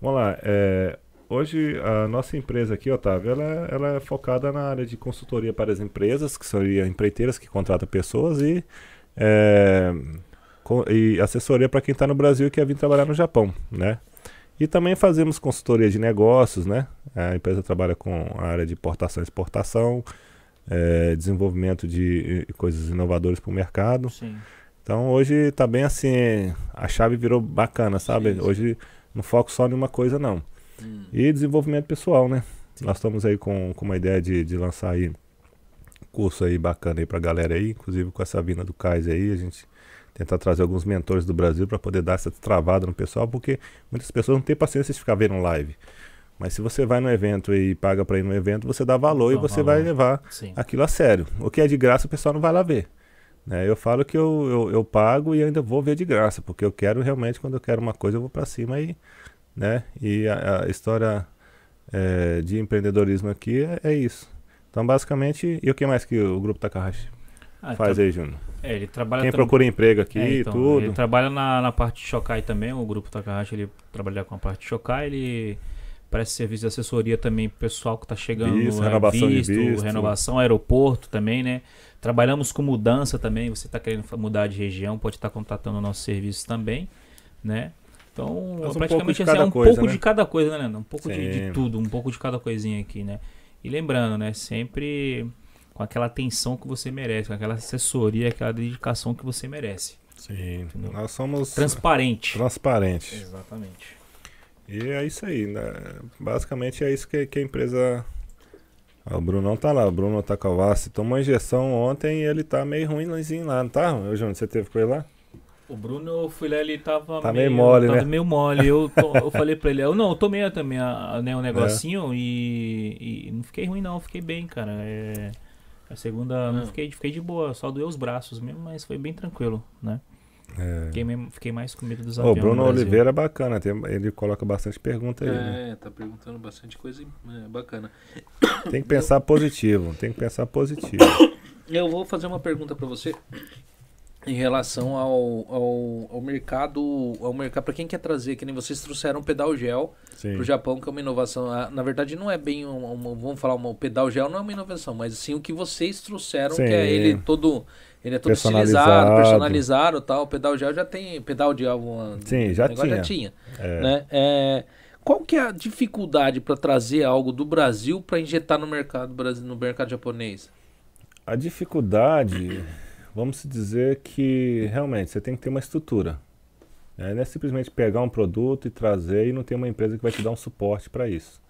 vamos lá, é, hoje a nossa empresa aqui, Otávio, ela, ela é focada na área de consultoria para as empresas, que são empreiteiras que contratam pessoas e é, e assessoria para quem está no Brasil e quer vir trabalhar no Japão, né? E também fazemos consultoria de negócios, né? A empresa trabalha com a área de importação e exportação, é, desenvolvimento de coisas inovadoras para o mercado. Sim. Então hoje está bem assim, a chave virou bacana, sabe? Sim, sim. Hoje não foco só em uma coisa não. Hum. E desenvolvimento pessoal, né? Nós estamos aí com, com uma ideia de, de lançar aí curso aí bacana aí pra galera aí, inclusive com essa vinda do Cais aí, a gente tentar trazer alguns mentores do Brasil para poder dar essa travada no pessoal, porque muitas pessoas não têm paciência de ficar vendo live. Mas se você vai no evento e paga para ir no evento, você dá valor e você valor. vai levar Sim. aquilo a sério. O que é de graça, o pessoal não vai lá ver. Né? Eu falo que eu, eu, eu, pago e ainda vou ver de graça, porque eu quero realmente, quando eu quero uma coisa, eu vou para cima e, né? e a, a história é, de empreendedorismo aqui é, é, isso. Então, basicamente, e o que mais que o Grupo Takahashi ah, faz então, aí, Júnior? É, ele trabalha Quem procura emprego aqui e é, então, tudo. Ele trabalha na, na parte de Shokai também, o grupo Takahashi ele trabalha com a parte de Shokai, ele presta serviço de assessoria também pro pessoal que está chegando Isso, renovação visto, de visto. renovação, aeroporto também, né? Trabalhamos com mudança também, você está querendo mudar de região, pode estar tá contatando o nosso serviço também, né? Então, Mas praticamente um pouco de assim, é um coisa, pouco né? de cada coisa, né, Leandro? Um pouco de, de tudo, um pouco de cada coisinha aqui, né? E lembrando, né, sempre com aquela atenção que você merece, com aquela assessoria, aquela dedicação que você merece. Sim, Entendeu? nós somos Transparente. transparentes. Exatamente. E é isso aí, né? Basicamente é isso que, que a empresa. Ah, o Brunão tá lá, o Bruno Takawassi tomou injeção ontem e ele tá meio ruimzinho lá, não tá? Ô, Júnior, você teve com ele lá? O Bruno, eu fui lá, ele tava Tá meio mole, tava né? meio mole. Eu, to- eu falei pra ele, eu não, eu tomei também a, a- né, um negocinho e, e não fiquei ruim não, fiquei bem, cara. É, a segunda, não Ah. fiquei, fiquei de boa, só doeu os braços mesmo, mas foi bem tranquilo, né? É. Fiquei, mesmo- fiquei mais com medo dos aviões o Bruno. Oliveira é bacana, tem- ele coloca bastante pergunta aí. né? É, tá perguntando bastante coisa é, bacana. Tem que pensar positivo, tem que pensar positivo. Eu vou fazer uma pergunta pra você em relação ao, ao, ao mercado, ao mercado para quem quer trazer, que nem vocês trouxeram pedal gel Sim. pro Japão, que é uma inovação. Ah, Na verdade, não é bem um, um- vamos falar, um, o pedal gel não é uma inovação, mas sim o que vocês trouxeram, Sim. que é ele todo, ele é todo Personalizado. estilizado, personalizado, tal. O pedal gel já tem, pedal de alguma, Sim, já tinha. já tinha, É. né? É, qual que é a dificuldade para trazer algo do Brasil para injetar no mercado no mercado japonês? A dificuldade, vamos dizer que realmente você tem que ter uma estrutura. né? Não é simplesmente pegar um produto e trazer e não ter uma empresa que vai te dar um suporte para isso.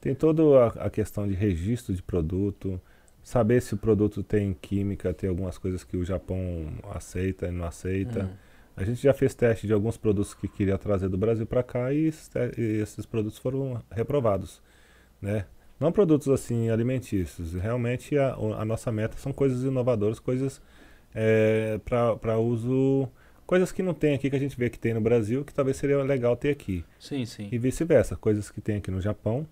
Tem toda a, a questão de registro de produto, saber se o produto tem química, tem algumas coisas que o Japão aceita e não aceita. Hum. A gente já fez teste de alguns produtos que queria trazer do Brasil para cá e, e esses produtos foram reprovados, né? Não produtos assim alimentícios. Realmente a, a nossa meta são coisas inovadoras, coisas para uso, coisas que não tem aqui que a gente vê que tem no Brasil, que talvez seria legal ter aqui. Sim, sim. E vice-versa, coisas que tem aqui no Japão,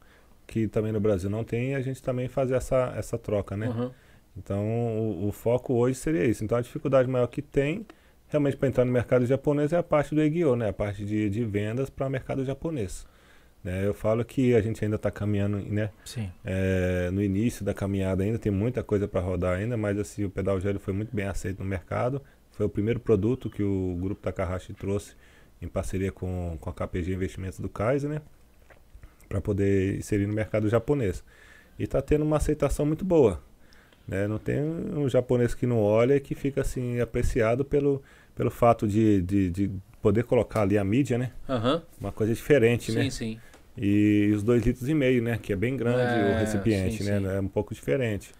que também no Brasil não tem, a gente também faz essa, essa troca, né? Uhum. Então, o, o foco hoje seria isso. Então, a dificuldade maior que tem, realmente, para entrar no mercado japonês é a parte do EGO, né? A parte de, de vendas para o mercado japonês. Né? Eu falo que a gente ainda está caminhando, né? Sim. É, no início da caminhada ainda, tem muita coisa para rodar ainda, mas assim, o pedal gel foi muito bem aceito no mercado. Foi o primeiro produto que o grupo Takahashi trouxe em parceria com, com a KPG Investimentos do Kaiser, né? Para poder inserir no mercado japonês. E está tendo uma aceitação muito boa. Né? Não tem um japonês que não olha e que fica assim apreciado pelo, pelo fato de, de, de poder colocar ali a mídia, né? Aham. Uma coisa diferente, né? Sim, sim. E os dois litros e meio, né? Que é bem grande É, o recipiente, sim, né? sim. É um pouco diferente.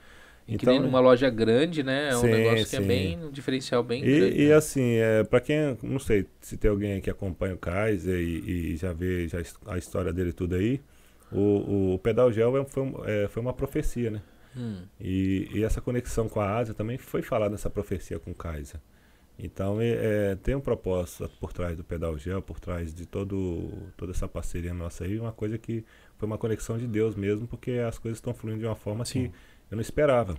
E que nem numa loja grande, né? É um Sim, negócio que é bem, um diferencial bem grande. E, e né? assim, é, para quem, não sei se tem alguém que acompanha o Kaiser e, e já vê já a história dele tudo aí, o, o pedal gel é- foi, é, foi uma profecia, né? Hum, E, e essa conexão com a Ásia também foi falada nessa profecia com o Kaiser. Então é, é, tem um propósito por trás do pedal gel, por trás de todo, toda essa parceria nossa aí, uma coisa que foi uma conexão de Deus mesmo, porque as coisas estão fluindo de uma forma Sim. que eu não esperava.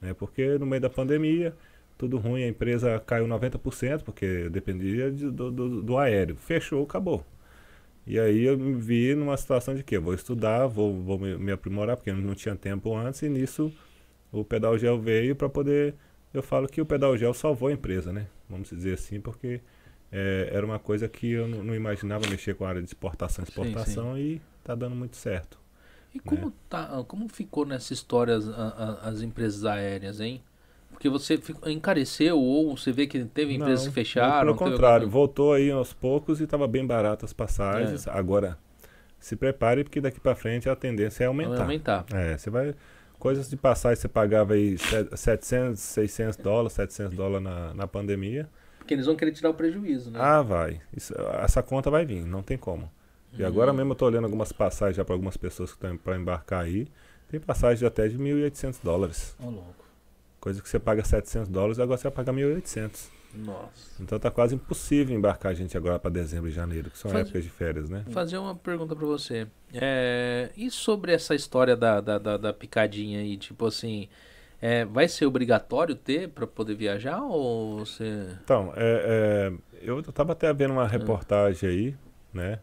Né? Porque no meio da pandemia, tudo ruim, a empresa caiu 90%, porque dependia de, do, do, do, aéreo. Fechou, acabou. E aí eu me vi numa situação de que eu vou estudar, vou, vou me, me aprimorar, porque não tinha tempo antes, e nisso o pedal gel veio para poder. Eu falo que o pedal gel salvou a empresa, né? Vamos dizer assim, porque é, era uma coisa que eu não, não, imaginava mexer com a área de exportação e exportação sim, sim. e tá dando muito certo. E como, né? tá, como ficou nessa história as, as, as empresas aéreas, hein? Porque você encareceu ou você vê que teve empresas não, que fecharam? Pelo contrário, alguma... voltou aí aos poucos e estava bem barato as passagens. É. Agora, se prepare porque daqui para frente a tendência é aumentar. Vai aumentar. É, você vai... Coisas de passagem você pagava aí 700, 600 dólares, 700 dólares na, na pandemia. Porque eles vão querer tirar o prejuízo, né? Ah, vai. Isso, essa conta vai vir, não tem como. E agora mesmo eu estou olhando algumas passagens já para algumas pessoas que estão para embarcar aí. Tem passagem de até de 1.800 dólares. Oh, louco. Coisa que você paga 700 dólares, agora você vai pagar 1.800. Nossa. Então tá quase impossível embarcar a gente agora para dezembro e janeiro, que são Faz... épocas de férias, né? Fazer uma pergunta para você. É... E sobre essa história da, da, da, da picadinha aí? Tipo assim, é... vai ser obrigatório ter para poder viajar ou você... Então, é, é... eu tava até vendo uma reportagem aí, né?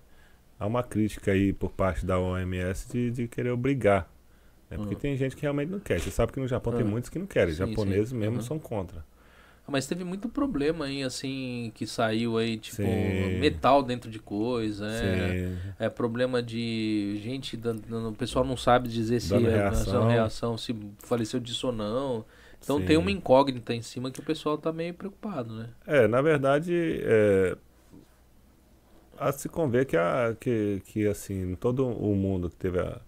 há uma crítica aí por parte da OMS de, de querer obrigar. Né? Porque uhum. tem gente que realmente não quer. Você sabe que no Japão uhum. tem muitos que não querem. Sim, Japoneses sim. mesmo uhum. são contra. Mas teve muito problema aí, assim, que saiu aí, tipo, Sim. metal dentro de coisa. É, é problema de gente, dando, o pessoal não sabe dizer se Dando é reação. reação, se faleceu disso ou não. Então Sim. tem uma incógnita em cima que o pessoal tá meio preocupado, né? É, na verdade, é, a se conver que, a, que, que assim, todo o mundo que teve a,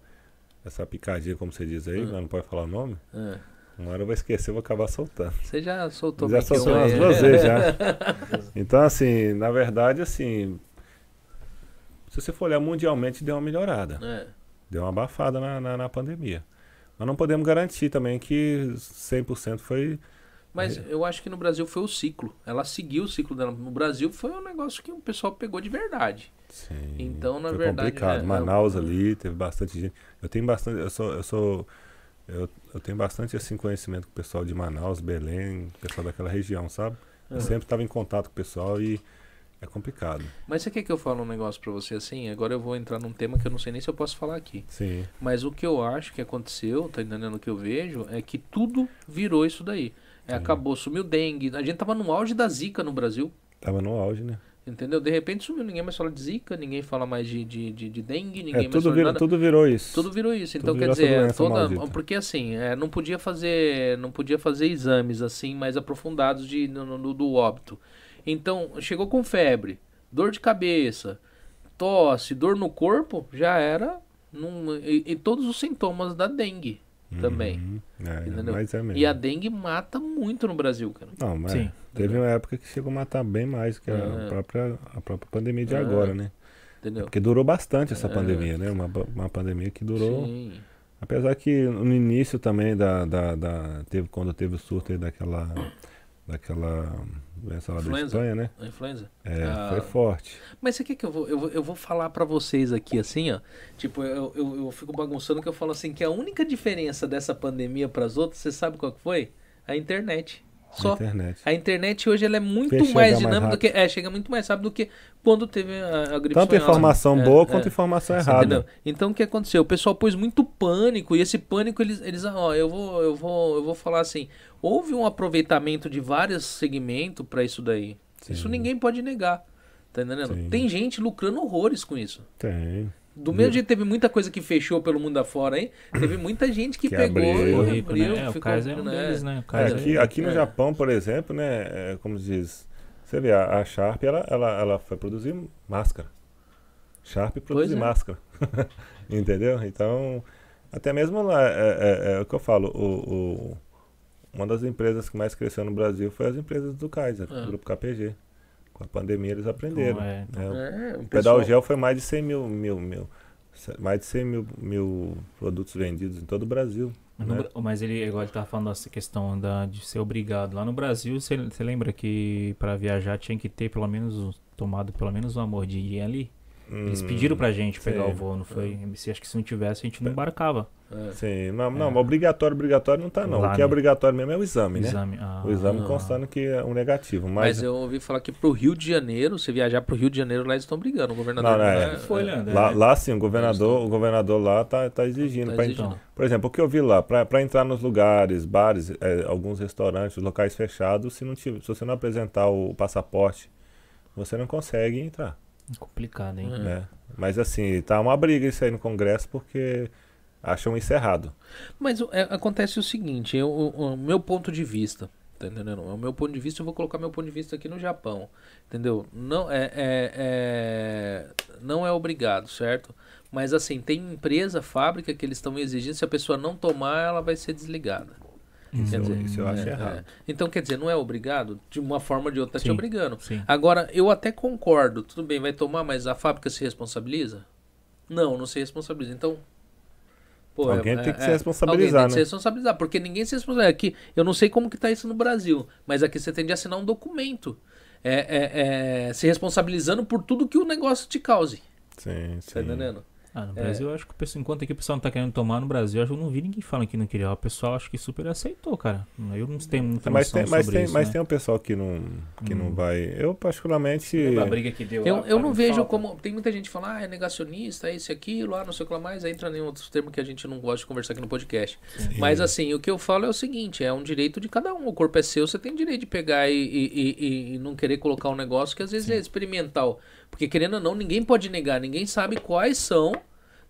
essa picadinha, como você diz aí, uhum. não pode falar o nome. Uhum. Uma hora eu vou esquecer, eu vou acabar soltando. Você já soltou Já soltou umas duas vezes já. Então, assim, na verdade, assim, se você for olhar mundialmente, deu uma melhorada. É. Deu uma abafada na, na, na pandemia. Mas não podemos garantir também que 100% foi mas é. eu acho que no Brasil foi o ciclo. Ela seguiu o ciclo dela. No Brasil foi um negócio que o pessoal pegou de verdade. Sim. Então, na foi verdade. complicado. É, Manaus eu... ali, teve bastante gente. Eu tenho bastante. Eu sou. Eu, sou, eu, eu tenho bastante assim, conhecimento com o pessoal de Manaus, Belém, pessoal daquela região, sabe? Eu uhum. sempre estava em contato com o pessoal e é complicado. Mas você quer que eu fale um negócio para você assim? Agora eu vou entrar num tema que eu não sei nem se eu posso falar aqui. Sim. Mas o que eu acho que aconteceu, tá entendendo o que eu vejo, é que tudo virou isso daí. É, acabou, sumiu dengue. A gente tava no auge da zika no Brasil. Tava no auge, né? Entendeu? De repente sumiu, ninguém mais fala de zika, ninguém fala mais de, de, de, de dengue, ninguém é, mais fala virou, nada. Tudo virou isso. Tudo virou isso. Então, quer dizer, toda. Porque assim, é, não podia fazer. Não podia fazer exames assim mais aprofundados de, no, no, do óbito. Então, chegou com febre, dor de cabeça, tosse, dor no corpo, já era. Num, e, e todos os sintomas da dengue também. Uhum. É? É e a dengue mata muito no Brasil, cara. Não, mas Sim. teve uma época que chegou a matar bem mais que a, é. própria, a própria pandemia de é. agora, né? Entendeu? Porque durou bastante essa é. pandemia, né? Uma, uma pandemia que durou. Sim. Apesar que no início também da, da, da, teve quando teve o surto daquela daquela doença lá influenza. da Espanha, né? A influenza. É, ah, foi forte. Mas você quer que eu vou, eu vou, eu vou falar para vocês aqui assim, ó. Tipo, eu, eu, eu fico bagunçando que eu falo assim que a única diferença dessa pandemia para as outras, você sabe qual que foi? A internet. Só. A internet. A internet hoje ela é muito mais dinâmica mais do que. É, chega muito mais rápido do que quando teve a, a gripe Tanto informação boa é, quanto é. informação errada. Entendeu? Então o que aconteceu? O pessoal pôs muito pânico, e esse pânico, eles, eles ó, eu vou, eu vou, eu vou falar assim, houve um aproveitamento de vários segmentos para isso daí. Sim. Isso ninguém pode negar. Tá entendendo? Sim. Tem gente lucrando horrores com isso. Tem. Do mesmo jeito teve muita coisa que fechou pelo mundo afora, hein? Teve muita gente que, que pegou abriu, e abriu. Né? É, ficou, o caso é um né? deles, né? É, aqui, aqui no é. Japão, por exemplo, né? É, como diz, você vê, a, a Sharp, ela, ela, ela foi produzir máscara. Sharp produzir é. máscara. Entendeu? Então, até mesmo lá, é, é, é, o que eu falo, o, o, uma das empresas que mais cresceu no Brasil foi as empresas do Kaiser, do Grupo KPG. Com a pandemia eles aprenderam. É, então. é, o, o pedal gel foi mais de 100 mil, mil, mil mais de 100 mil, mil produtos vendidos em todo o Brasil. Mas, no né? Bra- mas ele, igual ele tava falando dessa questão da, de ser obrigado. Lá no Brasil, você lembra que para viajar tinha que ter pelo menos um- tomado pelo menos uma mordidinha ali? Eles Hum, pediram pra gente pegar sim. o voo, não foi? Se acho que se não tivesse, a gente não embarcava. É. Sim, não, não, mas obrigatório, obrigatório não tá não. Lá, o que é obrigatório mesmo é o exame, né? Exame. Ah, O exame não. constando que é um negativo. Mas Mas, eu ouvi falar que pro Rio de Janeiro, você viajar pro Rio de Janeiro, lá eles estão brigando. O governador Não, não, lá, é. Foi, Leandro. lá, é. lá sim, o governador, o governador lá tá, tá exigindo. Tá exigindo. entrar. Por exemplo, o que eu vi lá, para entrar nos lugares, bares, é, alguns restaurantes, locais fechados, se, não tiver, se você não apresentar o passaporte, você não consegue entrar. Complicado, hein? É. Mas assim, tá uma briga isso aí no Congresso porque acham isso errado. Mas é, acontece o seguinte, eu- o, o meu ponto de vista, tá entendendo? O meu ponto de vista, eu vou colocar meu ponto de vista aqui no Japão, entendeu? Não é, é- é- não é obrigado, certo? Mas assim, tem empresa, fábrica que eles estão exigindo, se a pessoa não tomar, ela vai ser desligada. Isso, Quer dizer, isso eu acho é, errado. é. Então, quer dizer, não é obrigado? De uma forma ou de outra, tá te obrigando. Sim. Agora, eu até concordo, tudo bem, vai tomar, mas a fábrica se responsabiliza? Não, não se responsabiliza. Então. pô, Alguém é- tem que é- se é, responsabilizar, Alguém tem que né? se responsabilizar, porque ninguém se responsabiliza. Aqui, eu não sei como que tá isso no Brasil, mas aqui você tem de assinar um documento. É, é- é, se responsabilizando por tudo que o negócio te cause. Sim, Tá sim. entendendo? Ah, no É. Brasil, eu acho que o pessoal, enquanto aqui o pessoal não tá querendo tomar no Brasil, eu acho que eu não vi ninguém falando que não queria. O pessoal acho que super aceitou, cara. Eu não tenho muita Mas noção tem, mas, sobre tem, isso, mas né? tem um pessoal que não, que não Hum. vai. Eu, particularmente. A briga que deu Eu, lá, eu não vejo falta? como. Tem muita gente falando, ah, é negacionista, é esse, aquilo, ah, não sei o que lá mais. Aí entra em outros termos que a gente não gosta de conversar aqui no podcast. Mas assim, o que eu falo é o seguinte: é um direito de cada um. O corpo é seu, você tem direito de pegar e, e- e- e não querer colocar um negócio que às vezes é experimental. Porque querendo ou não, ninguém pode negar, ninguém sabe quais são.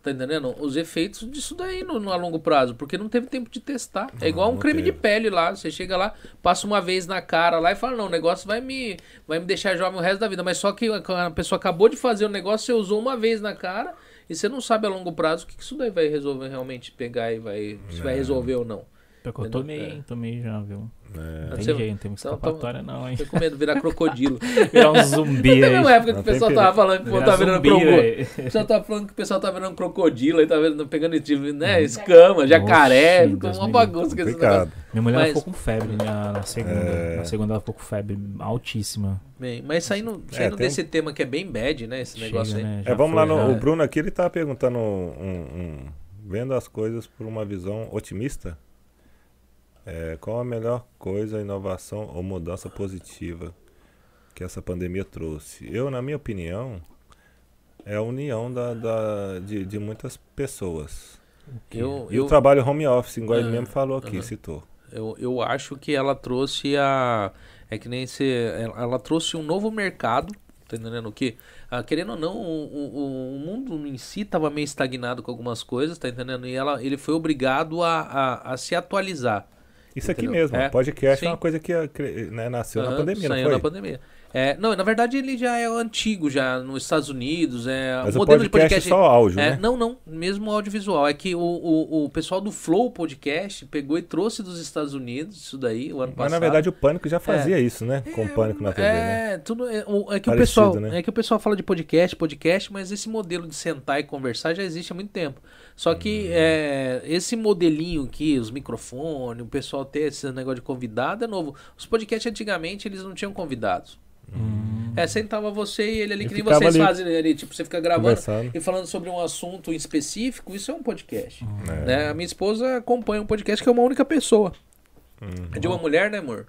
Tá entendendo? Os efeitos disso daí no, no- a longo prazo, porque não teve tempo de testar. É igual um creme de teve. pele lá. Você chega lá, passa uma vez na cara lá e fala: Não, o negócio vai me, vai me deixar jovem o resto da vida. Mas só que a, a pessoa acabou de fazer o negócio, você usou uma vez na cara e você não sabe a longo prazo o que, que isso daí vai resolver realmente pegar e vai, se vai É. resolver ou não. Eu tomei, É. Tomei já, viu? É, Não tem Você- jeito, tem então, escapatória não, hein? Tô com medo de virar crocodilo. Virar um zumbi aí. uma época que o tem pessoal tava falando que o povo Virar tá virando zumbi, crocodilo. O pessoal tava falando que o pessoal tá virando crocodilo aí, tá vendo, pegando tipo, né, escama, jacaré, Oxi, ficou uma bagunça com esse negócio. Minha mulher Mas- ficou com febre na, na segunda. É. Na segunda ela ficou com febre altíssima. Bem, mas saindo, saindo tem um- desse tema que é bem bad, né, esse negócio aí. Chega, né? É, vamos foi, lá no. já. O Bruno aqui ele tá perguntando um, um- vendo as coisas por uma visão otimista. É, qual a melhor coisa, inovação ou mudança positiva que essa pandemia trouxe? Eu, na minha opinião, é a união da, da- de, de muitas pessoas. Eu, E eu, o trabalho home office, igual ele Ah, mesmo falou aqui, aham. citou. eu, eu acho que ela trouxe a. É que nem se. Ela, ela trouxe um novo mercado. Tá entendendo o que? Ah, querendo ou não, o, o, o mundo em si estava meio estagnado com algumas coisas, tá entendendo? E ela, ele foi obrigado a, a, a se atualizar. Isso aqui Entendeu? mesmo, É, podcast sim. é uma coisa que ah, cre- né, nasceu na Aham, pandemia, não foi? na pandemia. É, não, na verdade ele já é antigo, já nos Estados Unidos. É, Mas o o modelo podcast, de podcast é só áudio, É, né? Não, não, mesmo audiovisual. É que o, o, o pessoal do Flow Podcast pegou e trouxe dos Estados Unidos isso daí o ano Mas passado. na verdade o Pânico já fazia isso, né? Com o Pânico na TV, né? É, tudo, é, o- é que o Parecido, pessoal, né? é que o pessoal fala de podcast, podcast, mas esse modelo de sentar e conversar já existe há muito tempo. Só Hum. que é, esse modelinho aqui, os microfones, o pessoal ter esse negócio de convidado é novo. Os podcasts antigamente eles não tinham convidados. É, sentava você e ele ali, E que nem vocês ali fazem ali, tipo, você fica gravando e falando sobre um assunto específico, isso é um podcast. É. Né? A minha esposa acompanha um podcast que é uma única pessoa. Uhum. É de uma mulher, né, amor?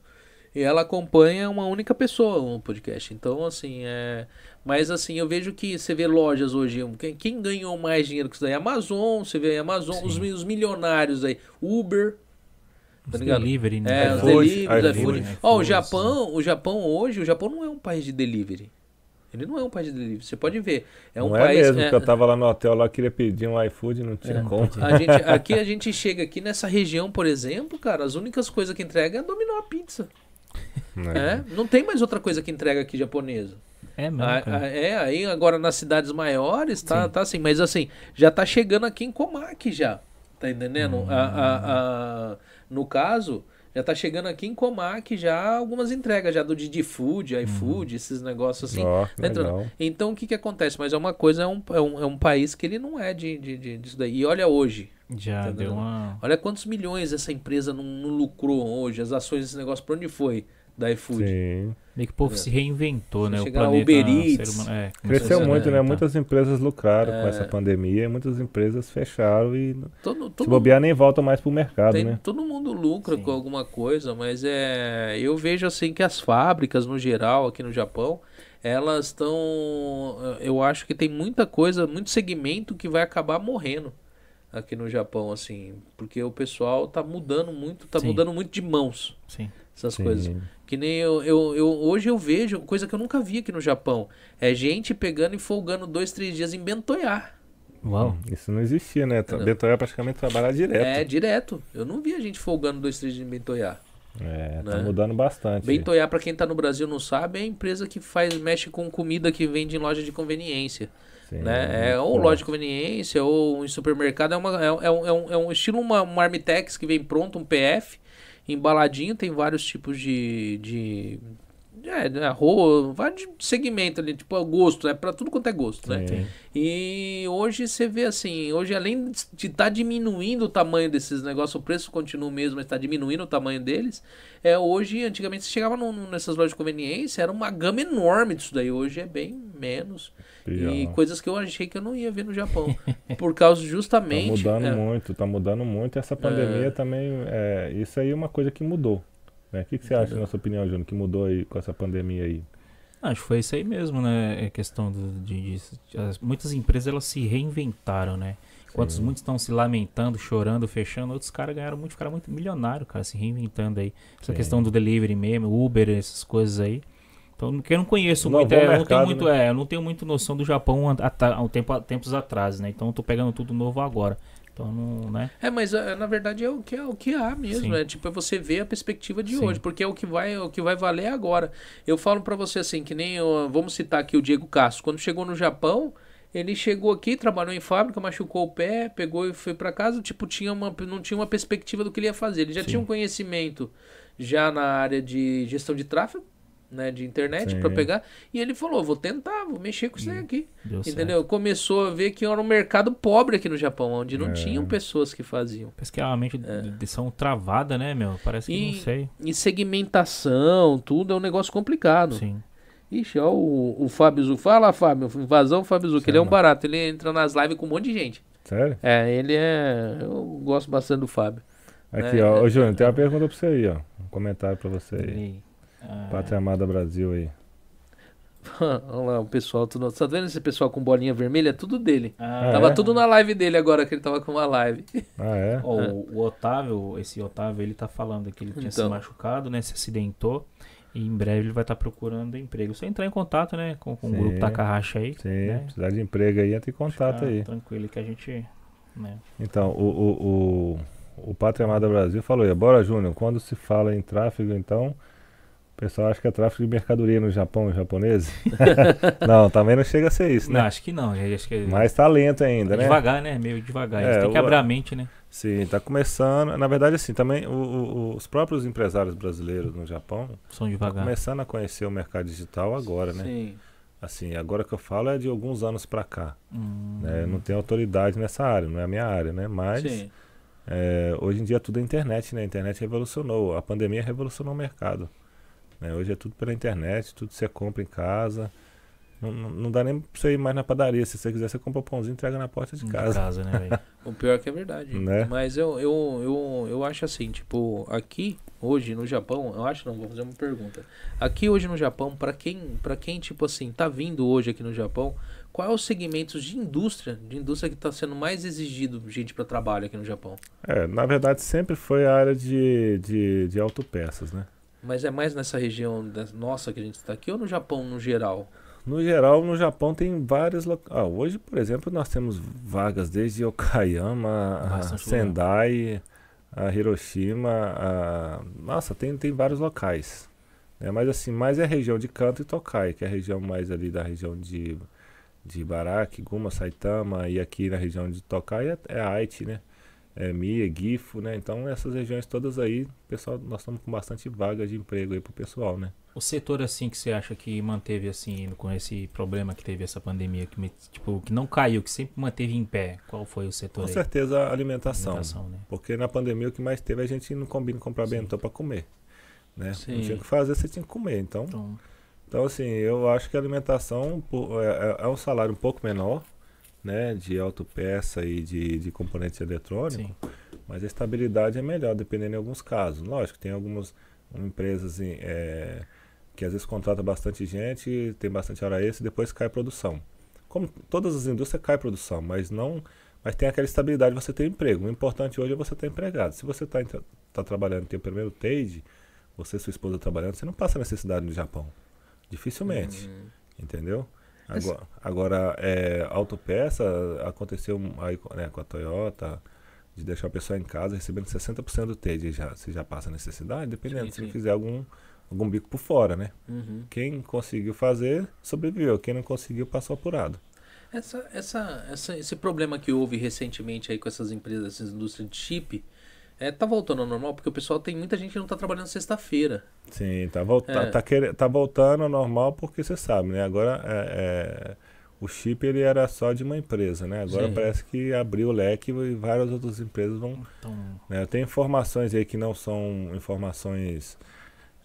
E ela acompanha uma única pessoa um podcast. Então, assim, é. Mas assim, eu vejo que você vê lojas hoje. Quem, quem ganhou mais dinheiro com isso daí? Amazon, você vê Amazon, os, os milionários aí. Uber. Tá delivery, né? É, os deliveries, iFood. iFood. Ó, o Japão, o Japão hoje, o Japão não é um país de delivery. Ele não é um país de delivery. Você pode ver. É um não país. é mesmo, é- porque eu tava lá no hotel, lá queria pedir um iFood, não tinha É, como. a gente, aqui a gente chega aqui nessa região, por exemplo, cara, as únicas coisas que entrega é dominar a pizza. né? É, não tem mais outra coisa que entrega aqui japonesa. É mesmo, ah, é, aí agora nas cidades maiores tá, Sim. tá assim, mas assim, já tá chegando aqui em Comac já. Tá entendendo? Hum. A- a- a- no caso, Já tá chegando aqui em Comac já algumas entregas já do Didi Food, iFood, esses negócios assim. Tá legal. Então o que que acontece? Mas é uma coisa, é um, é um, é um país que ele não é de, de, de- disso daí. E olha hoje, Já Tá deu uma. olha quantos milhões essa empresa não, não lucrou hoje, as ações desse negócio, pra onde foi da iFood? Sim. Meio que o povo se reinventou, né? O chegar planeta. Uber Eats. é, Cresceu se muito, né? reinventar. Muitas empresas lucraram com É. essa pandemia e muitas empresas fecharam e Todo, se todo, bobear nem voltam mais pro mercado, tem- né? todo mundo lucra Sim. com alguma coisa, mas é, eu vejo assim que as fábricas no geral aqui no Japão, elas estão, eu acho que tem muita coisa, muito segmento que vai acabar morrendo aqui no Japão, assim, porque o pessoal tá mudando muito, tá Sim. mudando muito de mãos Sim. essas Sim. coisas. Que nem eu, eu, eu- hoje eu vejo coisa que eu nunca vi aqui no Japão, é gente pegando e folgando dois, três dias em bentoyar. Uau. Isso não existia, né? Entendeu? Betoia é praticamente trabalhar É direto. direto. Eu não vi a gente folgando dois, três dias em bentoyar. É, tá Né? mudando bastante. Bentoyá, pra quem tá no Brasil e não sabe, é a empresa que faz, mexe com comida que vende em loja de conveniência. Sim, né? É ou loja de conveniência ou em supermercado. É, uma, é, é um, é, um, é um estilo uma, uma Armitex que vem pronto, um PF, embaladinho, tem vários tipos de. de é, né, arroz, vários segmento ali, tipo, é gosto, é pra tudo quanto é gosto, né? E hoje você vê assim, hoje além de estar diminuindo o tamanho desses negócios, o preço continua o mesmo, mas está diminuindo o tamanho deles. É hoje, antigamente você chegava num- num- nessas lojas de conveniência, era uma gama enorme disso daí. Hoje é bem menos. E coisas que eu achei que eu não ia ver no Japão, por causa Tá justamente mudando é, muito, tá mudando muito. Essa pandemia também, é, isso aí é uma coisa que mudou. Né? O que, que você acha, na sua opinião, Júnior, que mudou aí com essa pandemia aí? Acho que foi isso aí mesmo, né? É questão do- de, de- as- muitas empresas elas se reinventaram, né? Enquanto Sim. muitos estão se lamentando, chorando, fechando, outros caras ganharam muito, ficaram muito milionários, cara, se reinventando aí. Essa Sim. questão do delivery mesmo, Uber, essas coisas aí. Então, que eu não conheço muito, é, eu não tenho mercado, muito, né? é, não tenho muito noção do Japão há tempos atrás, né? Então, eu tô pegando tudo novo agora. Então, não, né? É, mas é, na verdade é o que, é o que há mesmo, Sim. é tipo é você ver a perspectiva de Sim. hoje, porque é o que vai, é o que vai valer agora. Eu falo pra você assim, que nem eu- vamos citar aqui o Diego Castro, quando chegou no Japão, ele chegou aqui, trabalhou em fábrica, machucou o pé, pegou e foi pra casa, tipo, tinha uma não tinha uma perspectiva do que ele ia fazer. Ele já Sim. tinha um conhecimento já na área de gestão de tráfego, né, de internet Sim. pra pegar, e ele falou, vou tentar, vou mexer com isso daí aqui. Deu certo. Entendeu? Começou a ver que era um mercado pobre aqui no Japão, onde não É. tinham pessoas que faziam. Parece que a mente de edição travada, né, meu? Parece que É. E- não sei. E segmentação, tudo é um negócio complicado. Sim. Ixi, ó, o, o Fábio Zu. Fala, Fábio. Invasão Fábio Zu, que ele é um barato. Ele entra nas lives com um monte de gente. Sério? É, ele é. Eu gosto bastante do Fábio. Aqui, É, ó. é, Ô, Júnior, tem uma pergunta pra você aí, ó. Um comentário pra você aí. Ele, ah, Pátria Amada Brasil aí. Olha lá, o pessoal. Tudo, tá vendo esse pessoal com bolinha vermelha? É tudo dele. ah, tava é? tudo na live dele agora, que ele tava com uma live. Ah, é? Ó, o, o Otávio, esse Otávio, ele tá falando que ele tinha se Então. machucado, né? Se acidentou. E em breve ele vai estar procurando emprego. Só entrar em contato, né? Com, com o grupo Takahashi aí. Sim, né? precisar de emprego aí, entra em contato Ficar aí. Tranquilo que a gente. Né? Então, o, o, o, o Pátria Amada Brasil falou aí, bora Júnior, quando se fala em tráfego, então, o pessoal acha que é tráfego de mercadoria no Japão, os japoneses? não, também não chega a ser isso, Não, né? acho que não. Acho que Mais talento ainda, né? devagar, né? Meio devagar. É, têm que o- abrir a mente, né? Sim, tá começando. Na verdade, assim, também o- o- os próprios empresários brasileiros no Japão São estão devagar. começando a conhecer o mercado digital agora, né? Sim. Assim, agora que eu falo é de alguns anos pra cá. Hum, Né? Eu não tenho autoridade nessa área, não é a minha área, né? Mas Sim. É, hoje em dia tudo é internet, né? A internet revolucionou, a pandemia revolucionou o mercado. Né? Hoje é tudo pela internet, tudo você compra em casa. Não, não- não dá nem pra você ir mais na padaria. Se você quiser, você compra o pãozinho e entrega na porta de de casa. casa, né, velho? O pior é que é verdade. Né? Mas eu, eu, eu, eu acho assim, tipo, aqui, hoje no Japão, eu acho não, vou fazer uma pergunta. Aqui hoje no Japão, pra quem, para quem, tipo assim, tá vindo hoje aqui no Japão, qual é os segmentos de indústria, de indústria que tá sendo mais exigido gente para trabalho aqui no Japão? É, na verdade, sempre foi a área de, de, de autopeças, né? Mas é mais nessa região da nossa que a gente está aqui ou no Japão no geral? No geral, no Japão tem vários locais. Ah, hoje, por exemplo, nós temos vagas desde Okayama, a Sendai, a Hiroshima. A... Nossa, tem, tem vários locais. né? Mas assim, mais é a região de Kanto e Tokai, que é a região mais ali da região de, de Ibaraki, Guma, Saitama. E aqui na região de Tokai é, é Aichi, né? É, Mia, Gifo, né? Então essas regiões todas aí, pessoal, nós estamos com bastante vaga de emprego aí pro pessoal, né? O setor assim que você acha que manteve assim com esse problema que teve essa pandemia que tipo que não caiu, que sempre manteve em pé. Qual foi o setor? Com aí? certeza a alimentação, Alimentação, né? porque na pandemia o que mais teve a gente não combina comprar Sim. bentô para comer, né? Sim. Não tinha o que fazer, você tinha que comer. Então, Então, então assim, eu acho que a alimentação é, é- é um salário um pouco menor, né? De autopeça e de, de componentes eletrônicos. Mas a estabilidade é melhor, dependendo em alguns casos. Lógico, tem algumas empresas em- é, que às vezes contratam bastante gente, tem bastante hora extra e depois cai a produção. Como todas as indústrias cai a produção, mas não. Mas tem aquela estabilidade de você ter emprego. O importante hoje é você estar empregado. Se você está tá trabalhando, tem o primeiro TADE, você e sua esposa trabalhando, você não passa necessidade no Japão. Dificilmente. Hum. Entendeu? Agora, agora é, autopeça, aconteceu aí com- né, com a Toyota, de deixar a pessoa em casa recebendo 60% do TED, já, se já passa necessidade, dependendo Sim, se sim. fizer algum, algum bico por fora, né? Uhum. Quem conseguiu fazer, sobreviveu. Quem não conseguiu, passou apurado. Essa, essa, essa, esse problema que houve recentemente aí com essas empresas, essas indústrias de chip, é, tá voltando ao normal? Porque o pessoal tem muita gente que não tá trabalhando sexta-feira. Sim, tá, volta, É. tá, quere- tá voltando ao normal porque você sabe, né? Agora é, é, o chip ele era só de uma empresa, né? Agora Sim. parece que abriu o leque e várias outras empresas vão Então, né? Tem informações aí que não são informações,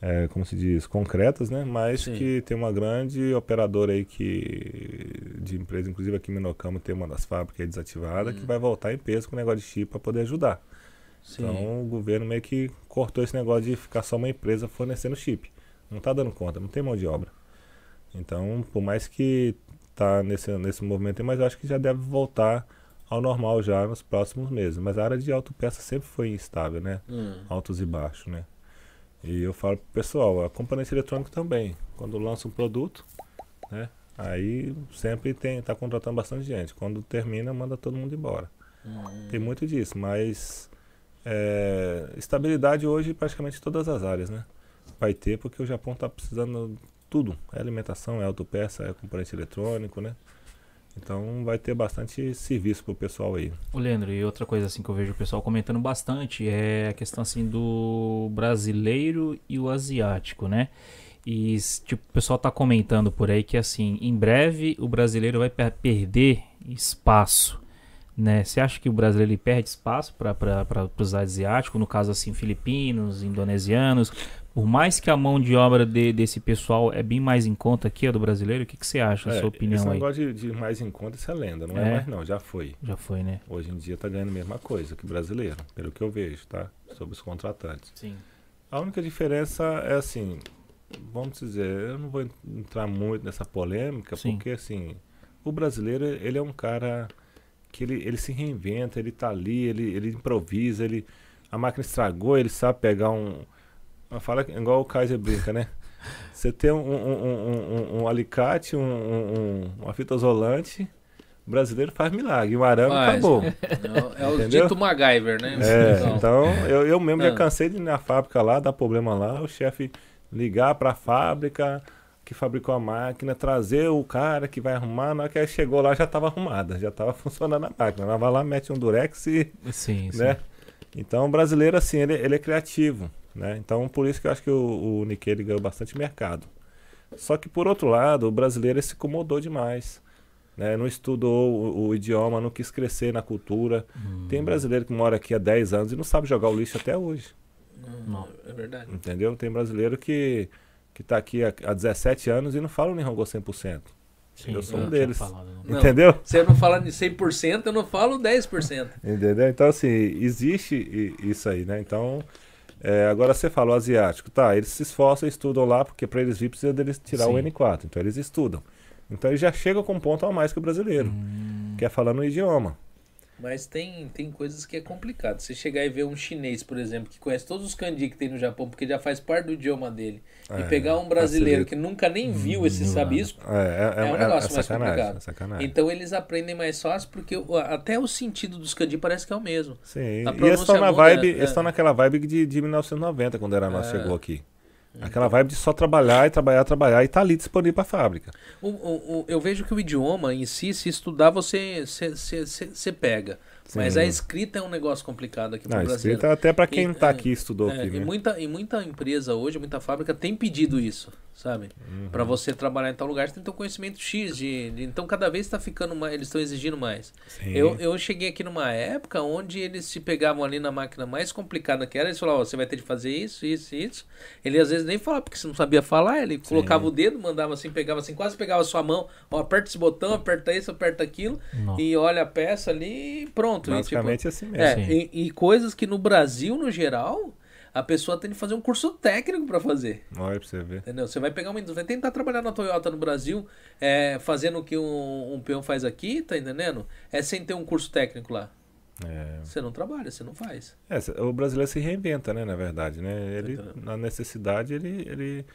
é, como se diz, concretas, né? Mas Sim. que tem uma grande operadora aí que de empresa, inclusive aqui em Minocamo tem uma das fábricas desativada, que Hum. vai voltar em peso com o negócio de chip para poder ajudar. Sim. Então o governo meio que cortou esse negócio de ficar só uma empresa fornecendo chip. Não tá dando conta, não tem mão de obra. Então, por mais que tá nesse, nesse movimento mas eu acho que já deve voltar ao normal já nos próximos meses. Mas a área de autopeça sempre foi instável, né? Hum. Altos e baixos, né? E eu falo pro pessoal, a componente eletrônica também. Quando lança um produto, né? Aí sempre tem, tá contratando bastante gente. Quando termina, manda todo mundo embora. Hum. Tem muito disso, mas é, estabilidade hoje em praticamente todas as áreas, né? Vai ter porque o Japão está precisando tudo. É alimentação, é autopeça, é componente eletrônico, né? Então vai ter bastante serviço pro pessoal aí. Ô Leandro, e outra coisa assim que eu vejo o pessoal comentando bastante é a questão assim do brasileiro e o asiático, né? E tipo, o pessoal tá comentando por aí que assim, em breve o brasileiro vai per- perder espaço, né? Você acha que o brasileiro ele perde espaço para os asiáticos, no caso assim, filipinos, indonesianos? Por mais que a mão de obra de- desse pessoal é bem mais em conta que a do brasileiro, o que, que você acha, a É, sua esse opinião aí? negócio de, de mais em conta, isso é lenda, não é, É? mais não, já foi. Já foi, né? Hoje em dia tá ganhando a mesma coisa que brasileiro, pelo que eu vejo, tá? Sobre os contratantes. Sim. A única diferença é assim, vamos dizer, eu não vou en- entrar muito nessa polêmica, Sim. porque assim, o brasileiro, ele é um cara que ele, ele se reinventa, ele tá ali, ele, ele improvisa, ele a máquina estragou, ele sabe pegar um fala igual o Kaiser brinca, né? Você tem um, um, um, um- alicate, um, um- um- uma fita isolante, o brasileiro faz milagre, um arame Faz. acabou. É, o- é o Entendeu? dito MacGyver, né? É, Então, então eu, eu mesmo Ah. já cansei de ir na fábrica lá, dar problema lá, o chefe ligar pra fábrica que fabricou a máquina, trazer o cara que vai arrumar, na hora que aí chegou lá já estava arrumada, já estava funcionando a máquina. Ela vai lá, mete um durex e, Sim, sim. né? Então o brasileiro assim, ele, ele é criativo, né? Então por isso que eu acho que o, o Nikkei ele ganhou bastante mercado. Só que por outro lado, o brasileiro ele se incomodou demais. Né? Não estudou o, o idioma, não quis crescer na cultura. Hum, Tem brasileiro que mora aqui há 10 anos e não sabe jogar o lixo até hoje. Não. É verdade. Entendeu? Tem brasileiro que, que tá aqui há, há 17 anos e não fala o Nihongo 100%. Sim, eu sou um deles. falado, né? Não. Entendeu? Se eu não falar de 100%, eu não falo 10%. Entendeu? Então, assim, existe isso aí, né? Então, é, agora você fala o asiático, tá? Eles se esforçam, estudam lá, porque para eles vir precisa deles tirar o Sim. N4. Então, eles estudam. Então, eles já chegam com um ponto a mais que o brasileiro, Hum, que é falando o idioma. Mas tem, tem coisas que é complicado. Você chegar e ver um chinês, por exemplo, que conhece todos os kanji que tem no Japão, porque já faz parte do idioma dele, e É, pegar um brasileiro facilita. que nunca nem viu esse dá. isso, É, é, É um negócio mais sacanagem, complicado. é então eles aprendem mais fácil, porque até o sentido dos kanji parece que é o mesmo. Sim, e eles estão na vibe, é. eles estão naquela vibe de, de 1990, quando era nós É. chegou aqui. Aquela vibe de só trabalhar e trabalhar, trabalhar e tá ali disponível pra fábrica. O- o- o- eu vejo que o idioma em si, se estudar, você, você pega. Mas Sim. a escrita é um negócio complicado aqui pro Não, brasileiro. escrita até para quem E- está é, aqui estudou É, aqui, e, né? muita, e muita empresa hoje, muita fábrica tem pedido isso, sabe? Uhum. Pra você trabalhar em tal lugar, você tem que ter um conhecimento X. De, de- então, cada vez está ficando mais, eles estão exigindo mais. Sim. Eu, eu cheguei aqui numa época onde eles se pegavam ali na máquina mais complicada que era, eles falavam, ó, você vai ter de fazer isso, isso, isso. Ele às vezes nem falava porque você não sabia falar, ele colocava o dedo, mandava assim, pegava assim, quase pegava a sua mão, ó, aperta esse botão, aperta isso, aperta aquilo, Nossa. e olha a peça ali e pronto. E, tipo, Basicamente assim mesmo. é, Sim. e, e coisas que no Brasil, no geral, a pessoa tem de fazer um curso técnico pra fazer. Olha pra você ver. Entendeu? Você vai pegar uma indústria, vai tentar trabalhar na Toyota no Brasil, é, fazendo o que um, um peão faz aqui, tá entendendo? É sem ter um curso técnico lá. É. Você não trabalha, você não faz. É, o brasileiro se reinventa, né, na verdade, né? Ele, na necessidade, ele... ele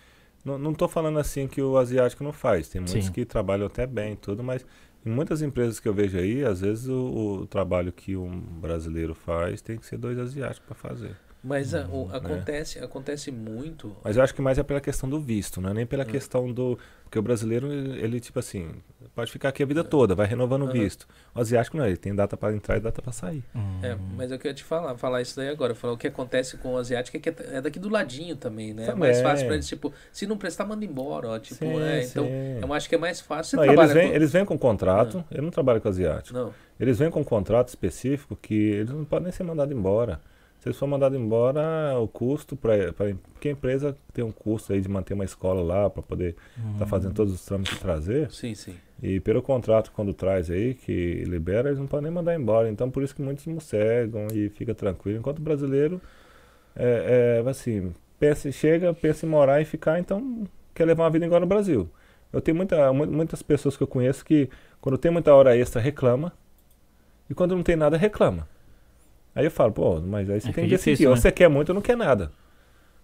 não, não tô falando assim que o asiático não faz. Tem muitos Sim. que trabalham até bem e tudo, mas em muitas empresas que eu vejo aí, às vezes o, o trabalho que um brasileiro faz tem que ser dois asiáticos para fazer. Mas a- Uhum, o- acontece, acontece muito. Mas eu acho que mais é pela questão do visto, não é nem pela Hum. questão do. Porque o brasileiro, ele, tipo assim, pode ficar aqui a vida toda, vai renovando o Aham. visto. O asiático não, ele tem data para entrar e data para sair. Hum. É, mas eu queria te falar, falar isso daí agora. Falar o que acontece com o asiático é que é daqui do ladinho também, né? É mais Também. fácil pra eles, tipo, se não prestar, manda embora, ó. Tipo, Sim, é, então, sim. eu acho que é mais fácil. Você Não, eles, vêm, com- eles vêm com contrato, ele não trabalha com asiático. Não. Eles vêm com um contrato específico que eles não podem nem ser mandados embora. Se eles forem mandados embora, o custo para. Porque a empresa tem um custo aí de manter uma escola lá para poder estar fazendo todos os trâmites e trazer. Sim, sim. E pelo contrato, quando traz aí, que libera, eles não podem nem mandar embora. Então, por isso que muitos mossegam e fica tranquilo. Enquanto o brasileiro, é, é, assim, pensa, chega, pensa em morar e ficar, então quer levar uma vida igual no Brasil. Eu tenho muita, mu- muitas pessoas que eu conheço que, quando tem muita hora extra, reclama. E quando não tem nada, reclama. Aí eu falo, pô, mas aí você É tem que que é decidir. difícil, Ou né? você quer muito ou não quer nada.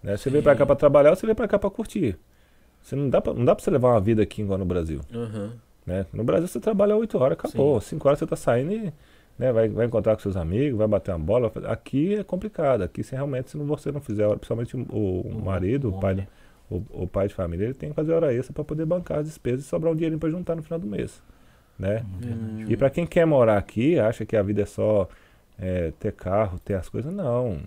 Né? Você veio pra cá Sim. pra trabalhar ou você veio pra cá pra curtir. Você não dá pra, não dá pra você levar uma vida aqui igual no Brasil. Aham. Né? No Brasil você trabalha 8 horas, acabou. 5 horas você tá saindo e né, vai, vai encontrar com seus amigos, vai bater uma bola. Aqui é complicado. Aqui se realmente se não, você não fizer, hora- principalmente o, o marido, o, pai, homem, né? o, o pai de família, ele tem que fazer hora extra para poder bancar as despesas e sobrar um dinheirinho para juntar no final do mês. Né? Hum. E para quem quer morar aqui, acha que a vida é só é, ter carro, ter as coisas, não.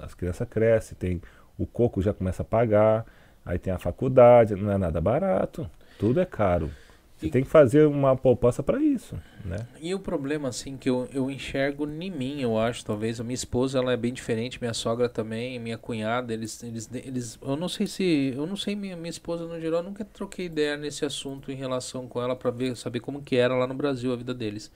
A- as crianças crescem, tem, o coco já começa a pagar, aí tem a faculdade, não é nada barato, tudo é caro. Você E- tem que fazer uma poupança para isso, né? E o problema, assim, que eu, eu enxergo em mim, eu acho, talvez. A minha esposa, ela é bem diferente, minha sogra também, minha cunhada, eles, eles, eles eu não sei se, eu não sei, minha, minha esposa, no geral, eu nunca troquei ideia nesse assunto em relação com ela pra ver, saber como que era lá no Brasil a vida deles.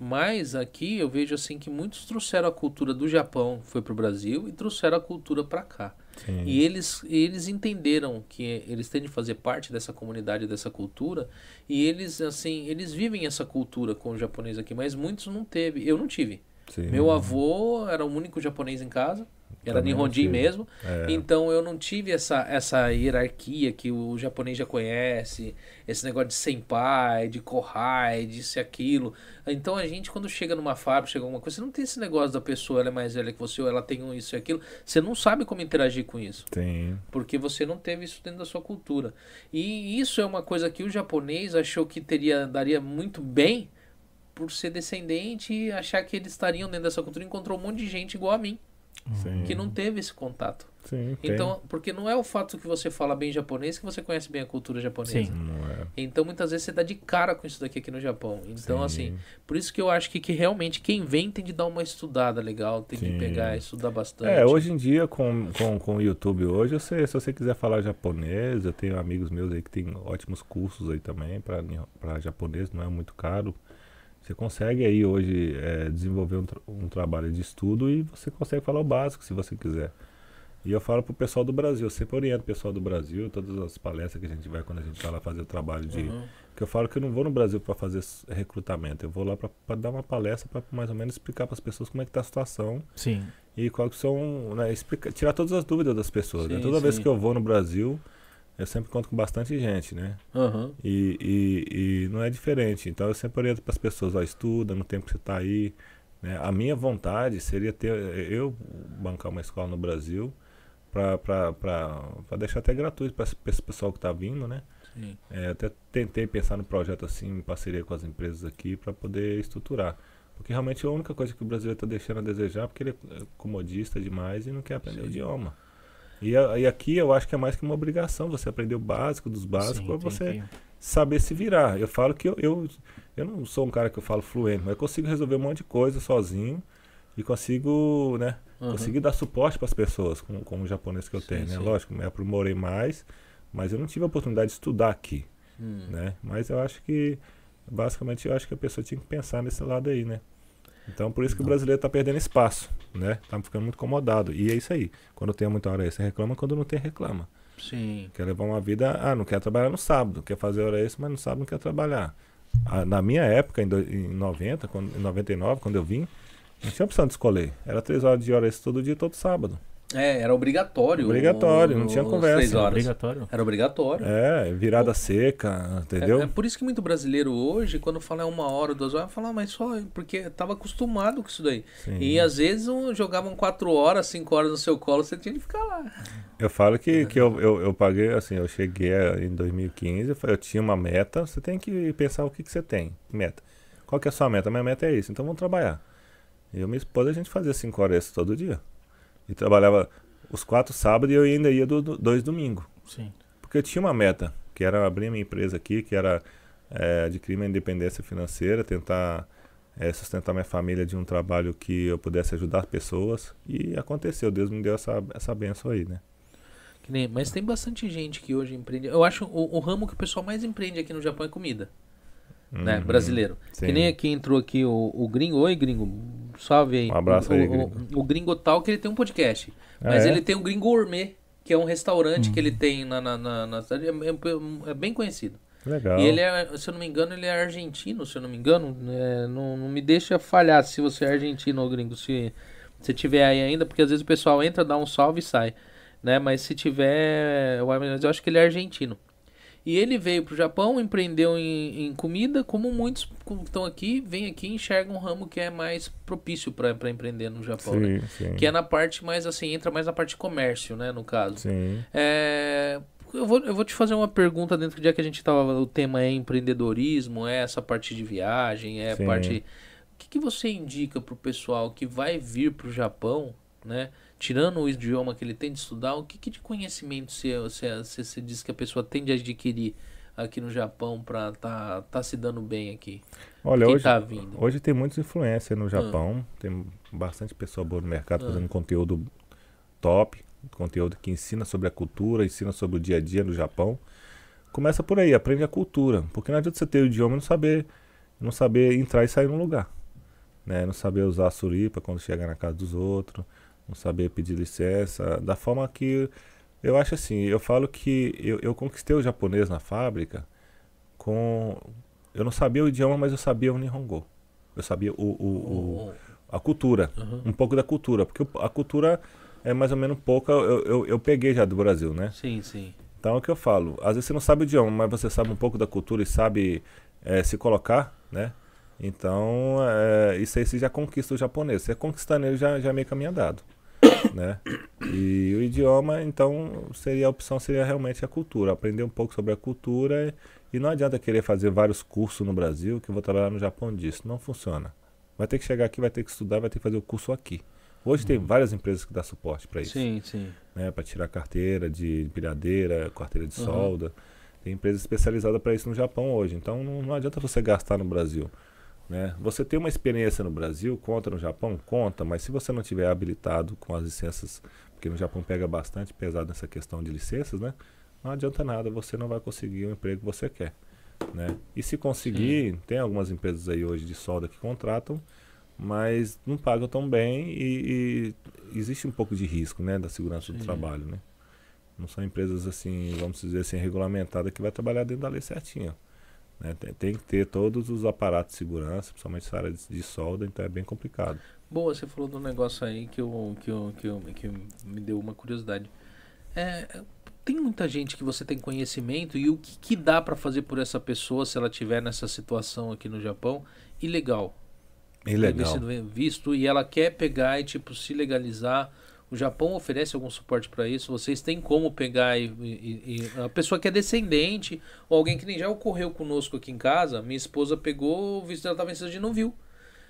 Mas aqui eu vejo, assim, que muitos trouxeram a cultura do Japão, foi pro Brasil, e trouxeram a cultura pra cá. Sim. E eles, eles entenderam que eles têm de fazer parte dessa comunidade, dessa cultura, e eles, assim, eles vivem essa cultura com o japonês aqui, mas muitos não teve. Eu não tive. Sim. Meu avô era o único japonês em casa, era Também Nihonjin tive. mesmo, É. então eu não tive essa, essa hierarquia que o japonês já conhece, esse negócio de senpai, de kohai, disso e aquilo. Então a gente, quando chega numa fábrica, chega alguma coisa, você não tem esse negócio da pessoa, ela é mais velha que você, ou ela tem um isso e aquilo, você não sabe como interagir com isso Sim. porque você não teve isso dentro da sua cultura. E isso é uma coisa que o japonês achou que teria daria muito bem por ser descendente e achar que eles estariam dentro dessa cultura. Encontrou um monte de gente igual a mim Sim. que não teve esse contato. Sim, tem. Então, porque não é o fato que você fala bem japonês que você conhece bem a cultura japonesa. Sim. É. Então, muitas vezes você dá de cara com isso daqui aqui no Japão. Então, Sim. assim, por isso que eu acho que, que realmente quem vem tem de dar uma estudada legal, tem Sim. de pegar e estudar bastante. É, hoje em dia, com, com, com o YouTube hoje, você, se você quiser falar japonês, eu tenho amigos meus aí que tem ótimos cursos aí também para japonês, não é muito caro. Você consegue aí hoje é, desenvolver um, tra- um trabalho de estudo e você consegue falar o básico se você quiser. E eu falo pro pessoal do Brasil, eu sempre oriento o pessoal do Brasil, todas as palestras que a gente vai quando a gente vai lá fazer o trabalho de. Uhum. Que eu falo que eu não vou no Brasil para fazer recrutamento, eu vou lá para dar uma palestra para mais ou menos explicar para as pessoas como é que tá a situação Sim. e quais que são, né, explica- tirar todas as dúvidas das pessoas. né? Sim, Toda vez sim. que eu vou no Brasil, eu sempre conto com bastante gente, né? Aham. E, e, e não é diferente. Então eu sempre oriento para as pessoas, ó, estuda no tempo que você está aí. Né? A minha vontade seria ter eu bancar uma escola no Brasil para deixar até gratuito para esse pessoal que está vindo, né? Sim. É, até tentei pensar no projeto assim, em parceria com as empresas aqui, para poder estruturar. Porque realmente é a única coisa que o brasileiro está deixando a desejar, porque ele é comodista demais e não quer aprender Sim. o idioma. E, e, aqui eu acho que é mais que uma obrigação você aprender o básico dos básicos para você saber se virar. Eu falo que eu, eu, eu não sou um cara que eu falo fluente, mas eu consigo resolver um monte de coisa sozinho e consigo, né, uhum. conseguir dar suporte para as pessoas com, com o japonês que eu sim, tenho, né? Sim. Lógico, me aprimorei mais, mas eu não tive a oportunidade de estudar aqui, hum. né? Mas eu acho que basicamente eu acho que a pessoa tinha que pensar nesse lado aí, né? Então, por isso que o brasileiro está perdendo espaço, né? Tá ficando muito incomodado. E é isso aí. Quando tem muita hora extra, reclama. Quando não tem, reclama. Sim. Quer levar uma vida... Ah, não quer trabalhar no sábado. Quer fazer hora extra, mas no sábado não quer trabalhar. Ah, na minha época, em, do, em 90, quando, em 99, quando eu vim, não tinha opção de escolher. Era três horas de hora extra todo dia, todo sábado. É, era obrigatório. Obrigatório, o, não tinha conversa. Obrigatório. Era obrigatório. É, virada o, seca, entendeu? É, é, por isso que muito brasileiro hoje, quando fala é uma hora, duas horas, fala, ah, mas só porque tava acostumado com isso daí. Sim. E às vezes um, jogavam quatro horas, cinco horas no seu colo, você tinha que ficar lá. Eu falo que, que eu, eu, eu paguei, assim, eu cheguei em 2015, eu tinha uma meta, você tem que pensar o que, que você tem, meta. Qual que é a sua meta? Minha meta é isso, então vamos trabalhar. Eu e minha esposa, a gente fazia cinco horas todo dia. E trabalhava os quatro sábados e eu ainda ia do, do, dois domingos. Sim. Porque eu tinha uma meta, que era abrir minha empresa aqui, que era é, adquirir minha independência financeira, tentar é, sustentar minha família de um trabalho que eu pudesse ajudar pessoas. E aconteceu, Deus me deu essa, essa benção aí, né? Mas tem bastante gente que hoje empreende. Eu acho o, o ramo que o pessoal mais empreende aqui no Japão é comida. Né? uhum. Brasileiro. Sim. Que nem aqui entrou aqui o, o gringo. Oi, gringo. Salve aí. Um abraço aí, o, gringo. O, o, gringo tal que ele tem um podcast. Ah, mas é? ele tem o Gringo Gourmet, que é um restaurante que ele uhum. tem na, na, na, na cidade. É, é, é, bem conhecido. Legal. E ele é, se eu não me engano, ele é argentino, se eu não me engano. É, não, não me deixa falhar se você é argentino ou gringo, se você tiver aí ainda, porque às vezes o pessoal entra, dá um salve e sai. Né? Mas se tiver. Eu acho que ele é argentino. E ele veio para o Japão, empreendeu em, em, comida, como muitos que estão aqui, vêm aqui e enxergam um ramo que é mais propício para empreender no Japão, sim, né? sim. Que é na parte mais assim, entra mais na parte de comércio, né, no caso. Sim. É, eu, vou, eu vou te fazer uma pergunta dentro de que a gente tava. O tema é empreendedorismo, é essa parte de viagem, é a parte. O que, que você indica para o pessoal que vai vir para o Japão, né? Tirando o idioma que ele tem de estudar, o que, que de conhecimento você, você, você, diz que a pessoa tem de adquirir aqui no Japão para tá, tá se dando bem aqui? Olha, Quem hoje, tá hoje tem muitas influências no Japão, ah. tem bastante pessoa boa no mercado ah. fazendo conteúdo top, conteúdo que ensina sobre a cultura, ensina sobre o dia a dia no Japão. Começa por aí, aprende a cultura, porque não adianta você ter o idioma e não saber, não saber entrar e sair no lugar. Né? Não saber usar a suripa quando chegar na casa dos outros saber pedir licença, da forma que eu acho assim, eu falo que eu, eu conquistei o japonês na fábrica com eu não sabia o idioma, mas eu sabia o Nihongo. Eu sabia o, o, o a cultura, uhum. um pouco da cultura, porque a cultura é mais ou menos pouca, eu, eu, eu, peguei já do Brasil, né? Sim, sim. Então é o que eu falo, às vezes você não sabe o idioma, mas você sabe um pouco da cultura e sabe é, se colocar, né? Então, é, isso aí você já conquista o japonês. Você conquistando ele já, já é meio caminho andado né? E o idioma, então, seria a opção seria realmente a cultura, aprender um pouco sobre a cultura e não adianta querer fazer vários cursos no Brasil que eu vou trabalhar no Japão disso, não funciona. Vai ter que chegar aqui, vai ter que estudar, vai ter que fazer o curso aqui. Hoje tem uhum. várias empresas que dão suporte para isso. Sim, sim. Né, para tirar carteira de empilhadeira, carteira de uhum. solda. Tem empresa especializada para isso no Japão hoje. Então não, não adianta você gastar no Brasil. Né? Você tem uma experiência no Brasil, conta no Japão? Conta, mas se você não tiver habilitado com as licenças, porque no Japão pega bastante pesado nessa questão de licenças, né? não adianta nada, você não vai conseguir o emprego que você quer. Né? E se conseguir, Sim. tem algumas empresas aí hoje de solda que contratam, mas não pagam tão bem e, e existe um pouco de risco né, da segurança Sim. do trabalho. Né? Não são empresas assim, vamos dizer assim, regulamentadas que vai trabalhar dentro da lei certinha. Né? Tem, tem, que ter todos os aparatos de segurança, principalmente essa área de, de, solda, então é bem complicado. Boa, você falou do negócio aí que, eu, que, eu, que, eu, que me deu uma curiosidade. É, tem muita gente que você tem conhecimento e o que, que dá para fazer por essa pessoa se ela tiver nessa situação aqui no Japão? Ilegal. Ilegal. Visto e ela quer pegar e tipo se legalizar o Japão oferece algum suporte para isso? Vocês têm como pegar e, e, e, a pessoa que é descendente ou alguém que nem já ocorreu conosco aqui em casa, minha esposa pegou, o visto dela estava vencido e não viu.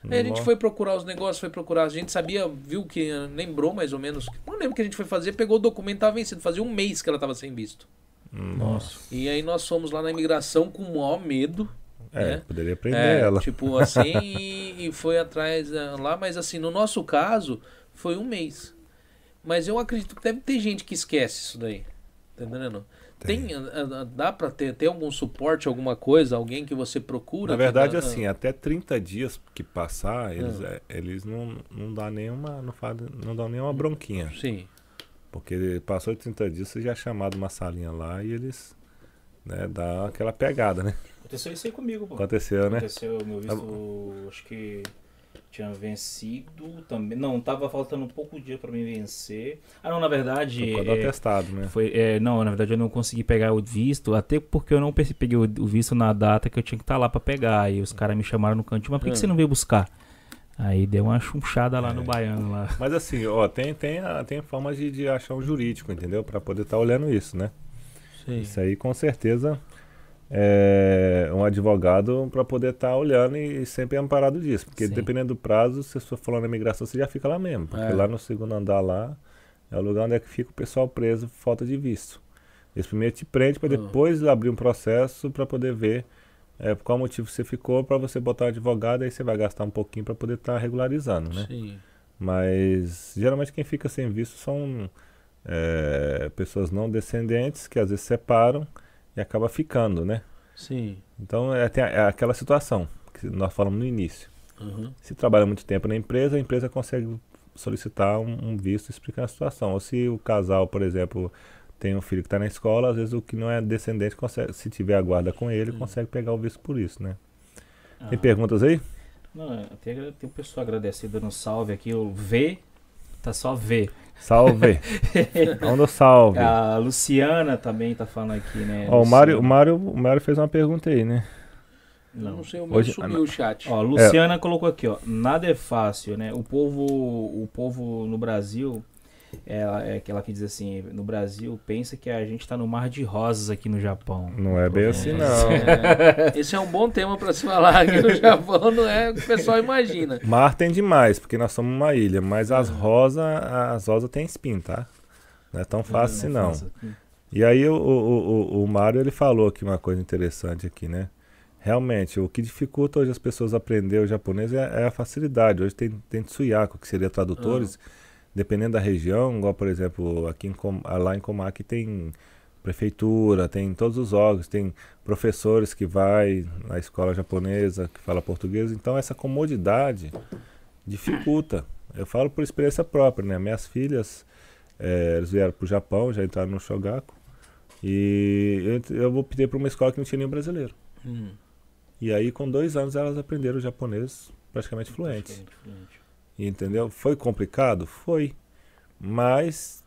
Aí a gente foi procurar os negócios, foi procurar. A gente sabia, viu que lembrou mais ou menos. Não lembro o que a gente foi fazer, pegou o documento, tava vencido. Fazia um mês que ela tava sem visto. Nossa. E aí nós fomos lá na imigração com o maior medo. É, né? poderia prender É, ela. Tipo assim, e, e foi atrás eh, lá, mas assim, no nosso caso, foi um mês. Mas eu acredito que deve ter gente que esquece isso daí. Tá entendendo? Tem, ah, ah, dá pra ter, ter algum suporte, alguma coisa, alguém que você procura? Na que verdade, dá- assim, até 30 dias que passar, eles, Ah. é, eles não, não dá nenhuma. Não, faz, não dão nenhuma bronquinha. Sim. Porque passou de 30 dias, você já é chamado uma salinha lá e eles né, dá aquela pegada, né? Aconteceu isso aí comigo, pô. Aconteceu, né? Aconteceu, meu visto, acho que tinha vencido também. Não, tava faltando um pouco de dia pra mim vencer. Ah, não, na verdade. Por causa do é, atestado, né? foi, é, não, na verdade eu não consegui pegar o visto, até porque eu não peguei o, visto na data que eu tinha que estar lá pra pegar. E os caras me chamaram no cantinho, mas por que, que Ah. você não veio buscar? Aí deu uma chunchada lá É. no baiano lá. Mas assim, ó, tem, tem, a- tem formas de, de achar um jurídico, entendeu? Pra poder estar olhando isso, né? Sim. Isso aí com certeza é um advogado para poder estar olhando e sempre amparado disso. Porque Sim. dependendo do prazo, se você for falando na imigração, você já fica lá mesmo. Porque É. lá no segundo andar lá é o lugar onde é que fica o pessoal preso por falta de visto. Eles primeiro te prende para Ah. depois abrir um processo para poder ver é, por qual motivo você ficou, para você botar um advogado, aí você vai gastar um pouquinho para poder estar regularizando, né? Sim. Mas geralmente quem fica sem visto são é, pessoas não descendentes que às vezes separam e acaba ficando, né? Sim. Então é, é aquela situação que nós falamos no início. Uhum. Se trabalha muito tempo na empresa, a empresa consegue solicitar um, um visto explicando a situação. Ou se o casal, por exemplo, tem um filho que está na escola, às vezes o que não é descendente consegue, se tiver a guarda com ele, Hum. consegue pegar o visto por isso, né? Ah, Tem perguntas aí? Não, é, tem, tem um pessoal agradecido no salve aqui, o V, tá só V. Salve! Manda salve! A Luciana também tá falando aqui, né? Ó, o, Mário, o. Mário, o Mário fez uma pergunta aí, né? Eu Não. não sei, o meu Hoje- sumiu o chat. Ó, Luciana colocou aqui, ó. Nada é fácil, né? O povo, o povo no Brasil, ela, é aquela que diz assim, no Brasil pensa que a gente tá no mar de rosas aqui no Japão. Não é bem assim, não. É, esse é um bom tema pra se falar aqui no Japão, não é o que o pessoal imagina. Mar tem demais, porque nós somos uma ilha, mas as rosas, as rosas têm espinho, tá? Não é tão fácil assim, não. fácil. E aí o, o, o, o Mário ele falou aqui uma coisa interessante aqui, né? Realmente, o que dificulta hoje as pessoas aprender o japonês é, é a facilidade. Hoje tem, tem Tsuyako, que seria tradutores, dependendo da região, igual por exemplo, aqui em, Com- ah, lá em Komaki tem prefeitura, tem todos os órgãos, tem professores que vai na escola japonesa, que fala português, então essa comodidade dificulta. Eu falo por experiência própria, né? Minhas filhas, eh, eles vieram pro Japão, já entraram no Shogaku, e eu, eu optei por uma escola que não tinha nenhum brasileiro. Hum, E aí, com dois anos, elas aprenderam japonês praticamente fluentes. Fluente, Entendeu? Foi complicado? Foi. Mas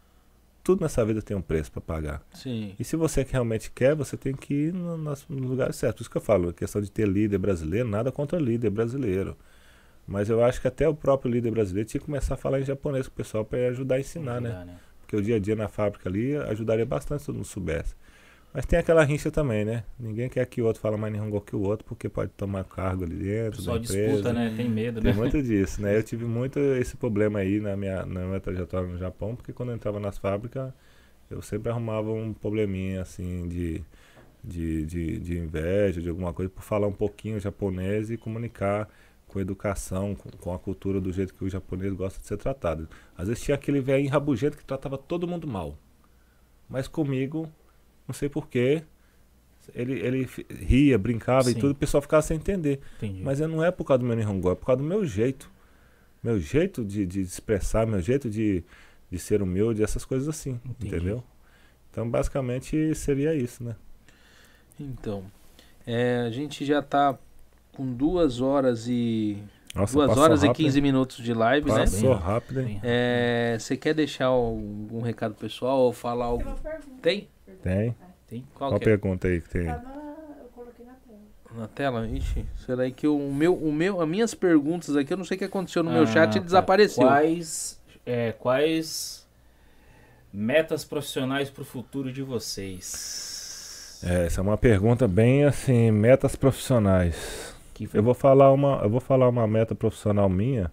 tudo nessa vida tem um preço para pagar. sim. E se você realmente quer, você tem que ir no, nas- no lugar certo. Por isso que eu falo, a questão de ter líder brasileiro, nada contra líder brasileiro. Mas eu acho que até o próprio líder brasileiro tinha que começar a falar em japonês com o pessoal para ajudar a ensinar, né? Ajudar, né? Porque o dia a dia na fábrica ali ajudaria bastante se todo mundo soubesse. Mas tem aquela rincha também, né? Ninguém quer que o outro fale mais Nihongo que o outro, porque pode tomar cargo ali O dentro pessoal empresa. disputa, né? Tem medo, Tem né? muito disso, né? Eu tive muito esse problema aí na minha, na minha trajetória no Japão, porque quando eu entrava nas fábricas, eu sempre arrumava um probleminha, assim, de, de, de, de inveja, de alguma coisa, por falar um pouquinho japonês e comunicar com educação, com, com a cultura do jeito que o japonês gosta de ser tratado. Às vezes tinha aquele velho rabugento que tratava todo mundo mal. Mas comigo, não sei porquê, ele, ele ria, brincava e Sim. tudo, o pessoal ficava sem entender. Entendi. Mas não é por causa do meu Nihongo, é por causa do meu jeito. Meu jeito de, de expressar, meu jeito de, de ser humilde, essas coisas assim, Entendi. entendeu? Então, basicamente, seria isso, né? Então, é, a gente já tá com duas horas e. Nossa, duas passou horas rápido, e 15 minutos de live, hein? né? Passou rápido, hein? É, Você quer deixar algum recado pessoal ou falar algo? Tem? Tem? Qual Qual que é? pergunta aí que tem? Tá na... Eu coloquei na tela. Na tela? Ixi, será que o meu, o meu, as minhas perguntas aqui, eu não sei o que aconteceu no meu Ah, chat, tá. desapareceu. Quais, é, quais metas profissionais pro futuro de vocês? É, essa é uma pergunta bem assim, metas profissionais. O que Eu vou falar uma, eu vou falar uma meta profissional minha,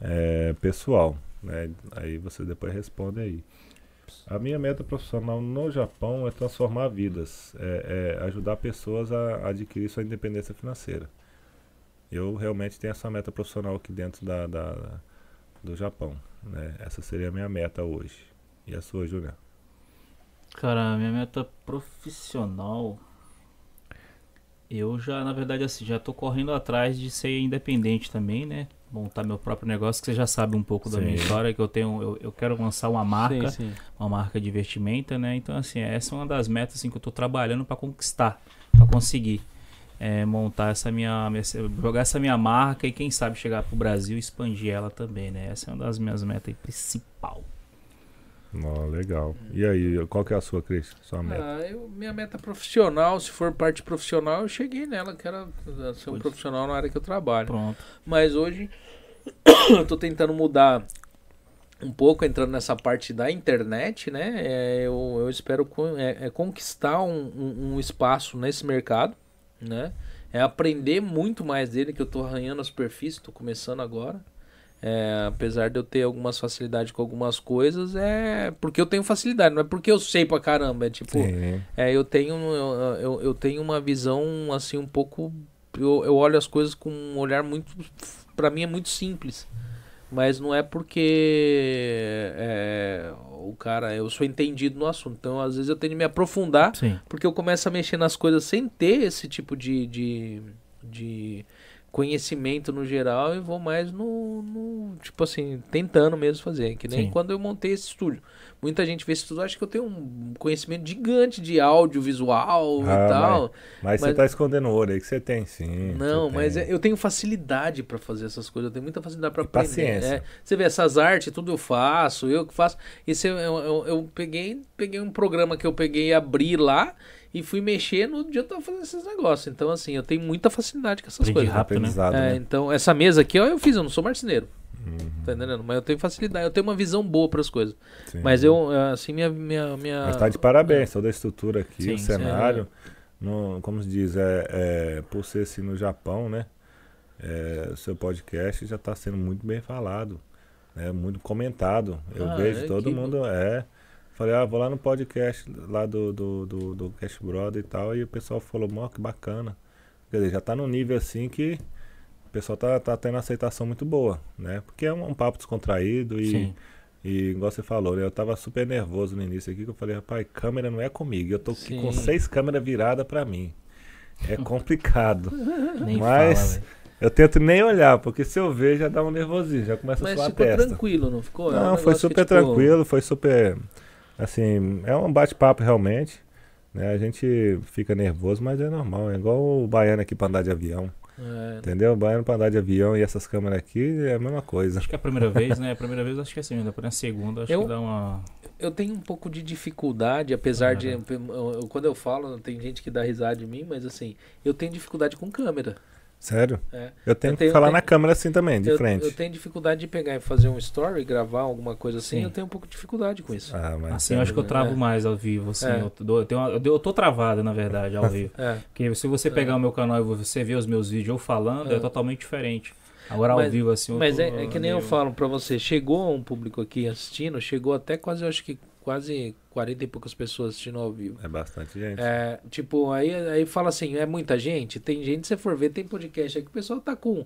é, pessoal, né? Aí você depois responde aí. A minha meta profissional no Japão é transformar vidas, é, é ajudar pessoas a adquirir sua independência financeira. Eu realmente tenho essa meta profissional aqui dentro da, da- do Japão, né? Essa seria a minha meta hoje. E a sua, Juliana? Cara, minha meta profissional. Eu já, na verdade, assim, já tô correndo atrás de ser independente também, né? Montar meu próprio negócio, que você já sabe um pouco da minha Sim. história, que eu tenho. Eu, eu quero lançar uma marca, Sim, sim. uma marca de vestimenta, né? Então, assim, essa é uma das metas assim, que eu tô trabalhando para conquistar, para conseguir. é, montar essa minha, minha- jogar essa minha marca e quem sabe chegar pro Brasil e expandir ela também, né? Essa é uma das minhas metas principal. Ó, legal. E aí, qual que é a sua, Cris? Sua meta? Ah, eu- minha meta profissional, se for parte profissional, eu cheguei nela, que era uh, ser um Pois. profissional na área que eu trabalho. Pronto. Mas hoje eu tô tentando mudar um pouco, entrando nessa parte da internet, né? É, eu, eu espero con- é, é conquistar um, um- um espaço nesse mercado, né? É aprender muito mais dele, que eu tô arranhando a superfície, tô começando agora. É, apesar de eu ter algumas facilidades com algumas coisas, é porque eu tenho facilidade, não é porque eu sei pra caramba, é tipo, Sim. é, eu tenho eu, eu, eu tenho uma visão assim um pouco eu, eu olho as coisas com um olhar muito Pra mim é muito simples. Mas não é porque é, o cara eu sou entendido no assunto. Então às vezes eu tenho que me aprofundar Sim. porque eu começo a mexer nas coisas sem ter esse tipo de, de, de conhecimento no geral e vou mais no, no, tipo assim, tentando mesmo fazer. Que nem Sim. quando eu montei esse estúdio. Muita gente vê esse estúdio, acha que eu tenho um conhecimento gigante de audiovisual Ah, e tal. Mas, você Mas- tá escondendo ouro aí que você tem, sim. Não, você mas tem. é- eu tenho facilidade pra fazer essas coisas, eu tenho muita facilidade pra E aprender. paciência. É, você vê essas artes, tudo eu faço, eu que faço. Esse eu, eu, eu- eu peguei, peguei um programa que eu peguei e abri lá e fui mexer no dia eu tava fazendo esses negócios. Então assim, eu tenho muita facilidade com essas Aprendi coisas. rápido, né? É, né? então essa mesa aqui, ó, eu fiz, eu não sou marceneiro. Uhum, Tá entendendo? Mas eu tenho facilidade, eu tenho uma visão boa para as coisas. sim. Mas eu, assim, minha. minha, minha... Mas tá de parabéns, toda a estrutura aqui, Sim, o sim. cenário. no- como se diz, é, é, por ser assim no Japão, né? é, o seu podcast já está sendo muito bem falado, né, muito comentado. Eu Ah, vejo é? todo Que mundo. É. Falei, ah, vou lá no podcast lá do, do, do, do Cash Brother e tal, e o pessoal falou, mó, que bacana. Quer dizer, já tá num nível assim que o pessoal tá, tá tendo aceitação muito boa, né? Porque é um, um papo descontraído e. Sim. E igual você falou, né, eu tava super nervoso no início aqui, que eu falei, rapaz, câmera não é comigo. Eu tô aqui com seis câmeras viradas pra mim. É complicado. Nem Mas- fala, eu tento nem olhar, porque se eu ver já dá um nervosismo, já começa a Mas suar a ficou testa. tranquilo, não ficou? É um Não, foi super tipo, tranquilo, foi super. Assim, é um bate-papo realmente. Né? A gente fica nervoso, mas é normal. É igual o baiano aqui pra andar de avião. É, Entendeu? O baiano pra andar de avião e essas câmeras aqui é a mesma coisa. Acho que é a primeira vez, né? A primeira vez acho que é assim, depois na segunda acho Eu- que dá uma. eu tenho um pouco de dificuldade, apesar de. Aham. eu- eu- quando eu falo, tem gente que dá risada de mim, mas assim, eu tenho dificuldade com câmera. Sério? É. Eu tenho Eu que tenho- falar eu na tenho- câmera assim também, de eu, frente. eu tenho dificuldade de pegar e fazer um story, gravar alguma coisa assim, Sim. eu tenho um pouco de dificuldade com isso. Ah, mas Assim, eu acho que eu travo É. mais ao vivo, assim. É. Eu, tô, eu, tenho uma- eu, tô travado, na verdade, ao vivo. É. Porque se você pegar o meu canal e você ver os meus vídeos eu falando, é, É. totalmente diferente. Agora ao Mas- vivo, assim, eu Mas tô é, é que nem eu meio- falo pra você, chegou um público aqui assistindo, chegou até quase, eu acho que quase 40 e poucas pessoas assistindo ao vivo. É bastante gente. É, tipo, aí, aí fala assim, é muita gente? Tem gente, se você for ver, tem podcast aí que o pessoal tá com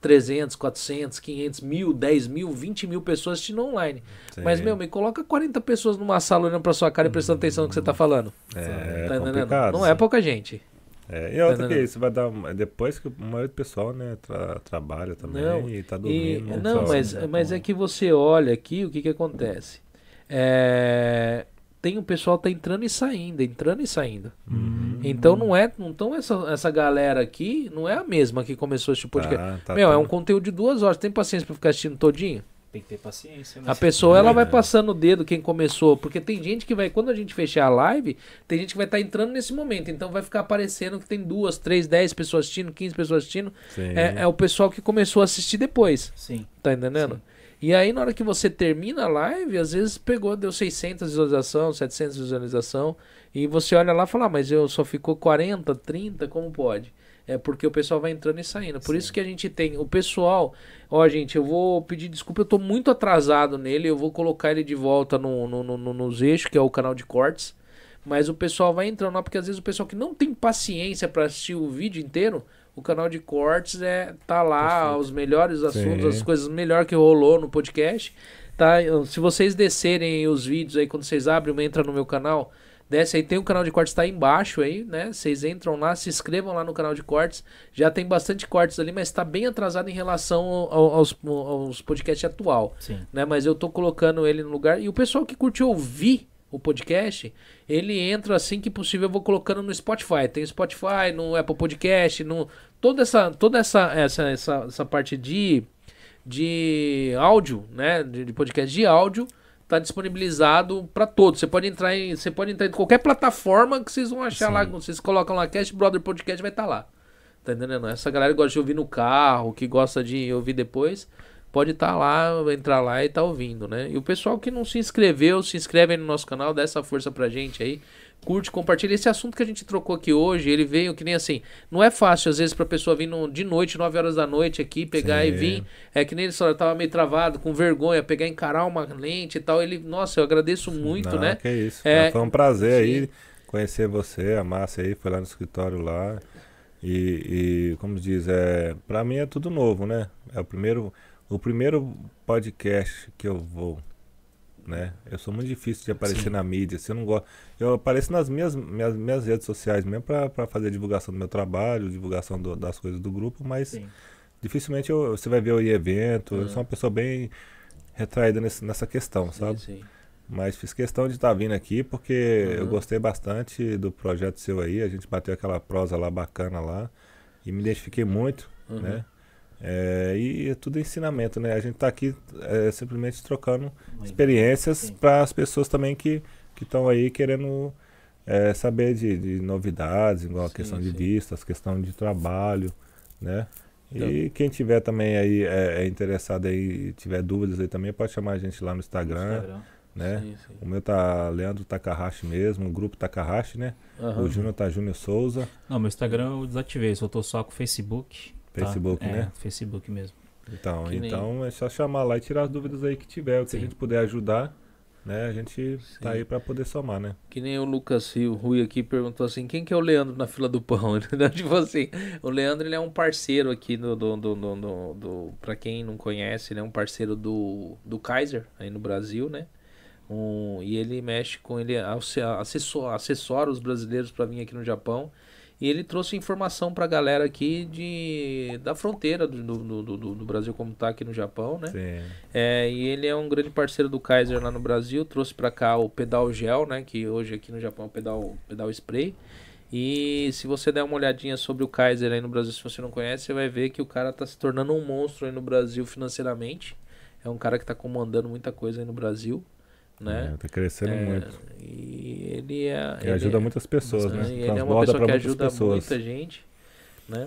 300, 400, 500 mil, 10 mil, 20 mil pessoas assistindo online. Sim. Mas, meu, me coloca 40 pessoas numa sala olhando pra sua cara e prestando atenção no que você tá falando. é, tá entendendo? complicado. Não é pouca gente. É, e outra Tá que entendendo? isso vai dar. Depois que o maioria do pessoal, né, tra- trabalha também Não, e tá E, dormindo. não, só- mas, mas é que você olha aqui, o que que acontece? É, tem o pessoal tá entrando e saindo, entrando e saindo. Uhum. Então não é, não tão essa, essa galera aqui, não é a mesma que começou este podcast. Tá, tá Meu, é um conteúdo de duas horas. Tem paciência pra ficar assistindo todinho? Tem que ter paciência, né? A pessoa ela vai passando o dedo quem começou, porque tem gente que vai, quando a gente fechar a live, tem gente que vai estar entrando nesse momento, então vai ficar aparecendo que tem duas, três, dez pessoas assistindo, 15 pessoas assistindo. É, é o pessoal que começou a assistir depois, Sim. tá entendendo? Sim. E aí, na hora que você termina a live, às vezes pegou, deu 600 visualização, 700 visualização, e você olha lá e fala, ah, mas eu só ficou 40, 30, como pode? É porque o pessoal vai entrando e saindo. Por isso que a gente tem o pessoal. Ó, gente, eu vou pedir desculpa, eu tô muito atrasado nele. Eu vou colocar ele de volta no, no, no, no- nos eixos, que é o canal de cortes. Mas o pessoal vai entrando lá, porque às vezes o pessoal que não tem paciência pra assistir o vídeo inteiro, o canal de cortes é tá lá os melhores assuntos, Sim. as coisas melhor que rolou no podcast. Tá? Se vocês descerem os vídeos aí quando vocês abrem, entra no meu canal, desce aí, tem o canal de cortes tá aí embaixo aí, né? Vocês entram lá, se inscrevam lá no canal de cortes. Já tem bastante cortes ali, mas tá bem atrasado em relação ao- aos, aos podcasts atual Sim. né? Mas eu tô colocando ele no lugar. E o pessoal que curte ouvir o podcast, ele entra assim que possível, eu vou colocando no Spotify. Tem Spotify, no Apple Podcast, no toda essa toda essa essa essa, essa parte de de áudio, né, de, de podcast de áudio, tá disponibilizado para todos. Você pode entrar em você pode entrar em qualquer plataforma que vocês vão achar lá, vocês colocam lá Cast Brother Podcast vai estar lá. Tá entendendo? Essa galera que gosta de ouvir no carro, que gosta de ouvir depois, pode estar lá, entrar lá e tá ouvindo, né? E o pessoal que não se inscreveu, se inscreve aí no nosso canal, dá essa força pra gente aí. Curte, compartilha. Esse assunto que a gente trocou aqui hoje, ele veio que nem assim. Não é fácil, às vezes, pra pessoa vir no- de noite, 9 horas da noite aqui, pegar e Sim. vir. É que nem ele só tava meio travado, com vergonha, pegar e encarar uma lente e tal. Ele, nossa, eu agradeço muito, Não, né? Que isso. É, Foi um prazer sim. aí conhecer você, a Márcia aí, foi lá no escritório lá. E, e, como diz, é, pra mim é tudo novo, né? É o primeiro, o primeiro podcast que eu vou, né? Eu sou muito difícil de aparecer Sim. na mídia, se eu não gosto. Eu apareço nas minhas, minhas, minhas redes sociais mesmo pra fazer divulgação do meu trabalho, divulgação do- das coisas do grupo, mas Sim. dificilmente eu- você vai ver eu em evento. Eu Ah. sou uma pessoa bem retraída nesse- nessa questão, sabe? Sim. Mas fiz questão de estar vindo aqui porque Uhum. eu gostei bastante do projeto seu aí. A gente bateu aquela prosa lá bacana lá e me identifiquei muito, Uhum. né? É, e é tudo ensinamento, né? A gente tá aqui é, simplesmente trocando experiências para as pessoas também que estão aí querendo é, saber de, de novidades, igual a Sim, questão de sim. vistas, questão de trabalho, né? Então- E quem tiver também aí é, é interessado aí, tiver dúvidas aí também, pode chamar a gente lá no Instagram, Instagram. né? Sim, sim. O meu tá Leandro Takahashi mesmo, o grupo Takahashi, né? Aham. O Júnior tá Júnior Souza. Não, meu Instagram eu desativei, só tô só com o Facebook. Tá? Facebook, É, né? Facebook mesmo. Então, Que nem- então é só chamar lá e tirar as dúvidas aí que tiver, o que Sim. a gente puder ajudar, né? A gente tá Sim. aí pra poder somar, né? Que nem o Lucas Rio, Rui aqui perguntou assim, quem que é o Leandro na fila do pão? Tipo assim, o Leandro ele é um parceiro aqui do, do, do, do, do, do- pra quem não conhece, ele é um parceiro do, do Kaiser aí no Brasil, né? Um, e ele mexe com ele, asse- assessora, assessora os brasileiros para vir aqui no Japão. E ele trouxe informação pra galera aqui de, da fronteira do, do, do, do- Brasil, como tá aqui no Japão, né? Sim. É, e ele é um grande parceiro do Kaiser lá no Brasil, trouxe pra cá o pedal gel, né, que hoje aqui no Japão é o pedal, pedal spray. E se você der uma olhadinha sobre o Kaiser aí no Brasil, se você não conhece, você vai ver que o cara tá se tornando um monstro aí no Brasil financeiramente. É um cara que tá comandando muita coisa aí no Brasil, né? É, tá crescendo É, muito. E ele é. Ele ajuda é- muitas pessoas, né? ele é uma pessoa que ajuda pessoas. muita gente, né?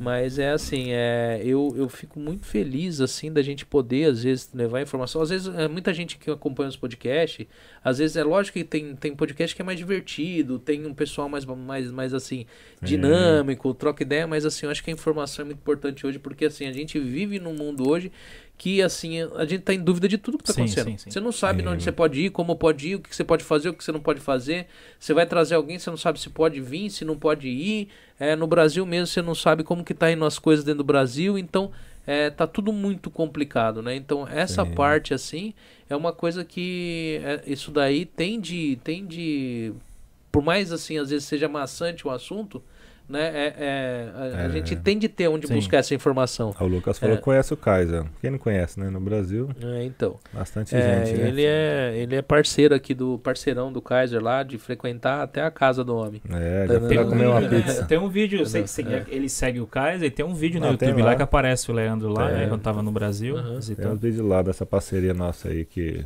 Mas é assim, é, eu, eu fico muito feliz assim da gente poder às vezes levar informação. Às vezes é, muita gente que acompanha os podcasts, às vezes é lógico que tem, tem podcast que é mais divertido, tem um pessoal mais mais, mais assim dinâmico, troca ideia, mas assim, eu acho que a informação é muito importante hoje porque assim, a gente vive num mundo hoje que assim, a gente tá em dúvida de tudo que tá Sim, acontecendo. sim, sim. Você não sabe onde você pode ir, como pode ir, o que você pode fazer, o que você não pode fazer. Você vai trazer alguém, você não sabe se pode vir, se não pode ir. É, no Brasil mesmo, você não sabe como que tá indo as coisas dentro do Brasil. Então, é, tá tudo muito complicado, né? Então, essa Sim. parte, assim, é uma coisa que... é, isso daí tem de, tem de... Por mais, assim, às vezes seja maçante o assunto, né? É, é, a, a É. gente tem de ter onde Sim. buscar essa informação. O Lucas falou É. que conhece o Kaiser. Quem não conhece, né? No Brasil, É, então... bastante É, gente, né? ele é ele é parceiro aqui do parceirão do Kaiser lá de frequentar até a casa do homem. É, Tá já lá um comer uma vídeo, né? pizza. Tem um vídeo, sei- sei- É. ele segue o Kaiser e tem um vídeo no Ah, tem YouTube lá. lá. que aparece o Leandro lá, Tem. né, quando tava no Brasil, Uhum. Tem visitando. vídeos lá dessa parceria nossa aí que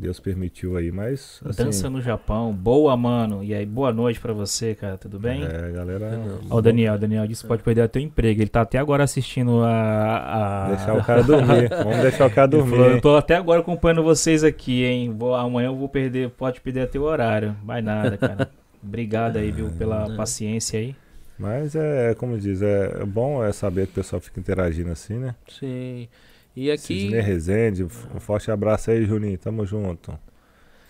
Deus permitiu aí, mas assim, Dança no Japão. Boa, mano. E aí, boa noite pra você, cara. Tudo bem? é, galera, Ó, o Daniel, o Daniel disse que pode perder até o emprego. Ele tá até agora assistindo a. a... deixar o cara dormir. Vamos deixar o cara dormir. falou, eu tô até agora acompanhando vocês aqui, hein? Vou, amanhã eu vou perder, pode perder até o horário. Vai nada, cara. Obrigado aí, viu, pela paciência aí. Mas é, como diz, é, é bom é saber que o pessoal fica interagindo assim, né? Sim. E aqui. Sidney Rezende, um forte abraço aí, Juninho. Tamo junto.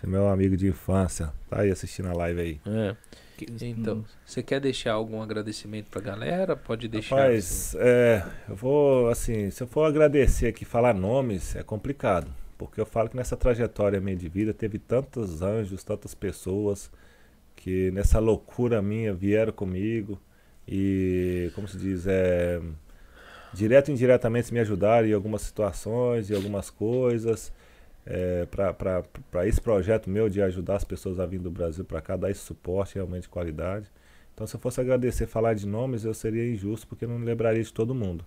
Você é meu amigo de infância. Tá aí assistindo a live aí. É. Então, você quer deixar algum agradecimento pra galera? Pode deixar. Rapaz, é, eu vou, assim, se eu for agradecer aqui, falar nomes, é complicado. Porque eu falo que nessa trajetória minha de vida teve tantos anjos, tantas pessoas que nessa loucura minha vieram comigo e, como se diz, é, direto e indiretamente me ajudaram em algumas situações e algumas coisas. É, para esse projeto meu de ajudar as pessoas a vir do Brasil para cá, dar esse suporte realmente de qualidade. Então, se eu fosse agradecer, falar de nomes, eu seria injusto porque não lembraria de todo mundo.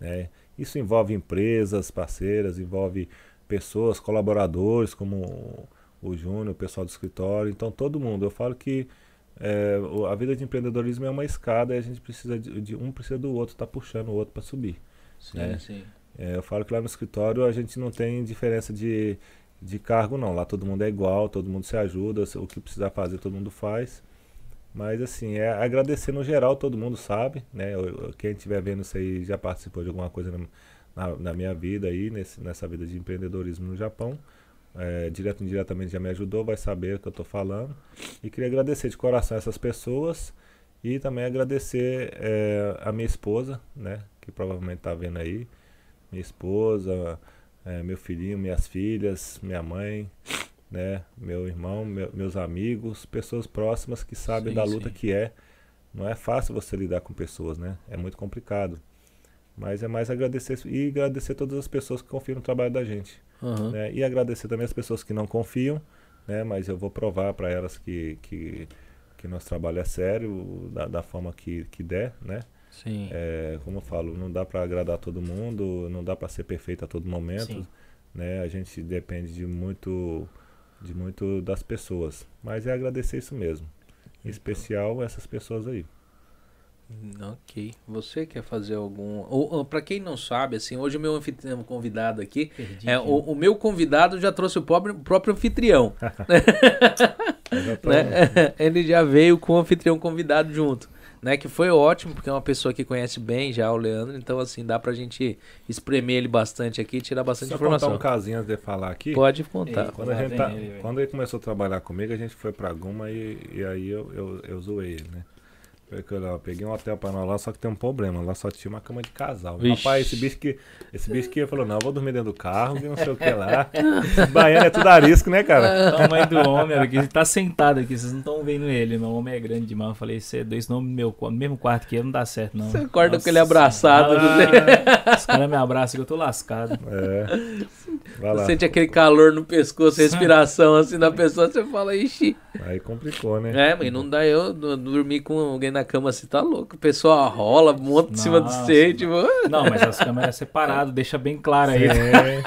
Né? Isso envolve empresas parceiras, envolve pessoas, colaboradores, como o Júnior, o pessoal do escritório. Então, todo mundo. Eu falo que é, a vida de empreendedorismo é uma escada e a gente precisa de, de um precisa do outro, tá puxando o outro para subir. Sim, É. sim. É, eu falo que lá no escritório a gente não tem diferença de, de cargo, não. Lá todo mundo é igual, todo mundo se ajuda, o que precisar fazer todo mundo faz. Mas assim, é agradecer no geral, todo mundo sabe, né? Quem estiver vendo isso aí já participou de alguma coisa na, na- na minha vida aí, nesse, nessa vida de empreendedorismo no Japão. É, direto ou indiretamente já me ajudou, vai saber o que eu estou falando. E queria agradecer de coração essas pessoas e também agradecer é, a minha esposa, né? Que provavelmente está vendo aí minha esposa, eh, meu filhinho, minhas filhas, minha mãe, né, meu irmão, meu- meus amigos, pessoas próximas que sabem Sim, da luta sim. que é. Não é fácil você lidar com pessoas, né? É muito complicado. Mas é mais agradecer e agradecer todas as pessoas que confiam no trabalho da gente. Aham. né? E agradecer também as pessoas que não confiam, né? Mas eu vou provar para elas que, que, que nosso trabalho é sério, da, da forma que, que der, né? Sim. É, como eu falo, não dá para agradar todo mundo, não dá para ser perfeito a todo momento, Sim. né? A gente depende de muito, de muito das pessoas. Mas é agradecer isso mesmo. Em especial essas pessoas aí. Ok. Você quer fazer algum. Ou, pra quem não sabe, assim, hoje o meu anfitrião convidado aqui. Perdi É, o, o meu convidado já trouxe o próprio, próprio anfitrião. Né? Ele já veio com o anfitrião convidado junto. Né? Que foi ótimo, porque é uma pessoa que conhece bem já o Leandro. Então, assim, dá pra gente espremer ele bastante aqui tirar bastante Só contar informação. um casinho antes de falar aqui. Pode contar. Ei. Quando, tá- ele, quando ele começou a trabalhar comigo, a gente foi pra Guma e, e aí eu, eu, eu zoei ele, né? Falei que eu, peguei um hotel pra nós lá, só que tem um problema. Lá só tinha uma cama de casal. Vixe. Rapaz, esse bicho que. Esse bicho que falou, não, eu vou dormir dentro do carro, e não sei o que lá. Baiano é tudo arisco, né, cara? O tamanho do homem, aqui, ele tá sentado aqui, vocês não estão vendo ele. Meu homem é grande demais. Eu falei, você é dois nomes no meu, no mesmo quarto que eu, não dá certo, não. Você acorda Nossa com ele abraçado. senhora. Os caras me abraçam que eu tô lascado. É. Lá. Sente aquele calor no pescoço, respiração assim da pessoa, você fala, ixi. Aí complicou, né? É, mas não dá eu dormir com alguém na cama assim, tá louco. O pessoal rola, monta em cima do Nossa, você, tipo. Não, mas as câmeras separadas, deixa bem claro aí. É.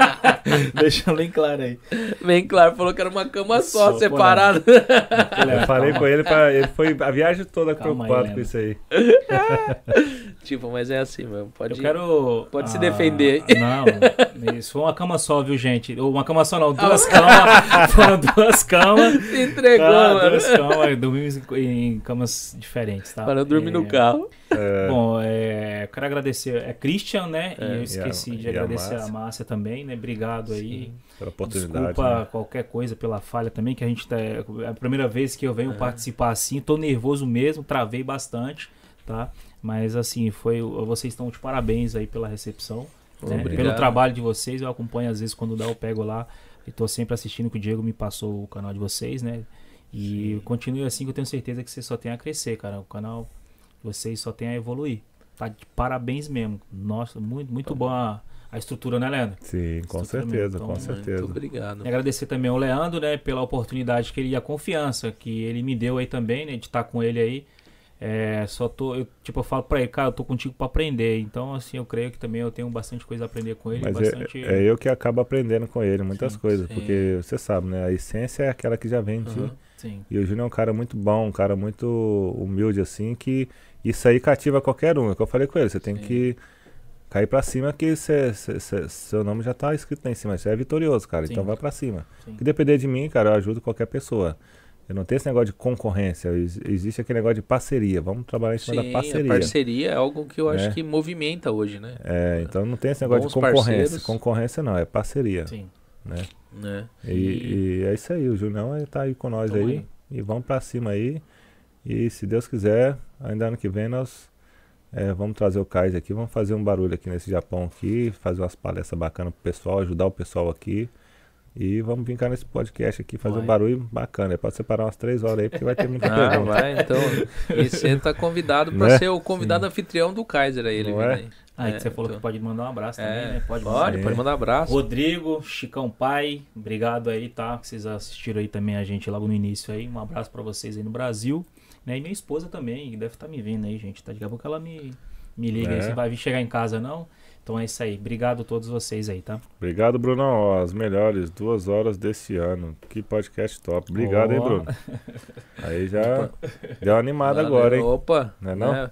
deixa bem claro aí. Bem claro, falou que era uma cama só, Só, separada. Eu falei com ele pra. Ele foi a viagem toda Calma aí, preocupado com Leandro. isso aí. tipo, mas é assim, mano. Pode Eu quero. Pode se ah, defender. Não, isso foi uma cama só, viu, gente? Ou uma cama só, não, duas camas. Foram duas camas. Se entregou, Ah, mano. duas camas. Dormimos em, camas diferentes, tá? Para eu dormir É, no carro. É, Bom, é, quero agradecer. É Christian, né? É, e eu e a- esqueci de e a agradecer a Márcia. Márcia também, né? Obrigado aí. pela oportunidade. Desculpa né? qualquer coisa pela falha também, que a gente tá. É a primeira vez que eu É. venho participar assim, tô nervoso mesmo, travei bastante, tá? Mas assim, foi. Vocês estão de parabéns aí pela recepção. Né? Pelo trabalho de vocês, eu acompanho às vezes quando dá, eu pego lá e tô sempre assistindo que o Diego me passou o canal de vocês, né? E continue assim que eu tenho certeza que vocês só tem a crescer, cara. O canal de vocês só tem a evoluir. Tá de parabéns mesmo. Nossa, muito, muito boa a, a estrutura, né, Leandro? Sim, com certeza, mesmo. com Então, certeza. Muito obrigado. E agradecer também ao Leandro, né, pela oportunidade que ele e a confiança que ele me deu aí também, né, de estar com ele aí. É, só tô, eu, tipo, eu falo pra ele, cara, eu tô contigo pra aprender. Então, assim, eu creio que também eu tenho bastante coisa a aprender com ele. Mas bastante... é, é eu que acabo aprendendo com ele muitas Sim, coisas, sim. porque você sabe, né? A essência é aquela que já vem de ti. Uhum. Sim, E o Júnior é um cara muito bom, um cara muito humilde, assim, que isso aí cativa qualquer um. É o que eu falei com ele, você tem Sim. que cair pra cima que cê, cê- cê- seu nome já tá escrito lá em cima. Você é vitorioso, cara, Sim. então vai pra cima. sim. Que depender de mim, cara, eu ajudo qualquer pessoa. Eu não tenho esse negócio de concorrência, ex- existe aquele negócio de parceria. Vamos trabalhar em cima Sim, da a parceria. parceria é algo que eu acho Né? que movimenta hoje, né? É, então não tem esse negócio Bons de concorrência. parceiros. Concorrência não, é parceria. Sim. Né? né? E, e é isso aí, o Junião ele tá aí com nós aí, aí. E vamos pra cima aí. E se Deus quiser, ainda ano que vem nós é, vamos trazer o Kais aqui, vamos fazer um barulho aqui nesse Japão aqui, fazer umas palestras bacanas pro pessoal, ajudar o pessoal aqui. E vamos vir cá nesse podcast aqui, fazer um Vai. barulho bacana. Pode separar umas três horas aí, porque vai ter muita Ah, pergunta. vai, então. E você tá convidado pra Né? ser o convidado anfitrião do Kaiser aí, ele Não é? aí. Ah, É, que você falou então. que pode mandar um abraço também, É, né? Pode, pode, Sim. pode mandar abraço. Rodrigo, Chicão Pai, obrigado aí, tá? Que vocês assistiram aí também a gente logo no início aí. Um abraço pra vocês aí no Brasil. Né? E minha esposa também, que deve estar me vendo aí, gente. Tá? Daqui a pouco ela me, me liga aí. É. Você vai vir chegar em casa, não? Então é isso aí. Obrigado a todos vocês aí, tá? Obrigado, Brunão. Ó, as melhores duas horas desse ano. Que podcast top. Obrigado, hein, Ó. Bruno. Aí já deu uma animada Valeu, agora, hein? Opa, Não é não? né?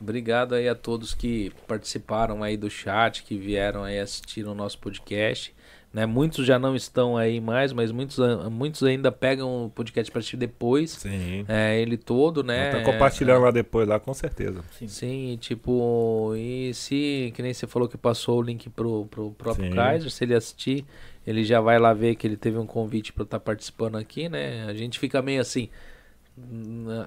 Obrigado aí a todos que participaram aí do chat, que vieram aí assistir o nosso podcast. Né? Muitos já não estão aí mais, mas muitos, muitos ainda pegam o podcast para assistir depois. Sim. É, ele todo, né? Tá compartilhando lá depois, lá com certeza. Sim, tipo, e se, que nem você falou que passou o link pro, pro próprio Sim. Kaiser, se ele assistir, ele já vai lá ver que ele teve um convite para estar participando aqui, né? A gente fica meio assim,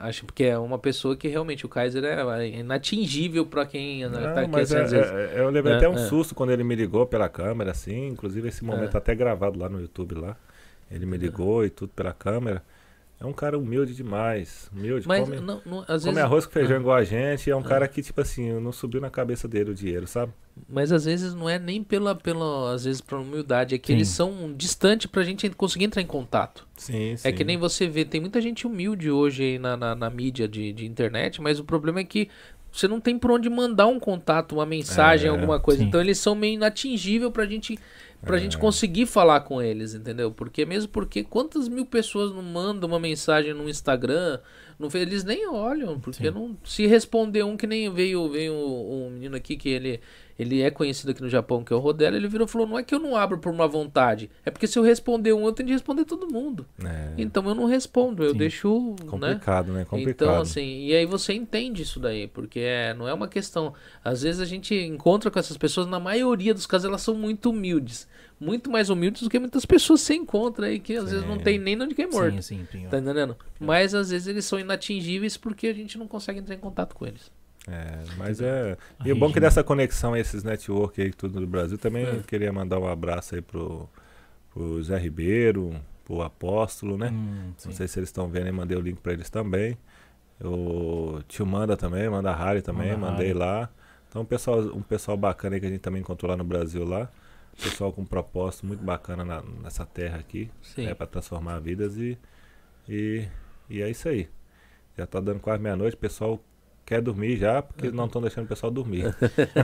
acho porque é uma pessoa que realmente o Kaiser é inatingível para quem Não, tá aqui assim, é- vezes. é- eu levei É, até um é. susto quando ele me ligou pela câmera, assim. Inclusive esse momento É. até gravado lá no YouTube lá. Ele me ligou e tudo pela câmera. É um cara humilde demais. Humilde, Mas come, não, não- às come vezes, arroz com feijão Ah. igual a gente. É um cara que, tipo assim, não subiu na cabeça dele o dinheiro, sabe? mas às vezes não é nem pela, pela às vezes pela humildade, é que Sim. eles são distantes pra gente conseguir entrar em contato. Sim, sim. É que nem você vê, tem muita gente humilde hoje aí na, na, na mídia de, de internet, mas o problema é que você não tem por onde mandar um contato, uma mensagem, É, alguma coisa. sim. Então eles são meio inatingível pra gente, pra É. gente conseguir falar com eles, entendeu? Porque mesmo porque quantas mil pessoas não mandam uma mensagem no Instagram, Fe- eles nem olham, porque Sim. não se responder um que nem veio, veio um menino aqui que ele ele é conhecido aqui no Japão, que é o Rodela, ele virou e falou: "Não é que eu não abro por uma vontade, é porque se eu responder um, eu tenho de responder todo mundo". É Então eu não respondo, eu Sim. deixo, né? complicado, né? Complicado. Então, assim, e aí você entende isso daí, porque é, não é uma questão. Às vezes a gente encontra com essas pessoas, na maioria dos casos, elas são muito humildes. Muito mais humildes do que muitas pessoas você encontra aí, que às vezes não Sim. tem nem onde que é morto. Sim, sim, sim. Tá entendendo? Mas às vezes eles são inatingíveis porque a gente não consegue entrar em contato com eles. É, mas é. E o bom que dessa conexão, esses network aí, tudo do Brasil, também É. queria mandar um abraço aí pro, pro Zé Ribeiro, pro Apóstolo, né? Hum. Não sei se eles estão vendo aí, mandei o link pra eles também. O tio Manda também, manda a Harry também, Manda mandei Harry. lá. Então um pessoal, um pessoal bacana aí que a gente também encontrou lá no Brasil lá. Pessoal com um propósito muito bacana na- nessa terra aqui. Sim. É para transformar vidas e, e, e é isso aí. Já tá dando quase meia-noite, o pessoal quer dormir já, porque não estão deixando o pessoal dormir.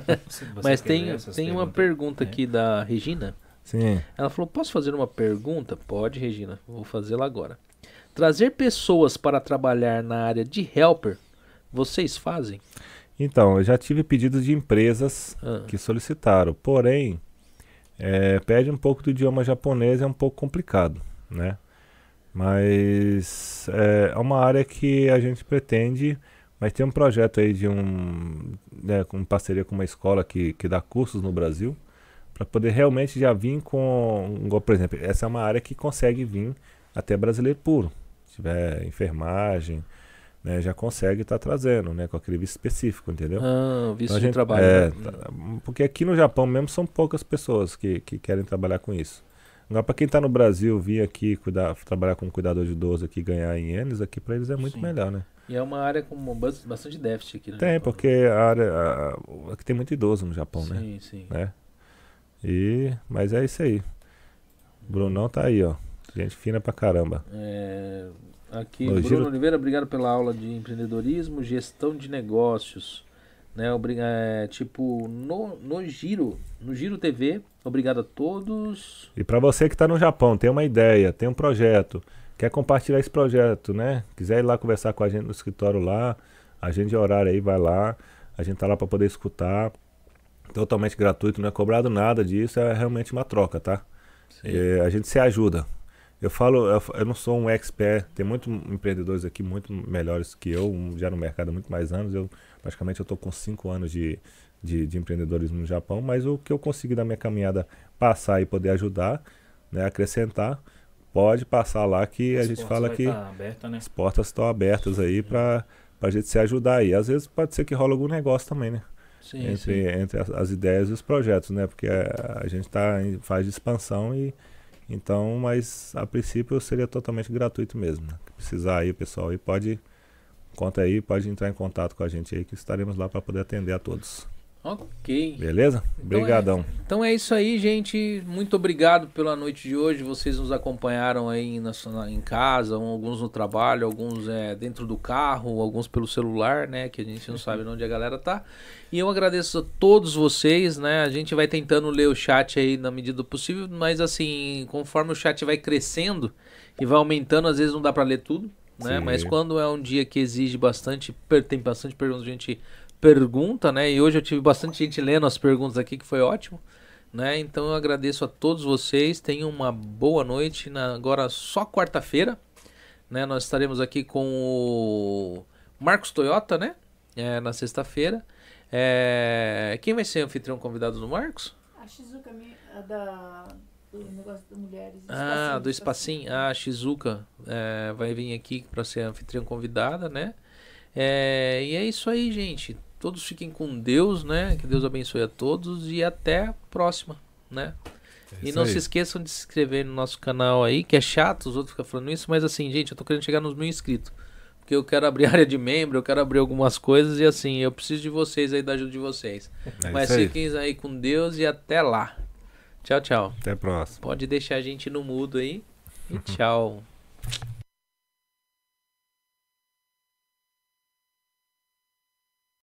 Mas tem, tem uma pergunta É. aqui da Regina. Sim. Ela falou: Posso fazer uma pergunta? Pode, Regina. Vou fazê-la agora. Trazer pessoas para trabalhar na área de helper, vocês fazem? Então, eu já tive pedidos de empresas Ah, que solicitaram, porém, é, pede um pouco do idioma japonês, é um pouco complicado, né? Mas é, é uma área que a gente pretende, mas tem um projeto aí de um, né, com parceria com uma escola que, que dá cursos no Brasil, para poder realmente já vir com, por exemplo, essa é uma área que consegue vir até brasileiro puro, se tiver enfermagem, né, já consegue estar trazendo, né, com aquele visto específico, entendeu? ah, visto Então de gente- trabalho. é, né? tá- porque aqui no Japão mesmo são poucas pessoas que, que querem trabalhar com isso. Agora, para quem está no Brasil, vir aqui cuidar, trabalhar como cuidador de idoso aqui, ganhar em ienes, aqui para eles é muito Sim. melhor, né? E é uma área com bas- bastante déficit aqui, né? Tem, porque a área. a- a- aqui tem muito idoso no Japão, né? Sim, sim. né? E, mas é isso aí. Brunão tá aí, ó. Gente fina pra caramba. É, Aqui, No Bruno giro- Oliveira, obrigado pela aula de empreendedorismo, gestão de negócios. Né, obriga- é, tipo, no, no Giro, no Giro TV, obrigado a todos. E para você que está no Japão, tem uma ideia, tem um projeto, quer compartilhar esse projeto, né? Quiser ir lá conversar com a gente no escritório lá, agende horário aí, vai lá. A gente tá lá para poder escutar. Totalmente gratuito, não é cobrado nada disso, é realmente uma troca, tá? É, a gente se ajuda. Eu falo, eu, eu não sou um expert, tem muitos empreendedores aqui muito melhores que eu, já no mercado há muito mais anos. Eu praticamente eu tô com cinco anos de, de, de empreendedorismo no Japão, mas o que eu consegui da minha caminhada passar e poder ajudar, né, acrescentar, pode passar lá que a As gente portas fala que tá aberta, né? as portas estão abertas aí para a gente se ajudar aí. Às vezes pode ser que rola algum negócio também, né? Sim, entre entre as, as ideias e os projetos, né? Porque a, a gente está em fase de expansão e então, mas a princípio seria totalmente gratuito mesmo. Né? Precisar aí, pessoal aí pode conta aí, pode entrar em contato com a gente aí que estaremos lá para poder atender a todos. Ok. Beleza? Obrigadão. Então é isso aí, gente. Muito obrigado pela noite de hoje. Vocês nos acompanharam aí na, na- em casa, alguns no trabalho, alguns é, dentro do carro, alguns pelo celular, né? Que a gente não sabe onde a galera tá. E eu agradeço a todos vocês, né? A gente vai tentando ler o chat aí na medida do possível, mas assim, conforme o chat vai crescendo e vai aumentando, às vezes não dá pra ler tudo, né? Mas quando é um dia que exige bastante, tem bastante perguntas, a gente pergunta, né? E hoje eu tive bastante gente lendo as perguntas aqui, que foi ótimo. Né? Então eu agradeço a todos vocês. Tenham uma boa noite. Na, agora só quarta-feira. Né? Nós estaremos aqui com o Marcos Toyota, né? É, na sexta-feira. É, Quem vai ser o anfitrião convidado do Marcos? A Shizuka, da, do negócio das mulheres. Ah, do Espacinho. Ah, a Shizuka é, vai vir aqui para ser a anfitriã convidada, né? É, e é isso aí, gente. Todos fiquem com Deus, né? Que Deus abençoe a todos e até a próxima, né? e isso não aí. se esqueçam de se inscrever no nosso canal aí, que é chato os outros ficam falando isso, mas assim, gente, eu tô querendo chegar nos mil inscritos. Porque eu quero abrir área de membro, eu quero abrir algumas coisas e assim, eu preciso de vocês aí, da ajuda de vocês. É mas isso aí. fiquem aí com Deus e até lá. Tchau, tchau. Até a próxima. Pode deixar a gente no mudo aí. E tchau.